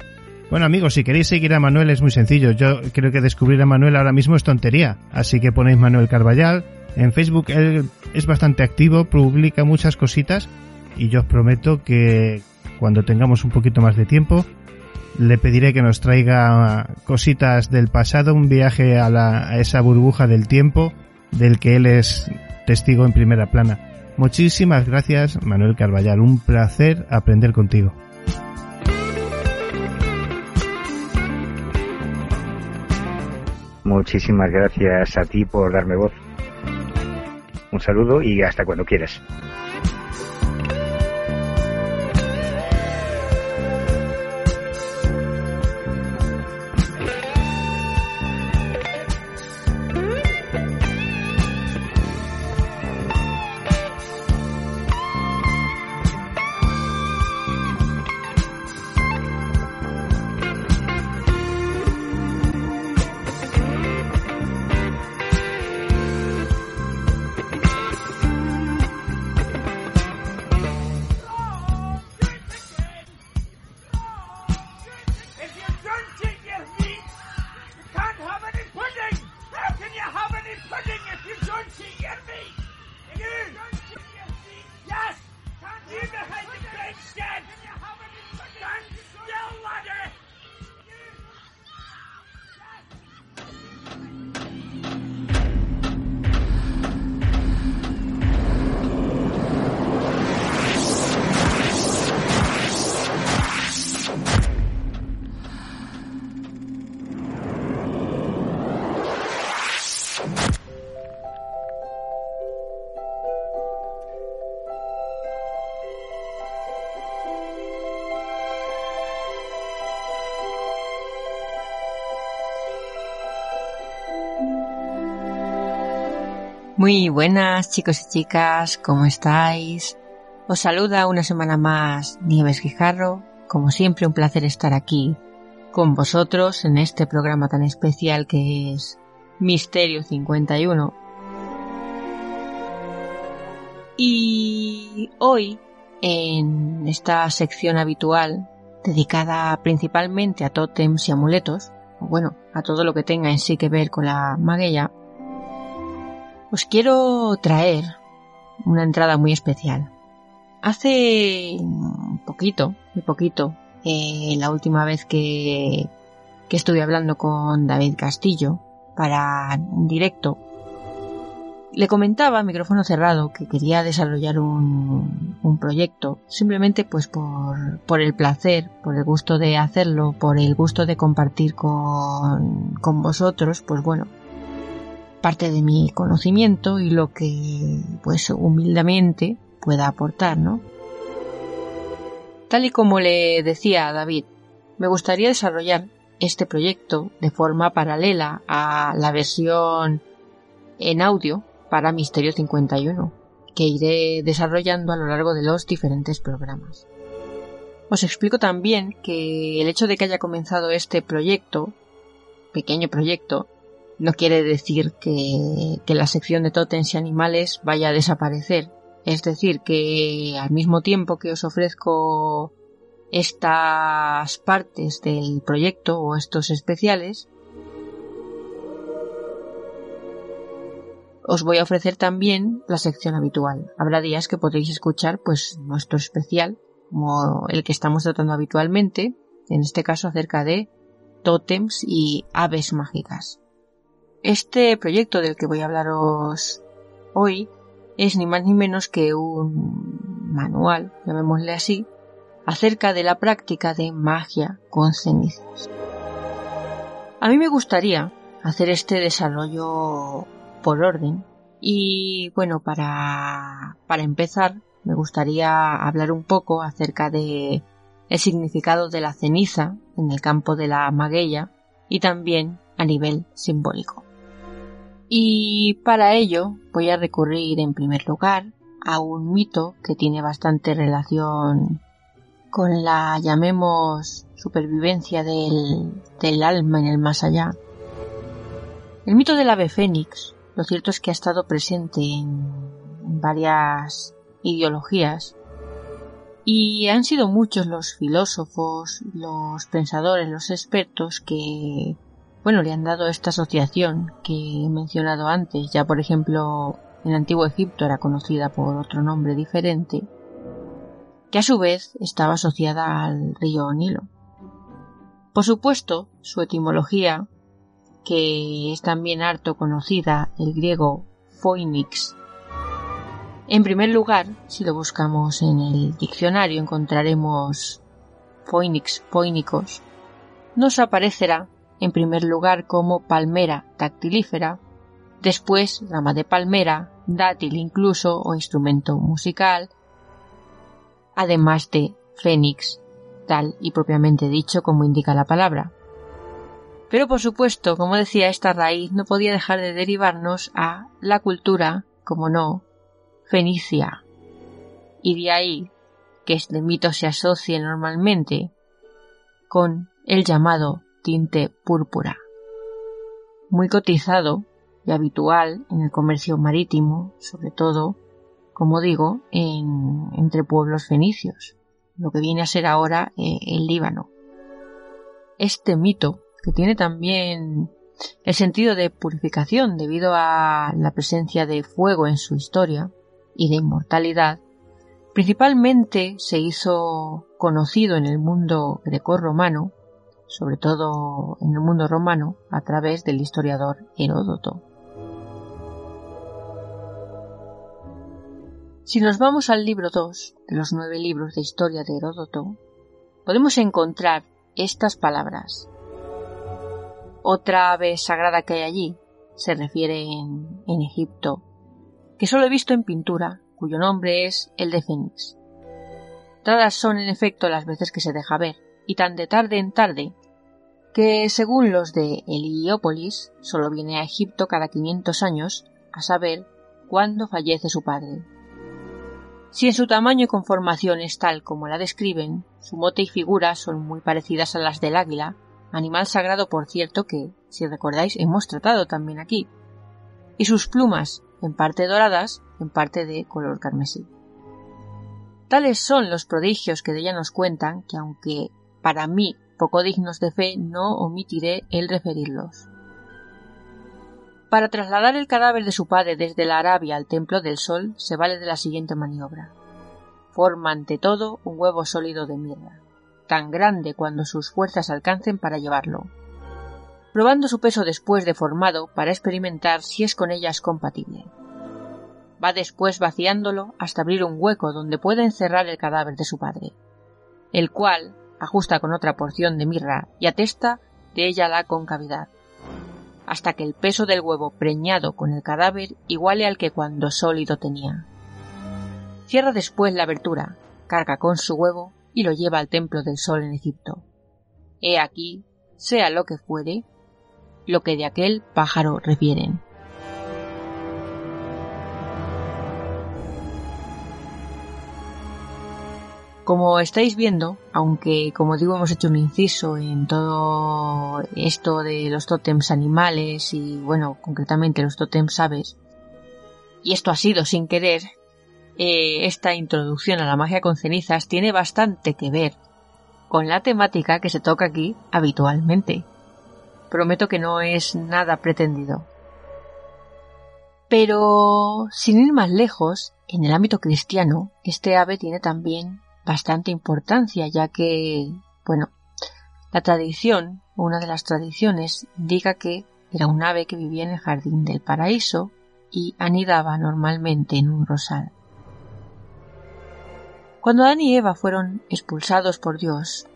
Speaker 1: Bueno amigos, si queréis seguir a Manuel es muy sencillo. Yo creo que descubrir a Manuel ahora mismo es tontería. Así que ponéis Manuel Carballal, en Facebook él es bastante activo, publica muchas cositas y yo os prometo que cuando tengamos un poquito más de tiempo le pediré que nos traiga cositas del pasado, un viaje a, la, esa burbuja del tiempo del que él es testigo en primera plana. Muchísimas gracias Manuel Carballal, un placer aprender contigo.
Speaker 7: Muchísimas gracias a ti por darme voz. Un saludo y hasta cuando quieras.
Speaker 8: Muy buenas chicos y chicas, ¿cómo estáis? Os saluda una semana más Nieves Guijarro, como siempre un placer estar aquí con vosotros en este programa tan especial que es Misterio 51. Y hoy, en esta sección habitual, dedicada principalmente a tótems y amuletos, bueno, a todo lo que tenga en sí que ver con la maguella, os quiero traer una entrada muy especial. Hace poquito, muy poquito, eh, la última vez que, que estuve hablando con David Castillo para un directo, le comentaba, micrófono cerrado, que quería desarrollar un, un proyecto, simplemente pues por, por, el placer, por el gusto de hacerlo, por el gusto de compartir con, con vosotros, pues bueno, parte de mi conocimiento y lo que pues humildemente pueda aportar, ¿no? Tal y como le decía a David, me gustaría desarrollar este proyecto de forma paralela a la versión en audio para Misterio 51, que iré desarrollando a lo largo de los diferentes programas. Os explico también que el hecho de que haya comenzado este proyecto, pequeño proyecto, no quiere decir que, la sección de tótems y animales vaya a desaparecer. Es decir, que al mismo tiempo que os ofrezco estas partes del proyecto o estos especiales, os voy a ofrecer también la sección habitual. Habrá días que podréis escuchar pues nuestro especial, como el que estamos tratando habitualmente, en este caso acerca de tótems y aves mágicas. Este proyecto del que voy a hablaros hoy es ni más ni menos que un manual, llamémosle así, acerca de la práctica de magia con cenizas. A mí me gustaría hacer este desarrollo por orden y bueno, para, para empezar me gustaría hablar un poco acerca de el significado de la ceniza en el campo de la magueya y también a nivel simbólico. Y para ello voy a recurrir en primer lugar a un mito que tiene bastante relación con la llamemos supervivencia del, del alma en el más allá. El mito del ave fénix, lo cierto es que ha estado presente en varias ideologías y han sido muchos los filósofos, los pensadores, los expertos que, bueno, le han dado esta asociación que he mencionado antes. Ya, por ejemplo, en Antiguo Egipto era conocida por otro nombre diferente, que a su vez estaba asociada al río Nilo. Por supuesto, su etimología, que es también harto conocida, el griego phoenix, en primer lugar, si lo buscamos en el diccionario encontraremos Phoenix poinicos. Nos aparecerá en primer lugar como palmera dactilífera, después rama de palmera, dátil incluso o instrumento musical, además de fénix, tal y propiamente dicho como indica la palabra. Pero por supuesto, como decía, esta raíz no podía dejar de derivarnos a la cultura, como no, Fenicia. Y de ahí que este mito se asocie normalmente con el llamado tinte púrpura, muy cotizado y habitual en el comercio marítimo, sobre todo, como digo, en, entre pueblos fenicios, lo que viene a ser ahora eh, el Líbano. Este mito, que tiene también el sentido de purificación debido a la presencia de fuego en su historia, y de inmortalidad, principalmente se hizo conocido en el mundo grecorromano, sobre todo en el mundo romano, a través del historiador Heródoto. Si nos vamos al libro 2 de los nueve libros de historia de Heródoto, podemos encontrar estas palabras. Otra ave sagrada que hay allí se refiere en, Egipto que solo he visto en pintura, cuyo nombre es el de Fénix. Son en efecto las veces que se deja ver, y tan de tarde en tarde, que según los de Heliópolis, solo viene a Egipto cada 500 años, a saber cuándo fallece su padre. Si en su tamaño y conformación es tal como la describen, su mote y figura son muy parecidas a las del águila, animal sagrado por cierto que, si recordáis, hemos tratado también aquí, y sus plumas, en parte doradas, en parte de color carmesí. Tales son los prodigios que de ella nos cuentan que aunque para mí poco dignos de fe, no omitiré el referirlos. Para trasladar el cadáver de su padre desde la Arabia al Templo del Sol se vale de la siguiente maniobra. Forma ante todo un huevo sólido de mirra, tan grande cuando sus fuerzas alcancen para llevarlo, probando su peso después de formado para experimentar si es con ellas compatible. Va después vaciándolo hasta abrir un hueco donde puede encerrar el cadáver de su padre, el cual ajusta con otra porción de mirra y atesta de ella la concavidad, hasta que el peso del huevo preñado con el cadáver iguale al que cuando sólido tenía. Cierra después la abertura, carga con su huevo y lo lleva al templo del sol en Egipto. He aquí, sea lo que fuere, lo que de aquel pájaro refieren. Como estáis viendo, aunque como digo hemos hecho un inciso en todo esto de los tótems animales y bueno, concretamente los tótems aves, y esto ha sido sin querer, eh, esta introducción a la magia con cenizas tiene bastante que ver con la temática que se toca aquí habitualmente. Prometo que no es nada pretendido. Pero, sin ir más lejos, en el ámbito cristiano, este ave tiene también bastante importancia, ya que, bueno, la tradición, una de las tradiciones, indica que era un ave que vivía en el jardín del paraíso y anidaba normalmente en un rosal. Cuando Adán y Eva fueron expulsados por Dios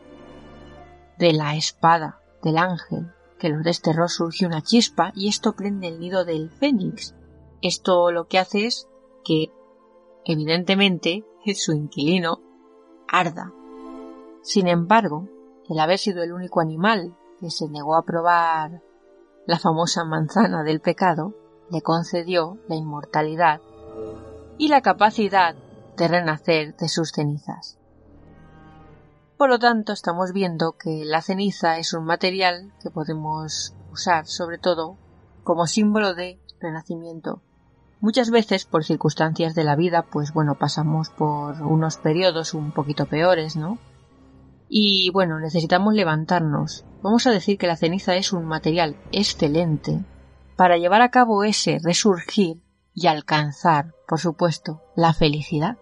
Speaker 8: de la espada del ángel que los desterró surgió una chispa y esto prende el nido del fénix. Esto lo que hace es que, evidentemente, su inquilino arda. Sin embargo, el haber sido el único animal que se negó a probar la famosa manzana del pecado, le concedió la inmortalidad y la capacidad de renacer de sus cenizas. Por lo tanto, estamos viendo que la ceniza es un material que podemos usar sobre todo como símbolo de renacimiento. Muchas veces, por circunstancias de la vida, pues bueno, pasamos por unos periodos un poquito peores, ¿no? Y bueno, necesitamos levantarnos. Vamos a decir que la ceniza es un material excelente para llevar a cabo ese resurgir y alcanzar, por supuesto, la felicidad.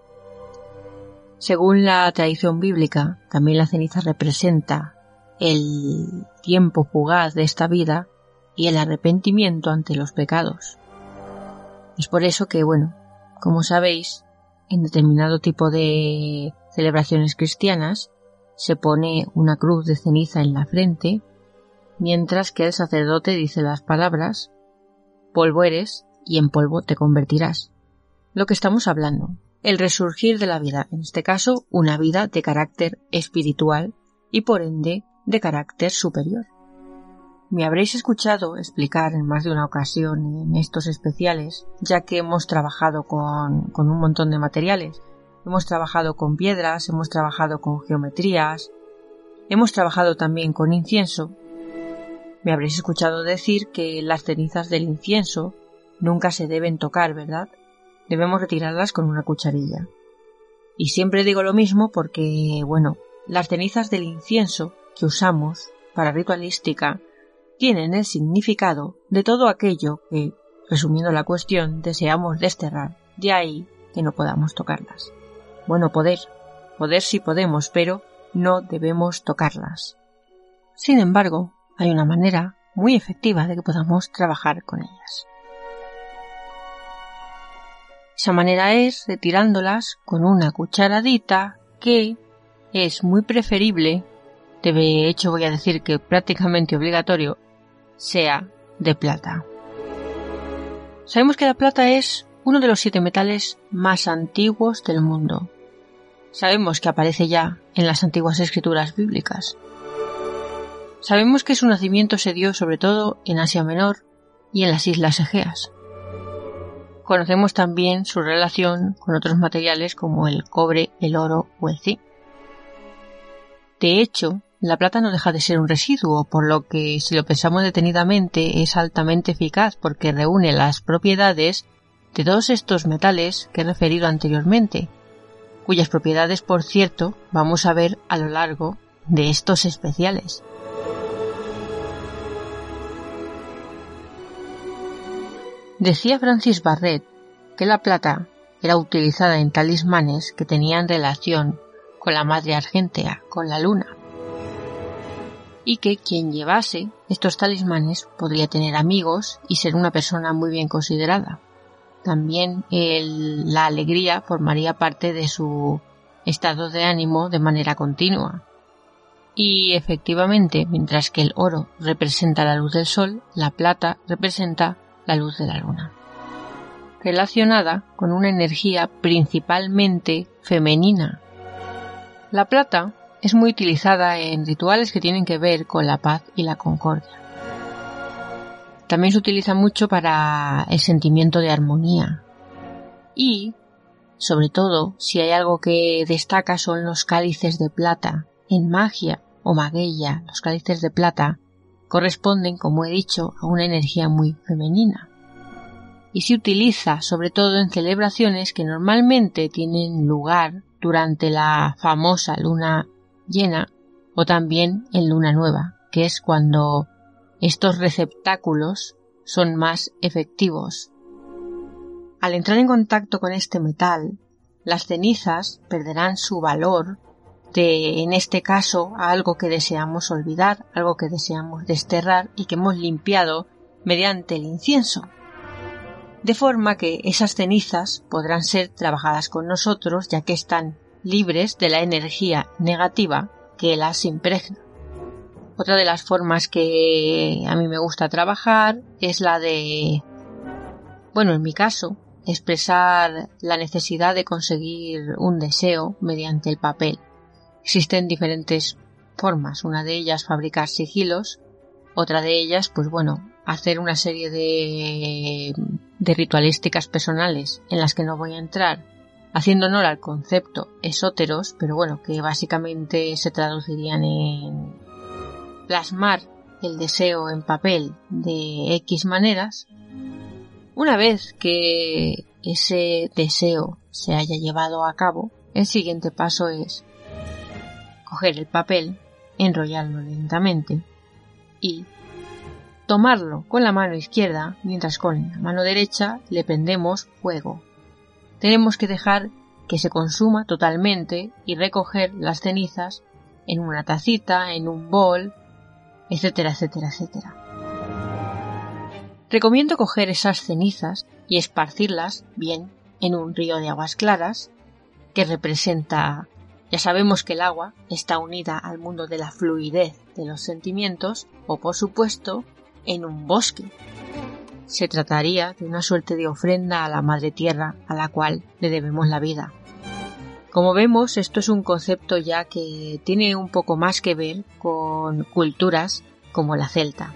Speaker 8: Según la tradición bíblica, también la ceniza representa el tiempo fugaz de esta vida y el arrepentimiento ante los pecados. Es por eso que, bueno, como sabéis, en determinado tipo de celebraciones cristianas se pone una cruz de ceniza en la frente, mientras que el sacerdote dice las palabras polvo eres y en polvo te convertirás. Lo que estamos hablando, el resurgir de la vida, en este caso una vida de carácter espiritual y por ende de carácter superior. Me habréis escuchado explicar en más de una ocasión en estos especiales, ya que hemos trabajado con, con un montón de materiales, hemos trabajado con piedras, hemos trabajado con geometrías, hemos trabajado también con incienso. Me habréis escuchado decir que las cenizas del incienso nunca se deben tocar, ¿verdad? Debemos retirarlas con una cucharilla. Y siempre digo lo mismo porque, bueno, las cenizas del incienso que usamos para ritualística tienen el significado de todo aquello que, resumiendo la cuestión, deseamos desterrar, de ahí que no podamos tocarlas. Bueno, poder, poder sí podemos, pero no debemos tocarlas. Sin embargo, hay una manera muy efectiva de que podamos trabajar con ellas. Esa manera es retirándolas con una cucharadita que es muy preferible, de hecho voy a decir que prácticamente obligatorio, sea de plata. Sabemos que la plata es uno de los siete metales más antiguos del mundo sabemos que aparece ya en las antiguas escrituras bíblicas. Sabemos que su nacimiento se dio sobre todo en Asia Menor y en las Islas Egeas. Conocemos también su relación con otros materiales como el cobre, el oro o el zinc. De hecho, la plata no deja de ser un residuo, por lo que si lo pensamos detenidamente es altamente eficaz porque reúne las propiedades de todos estos metales que he referido anteriormente, cuyas propiedades, por cierto, vamos a ver a lo largo de estos especiales. Decía Francis Barrett que la plata era utilizada en talismanes que tenían relación con la madre argentea, con la luna, y que quien llevase estos talismanes podría tener amigos y ser una persona muy bien considerada también la alegría formaría parte de su estado de ánimo de manera continua. Y efectivamente, mientras que el oro representa la luz del sol, la plata representa la luz de la luna. Relacionada con una energía principalmente femenina. La plata es muy utilizada en rituales que tienen que ver con la paz y la concordia. También se utiliza mucho para el sentimiento de armonía. Y, sobre todo, si hay algo que destaca son los cálices de plata. En magia o maguella, los cálices de plata corresponden, como he dicho, a una energía muy femenina. y se utiliza sobre todo en celebraciones que normalmente tienen lugar durante la famosa luna llena o también en luna nueva, que es cuando estos receptáculos son más efectivos. Al entrar en contacto con este metal, las cenizas perderán su valor de, en este caso, algo que deseamos olvidar, algo que deseamos desterrar y que hemos limpiado mediante el incienso. De forma que esas cenizas podrán ser trabajadas con nosotros ya que están libres de la energía negativa que las impregna. Otra de las formas que a mí me gusta trabajar es la de, bueno, en mi caso, expresar la necesidad de conseguir un deseo mediante el papel. Existen diferentes formas, una de ellas fabricar sigilos, otra de ellas, pues bueno, hacer una serie de, de ritualísticas personales en las que no voy a entrar, haciendo honor al concepto esóteros, pero bueno, que básicamente se traducirían en plasmar el deseo en papel de X maneras, una vez que ese deseo se haya llevado a cabo, el siguiente paso es coger el papel, enrollarlo lentamente y tomarlo con la mano izquierda mientras con la mano derecha le prendemos fuego. Tenemos que dejar que se consuma totalmente y recoger las cenizas en una tacita, en un bol, etcétera, etcétera, etcétera. Recomiendo coger esas cenizas y esparcirlas bien en un río de aguas claras que representa ya sabemos que el agua está unida al mundo de la fluidez de los sentimientos o por supuesto en un bosque. Se trataría de una suerte de ofrenda a la Madre Tierra a la cual le debemos la vida. Como vemos, esto es un concepto ya que tiene un poco más que ver con culturas como la celta.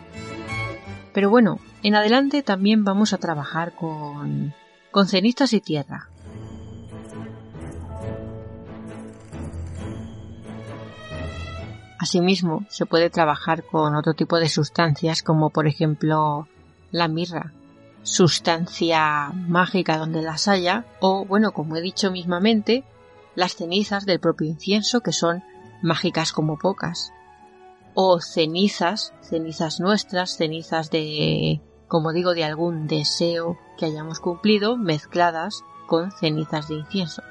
Speaker 8: Pero bueno, en adelante también vamos a trabajar con, con cenizas y tierra. Asimismo, se puede trabajar con otro tipo de sustancias como por ejemplo la mirra, sustancia mágica donde las haya, o bueno, como he dicho mismamente, las cenizas del propio incienso, que son mágicas como pocas, o cenizas, cenizas nuestras, cenizas de, como digo, de algún deseo que hayamos cumplido, mezcladas con cenizas de incienso.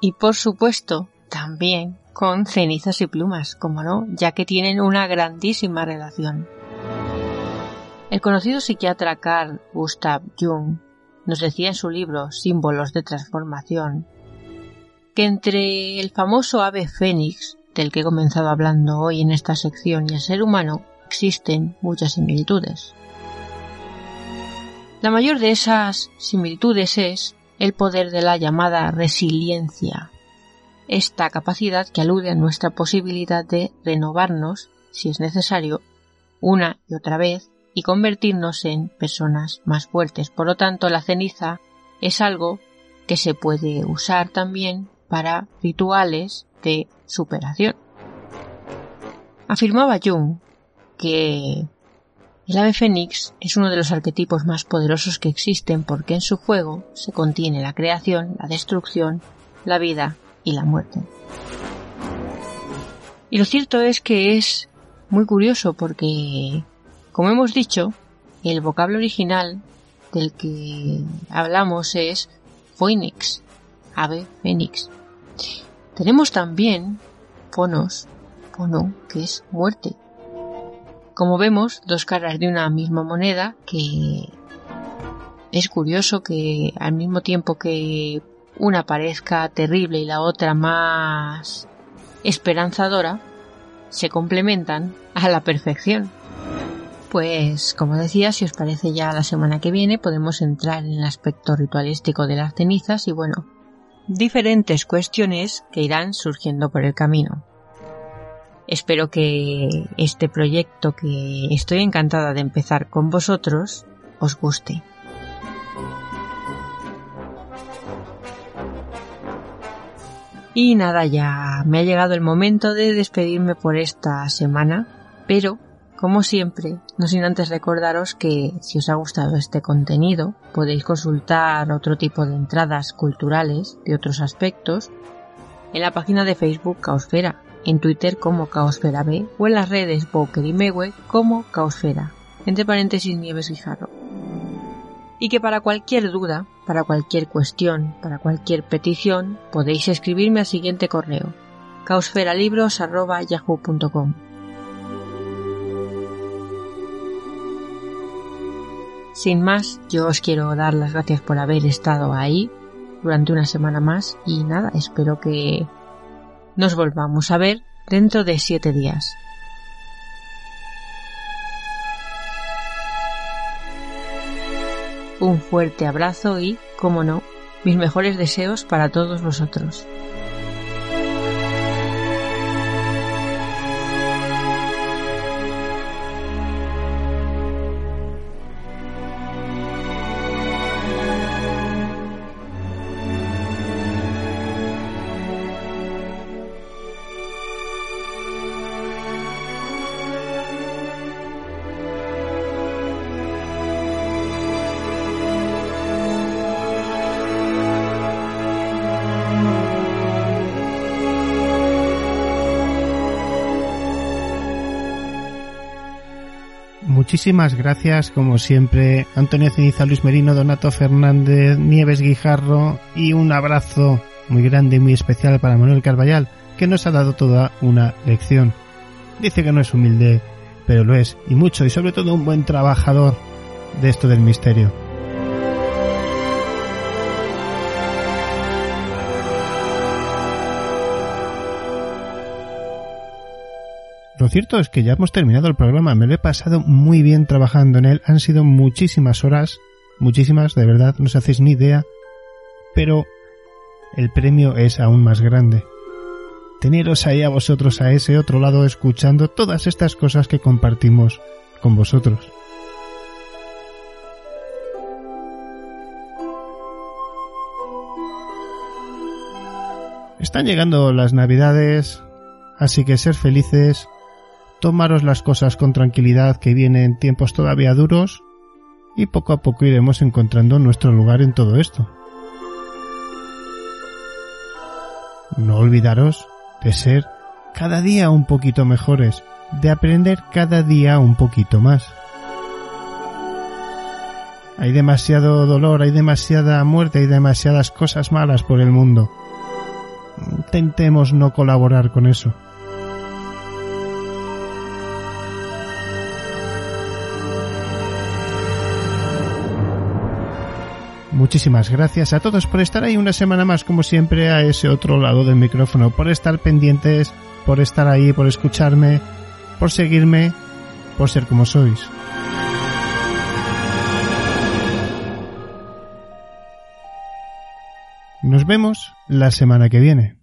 Speaker 8: Y por supuesto, también con cenizas y plumas, como no, ya que tienen una grandísima relación. El conocido psiquiatra Carl Gustav Jung nos decía en su libro Símbolos de Transformación que entre el famoso ave fénix, del que he comenzado hablando hoy en esta sección, y el ser humano, existen muchas similitudes. La mayor de esas similitudes es el poder de la llamada resiliencia, esta capacidad que alude a nuestra posibilidad de renovarnos, si es necesario, una y otra vez y convertirnos en personas más fuertes. Por lo tanto, la ceniza es algo que se puede usar también para rituales de superación. Afirmaba Jung que el ave fénix es uno de los arquetipos más poderosos que existen porque en su fuego se contiene la creación, la destrucción, la vida y la muerte. Y lo cierto es que es muy curioso porque, como hemos dicho, el vocablo original del que hablamos es phoenix, ave fénix. Tenemos también ponos, pono, que es muerte. Como vemos, dos caras de una misma moneda que es curioso que al mismo tiempo que una parezca terrible y la otra más esperanzadora, se complementan a la perfección. Pues, como decía, si os parece ya la semana que viene podemos entrar en el aspecto ritualístico de las cenizas y bueno, diferentes cuestiones que irán surgiendo por el camino. Espero que este proyecto que estoy encantada de empezar con vosotros os guste. Y nada, ya me ha llegado el momento de despedirme por esta semana, pero Como siempre, no sin antes recordaros que si os ha gustado este contenido, podéis consultar otro tipo de entradas culturales de otros aspectos en la página de Facebook Caosfera, en Twitter como Caosfera B o en las redes Boker y Mewe como Caosfera, entre paréntesis Nieves Guijarro. Y que para cualquier duda, para cualquier cuestión, para cualquier petición, podéis escribirme al siguiente correo caosferalibros.yahoo.com Sin más, yo os quiero dar las gracias por haber estado ahí durante una semana más y nada, espero que nos volvamos a ver dentro de siete días. Un fuerte abrazo y, como no, mis mejores deseos para todos vosotros.
Speaker 1: Muchísimas gracias, como siempre, Antonio Ceniza, Luis Merino, Donato Fernández, Nieves Guijarro y un abrazo muy grande y muy especial para Manuel Carballal, que nos ha dado toda una lección. Dice que no es humilde, pero lo es, y mucho, y sobre todo un buen trabajador de esto del misterio. Lo cierto es que ya hemos terminado el programa, me lo he pasado muy bien trabajando en él, han sido muchísimas horas, muchísimas, de verdad, no os hacéis ni idea, pero el premio es aún más grande. Teneros ahí a vosotros a ese otro lado escuchando todas estas cosas que compartimos con vosotros. Están llegando las navidades, así que ser felices, tomaros las cosas con tranquilidad que vienen tiempos todavía duros y poco a poco iremos encontrando nuestro lugar en todo esto. No olvidaros de ser cada día un poquito mejores, de aprender cada día un poquito más. Hay demasiado dolor, hay demasiada muerte, hay demasiadas cosas malas por el mundo. Intentemos no colaborar con eso. Muchísimas gracias a todos por estar ahí una semana más, como siempre, a ese otro lado del micrófono, por estar pendientes, por estar ahí, por escucharme, por seguirme, por ser como sois. Nos vemos la semana que viene.